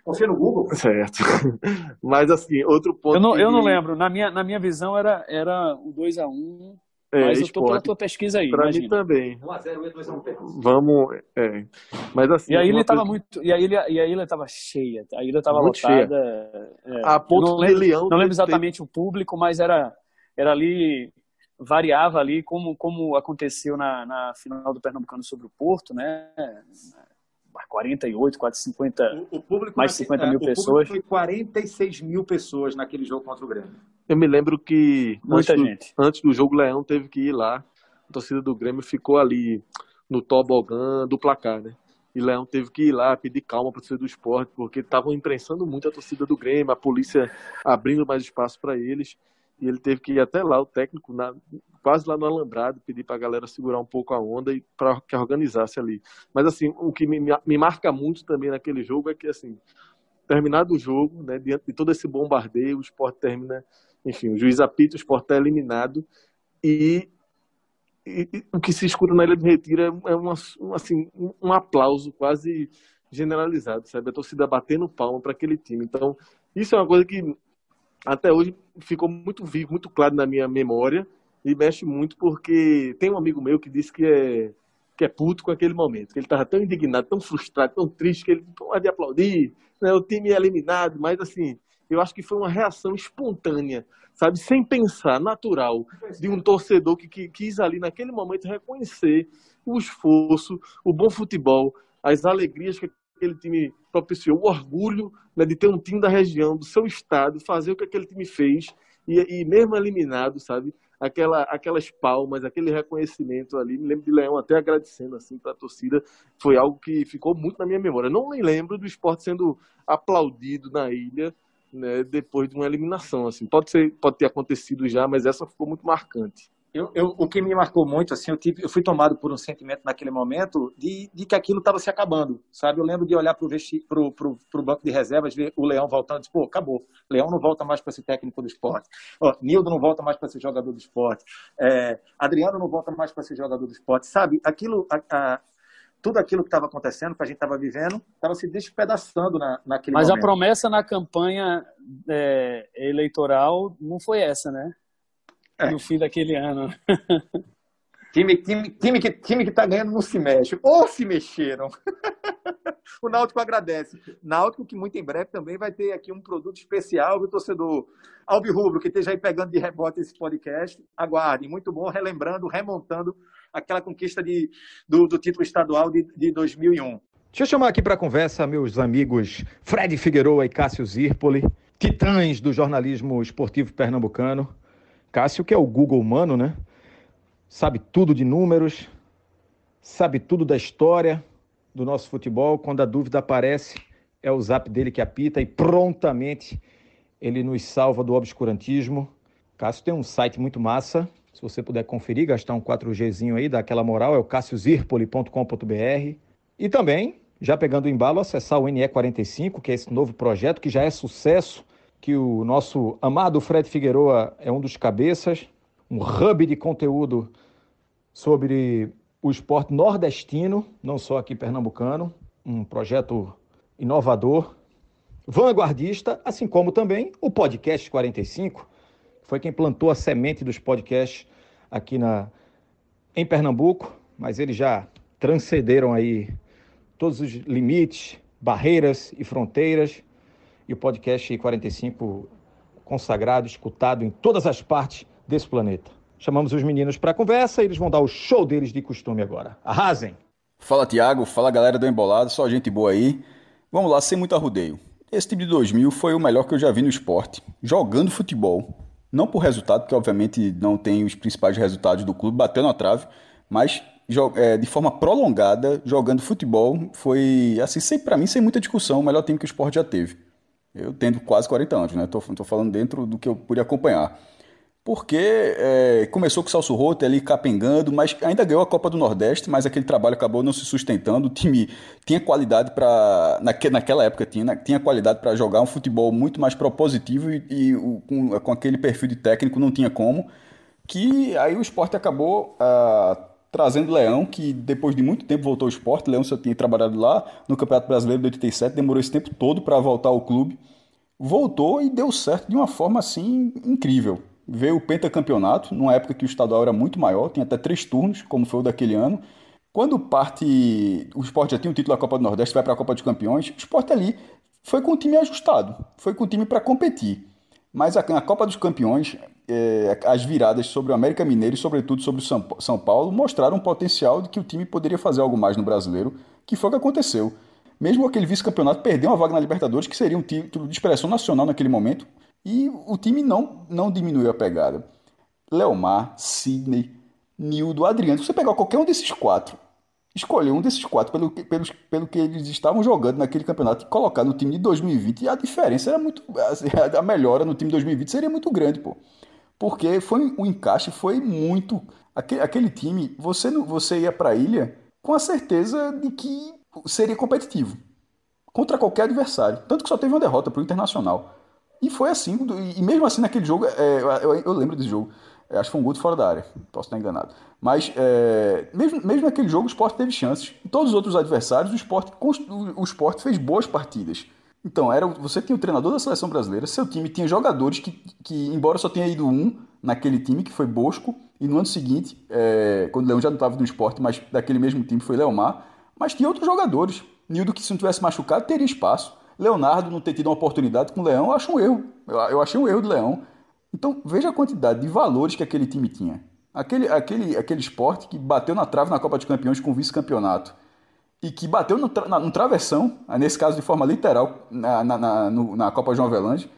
Confia no Google. Certo. Mas assim, outro ponto. Eu não, que... eu não lembro. Na minha, na minha visão era, era o 2x1. É, mas eu tô esporte. pela tua pesquisa aí. Pra imagina. mim também. 1x0 e 2x1 Vamos. É. Mas assim. E a ilha estava coisa- muito. E a ilha, e a ilha estava cheia. A ilha estava Muito lotada. é. A ponto não de lembro, Leão não lembro exatamente o público, mas era, era ali. Variava ali, como, como aconteceu na, na final do Pernambucano sobre o Porto, né? 48, quase 50. O público Mais de naquele- 50 mil é, o público pessoas. Foi 46 mil pessoas naquele jogo contra o Grêmio. Eu me lembro que Muita antes, gente. Do, antes do jogo, o Leão teve que ir lá. A torcida do Grêmio ficou ali no tobogã do placar, né? E Leão teve que ir lá pedir calma para a torcida do esporte, porque estavam imprensando muito a torcida do Grêmio, a polícia abrindo mais espaço para eles. E ele teve que ir até lá, o técnico, na- quase lá no Alambrado, pedir para a galera segurar um pouco a onda e para que organizasse ali. Mas, assim, o que me, me marca muito também naquele jogo é que, assim, terminado o jogo, né, diante de todo esse bombardeio, o esporte termina, enfim, o juiz apita, o esporte é eliminado e, e- e o que se escuta na Ilha do Retiro é, é uma, um, assim, um, um aplauso quase generalizado, sabe? A torcida batendo palma para aquele time. Então, isso é uma coisa que até hoje ficou muito vivo, muito claro na minha memória e mexe muito porque tem um amigo meu que disse que é que é puto com aquele momento, que ele estava tão indignado, tão frustrado, tão triste que ele pode aplaudir, né? o time é eliminado, mas assim, eu acho que foi uma reação espontânea, sabe, sem pensar, natural, de um torcedor que, que quis ali naquele momento reconhecer o esforço, o bom futebol, as alegrias que aquele time propiciou, o orgulho né, de ter um time da região, do seu estado, fazer o que aquele time fez e, e mesmo eliminado, sabe? Aquela, aquelas palmas, aquele reconhecimento ali, me lembro de Leão até agradecendo assim para a torcida, foi algo que ficou muito na minha memória. Não me lembro do esporte sendo aplaudido na ilha, né, depois de uma eliminação, assim. Pode ser, pode ter acontecido já, mas essa ficou muito marcante. Eu, eu- o que me marcou muito, assim, eu, tive, eu fui tomado por um sentimento naquele momento de, de que aquilo estava se acabando, sabe? Eu lembro de olhar para o banco de reservas, ver o Leão voltando, tipo, pô, acabou. Leão não volta mais para ser técnico do esporte. Ó, Nildo não volta mais para ser jogador do esporte. É, Adriano não volta mais para ser jogador do esporte, sabe? Aquilo, a- a- tudo aquilo que estava acontecendo, que a gente estava vivendo, estava se despedaçando na, naquele Mas a momento. promessa na campanha é, eleitoral não foi essa, né? É. No fim daquele ano. Time, time, time, que, time que tá ganhando não se mexe. Ou se mexeram. o Náutico agradece. Náutico que muito em breve também vai ter aqui um produto especial do torcedor Albirrubro, que esteja aí pegando de rebote esse podcast. Aguarde. Muito bom, relembrando, remontando aquela conquista de, do, do título estadual de, de 2001. Deixa eu chamar aqui para conversa meus amigos Fred Figueroa e Cássio Zirpoli, titãs do jornalismo esportivo pernambucano. Cássio, que é o Google humano, né? Sabe tudo de números, sabe tudo da história do nosso futebol. Quando a dúvida aparece, é o zap dele que apita e prontamente ele nos salva do obscurantismo. Cássio tem um site muito massa. Se você puder conferir, gastar um 4Gzinho aí, dar aquela moral, é o cassiozirpoli.com.br. E também, já pegando o embalo, acessar o NE45, que é esse novo projeto que já é sucesso, que o nosso amado Fred Figueroa é um dos cabeças, um hub de conteúdo sobre o esporte nordestino, não só aqui pernambucano, um projeto inovador, vanguardista, assim como também o Podcast 45, que foi quem plantou a semente dos podcasts aqui na, em Pernambuco, mas eles já transcenderam aí todos os limites, barreiras e fronteiras, e o podcast 45 consagrado, escutado em todas as partes desse planeta. Chamamos os meninos para conversa e eles vão dar o show deles de costume agora. Arrasem! Fala Tiago, fala galera do Embolado, só gente boa aí. Vamos lá, sem muito arrudeio. Esse time de 2000 foi o melhor que eu já vi no esporte, jogando futebol. Não por resultado, porque obviamente não tem os principais resultados do clube, bateu na trave, mas é, de forma prolongada, jogando futebol, foi, assim, pra mim, sem muita discussão, o melhor time que o esporte já teve. Eu tendo quase 40 anos, né? Tô falando dentro do que eu pude acompanhar. Porque é, começou com o Celso Roto ali capengando, mas ainda ganhou a Copa do Nordeste, mas aquele trabalho acabou não se sustentando. O time tinha qualidade para. Naque, naquela época tinha, tinha qualidade para jogar um futebol muito mais propositivo e, e o, com, com, aquele perfil de técnico não tinha como. Que aí o esporte acabou ah, trazendo Leão, que depois de muito tempo voltou ao esporte. Leão só tinha trabalhado lá no Campeonato Brasileiro de 87, demorou esse tempo todo para voltar ao clube. Voltou e deu certo de uma forma assim incrível. Veio o pentacampeonato, numa época que o estadual era muito maior, tinha até três turnos, como foi o daquele ano. Quando parte, o esporte já tinha o título da Copa do Nordeste, vai para a Copa dos Campeões, o esporte ali foi com o time ajustado, foi com o time para competir. Mas na Copa dos Campeões, é, as viradas sobre o América Mineiro e, sobretudo, sobre o São Paulo mostraram um potencial de que o time poderia fazer algo mais no brasileiro, que foi o que aconteceu. Mesmo aquele vice-campeonato perdeu uma vaga na Libertadores, que seria um título de expressão nacional naquele momento, e o time não, não diminuiu a pegada. Leomar, Sidney, Nildo, Adriano, se você pegar qualquer um desses quatro escolher um desses quatro pelo, pelo, pelo que eles estavam jogando naquele campeonato e colocar no time de 2020, e a diferença era muito. A melhora no time de 2020 seria muito grande, pô. Porque foi o encaixe foi muito. Aquele, aquele time, você, você ia para a ilha com a certeza de que seria competitivo contra qualquer adversário. Tanto que só teve uma derrota para o Internacional. E foi assim, e mesmo assim naquele jogo, é, eu, eu lembro desse jogo. Acho que foi um gol de fora da área, posso estar enganado. Mas é, mesmo, mesmo naquele jogo o Sport teve chances. Em todos os outros adversários, o Sport, o Sport fez boas partidas. Então, era, você tinha o treinador da seleção brasileira, seu time tinha jogadores que, que embora só tenha ido um naquele time, que foi Bosco, e no ano seguinte, é, quando o Leão já não estava no esporte, mas daquele mesmo time foi Leomar, mas tinha outros jogadores. Nildo, que se não tivesse machucado, teria espaço. Leonardo não ter tido uma oportunidade com o Leão, eu acho um erro. Eu, eu achei um erro do Leão. Então, veja a quantidade de valores que aquele time tinha. Aquele, aquele, aquele esporte que bateu na trave na Copa dos Campeões com vice-campeonato e que bateu no, tra no, travessão, nesse caso de forma literal, na, na, na, no, na Copa João Avelange,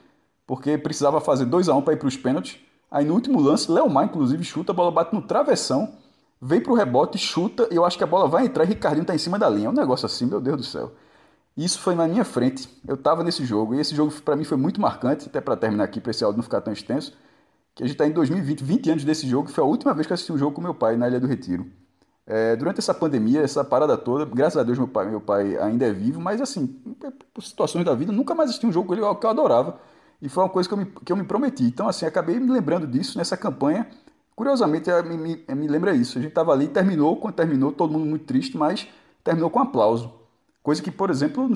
porque precisava fazer 2 a 1 um para ir para os pênaltis. Aí no último lance, Leomar, inclusive, chuta, a bola bate no travessão, vem para o rebote, chuta, e eu acho que a bola vai entrar e Ricardinho está em cima da linha. É um negócio assim, meu Deus do céu. Isso foi na minha frente. Eu estava nesse jogo. E esse jogo, para mim, foi muito marcante. Até para terminar aqui, para esse áudio não ficar tão extenso. Que a gente está em 2020, 20 anos desse jogo. Foi a última vez que eu assisti um jogo com meu pai na Ilha do Retiro. É, durante essa pandemia, essa parada toda, graças a Deus meu pai, meu pai ainda é vivo, mas assim, por situações da vida, nunca mais assisti um jogo com ele que eu adorava. E foi uma coisa que eu me, que eu me prometi. Então, assim, acabei me lembrando disso nessa campanha. Curiosamente, me, me, me lembra isso. A gente estava ali, terminou, quando terminou, todo mundo muito triste, mas terminou com aplauso. Coisa que, por exemplo,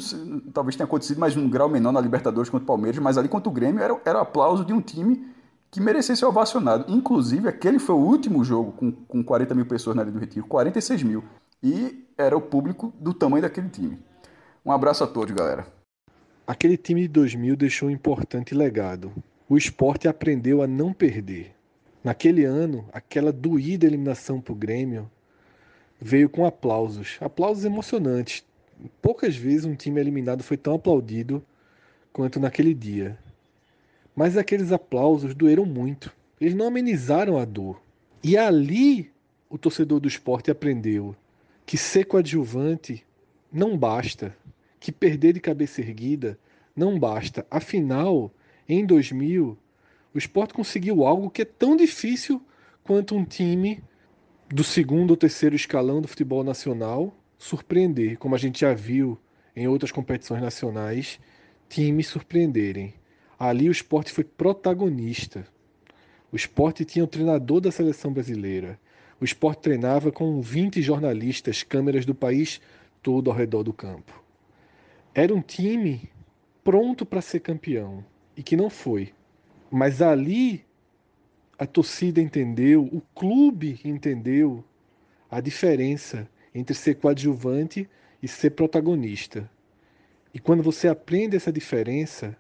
talvez tenha acontecido mais um grau menor na Libertadores contra o Palmeiras, mas ali contra o Grêmio era, era o aplauso de um time que merecia ser ovacionado. Inclusive, aquele foi o último jogo com, com 40 mil pessoas na Ilha do Retiro, 46 mil. E era o público do tamanho daquele time. Um abraço a todos, galera. Aquele time de 2000 deixou um importante legado. O esporte aprendeu a não perder. Naquele ano, aquela doída eliminação para o Grêmio veio com aplausos, aplausos emocionantes, poucas vezes um time eliminado foi tão aplaudido quanto naquele dia. Mas aqueles aplausos doeram muito. Eles não amenizaram a dor. E ali o torcedor do esporte aprendeu que ser coadjuvante não basta, que perder de cabeça erguida não basta. Afinal, em 2000, o esporte conseguiu algo que é tão difícil quanto um time do segundo ou terceiro escalão do futebol nacional surpreender, como a gente já viu em outras competições nacionais, times surpreenderem. Ali o esporte foi protagonista. O esporte tinha o treinador da seleção brasileira. O esporte treinava com 20 jornalistas, câmeras do país todo ao redor do campo. Era um time pronto para ser campeão e que não foi. Mas ali a torcida entendeu, o clube entendeu a diferença entre ser coadjuvante e ser protagonista. E quando você aprende essa diferença,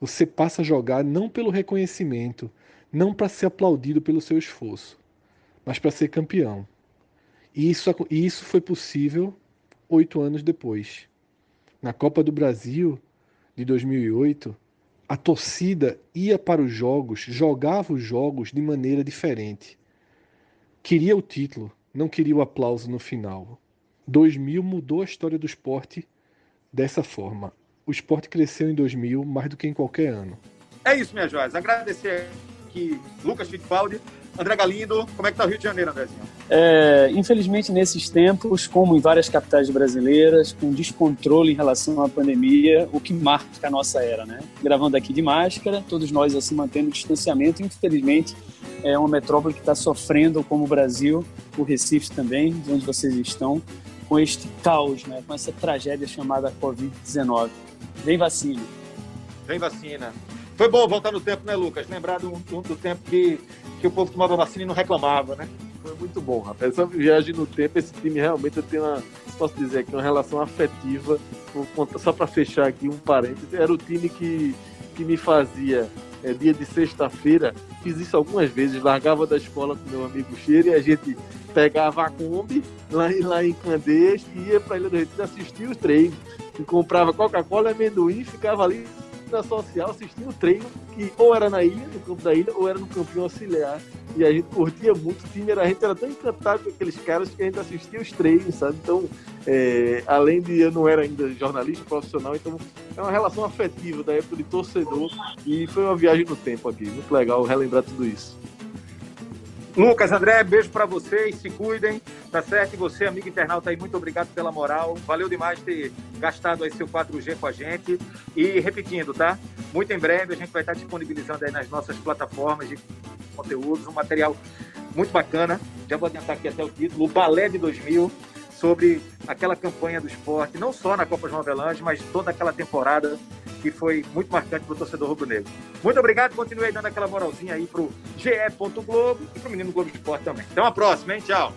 você passa a jogar não pelo reconhecimento, não para ser aplaudido pelo seu esforço, mas para ser campeão. E isso, isso foi possível oito anos depois. Na Copa do Brasil de 2008, a torcida ia para os jogos, jogava os jogos de maneira diferente. Queria o título, não queria o aplauso no final. 2000 mudou a história do esporte dessa forma. O esporte cresceu em 2000 mais do que em qualquer ano. É isso, minhas joias. Agradecer aqui Lucas Fittipaldi, André Galindo, como é que tá o Rio de Janeiro, Andrezinho? É, infelizmente, nesses tempos, como em várias capitais brasileiras, com descontrole em relação à pandemia, o que marca a nossa era, né? Gravando aqui de máscara, todos nós assim mantendo o distanciamento. Infelizmente, é uma metrópole que está sofrendo, como o Brasil, o Recife também, de onde vocês estão, com este caos, né? com essa tragédia chamada Covid-19. Vem vacina. Vem vacina. Foi bom voltar no tempo, né, Lucas? Lembrar do, do, do tempo que, que o povo tomava vacina e não reclamava, né? Foi muito bom, rapaz. Essa viagem no tempo, esse time realmente eu tenho uma, posso dizer aqui, uma relação afetiva. Só para fechar aqui um parênteses, era o time que, que me fazia é, dia de sexta-feira, fiz isso algumas vezes, largava da escola com meu amigo Cheiro e a gente pegava a Kombi lá, lá em Candeias e ia para Ilha do Retiro assistir os treinos. E comprava Coca-Cola e amendoim, ficava ali na social assistindo o treino, que ou era na ilha, no campo da ilha, ou era no campinho auxiliar. E a gente curtia muito o time, a gente era tão encantado com aqueles caras que a gente assistia os treinos, sabe? Então, é, além de eu não era ainda jornalista profissional, então é uma relação afetiva da época de torcedor e foi uma viagem no tempo aqui. Muito legal relembrar tudo isso. Lucas, André, beijo para vocês, se cuidem, tá certo? E você, amigo internauta aí, muito obrigado pela moral. Valeu demais ter gastado aí seu 4G com a gente. E repetindo, tá? Muito em breve a gente vai estar disponibilizando aí nas nossas plataformas de conteúdos um material muito bacana. Já vou adiantar aqui até o título, o Balé de 2000, sobre aquela campanha do esporte, não só na Copa João Avelange, mas toda aquela temporada que foi muito marcante para o torcedor rubro-negro. Muito obrigado, continue dando aquela moralzinha aí pro GE. Globo e pro Menino Globo Esporte também. Até uma próxima, hein? Tchau!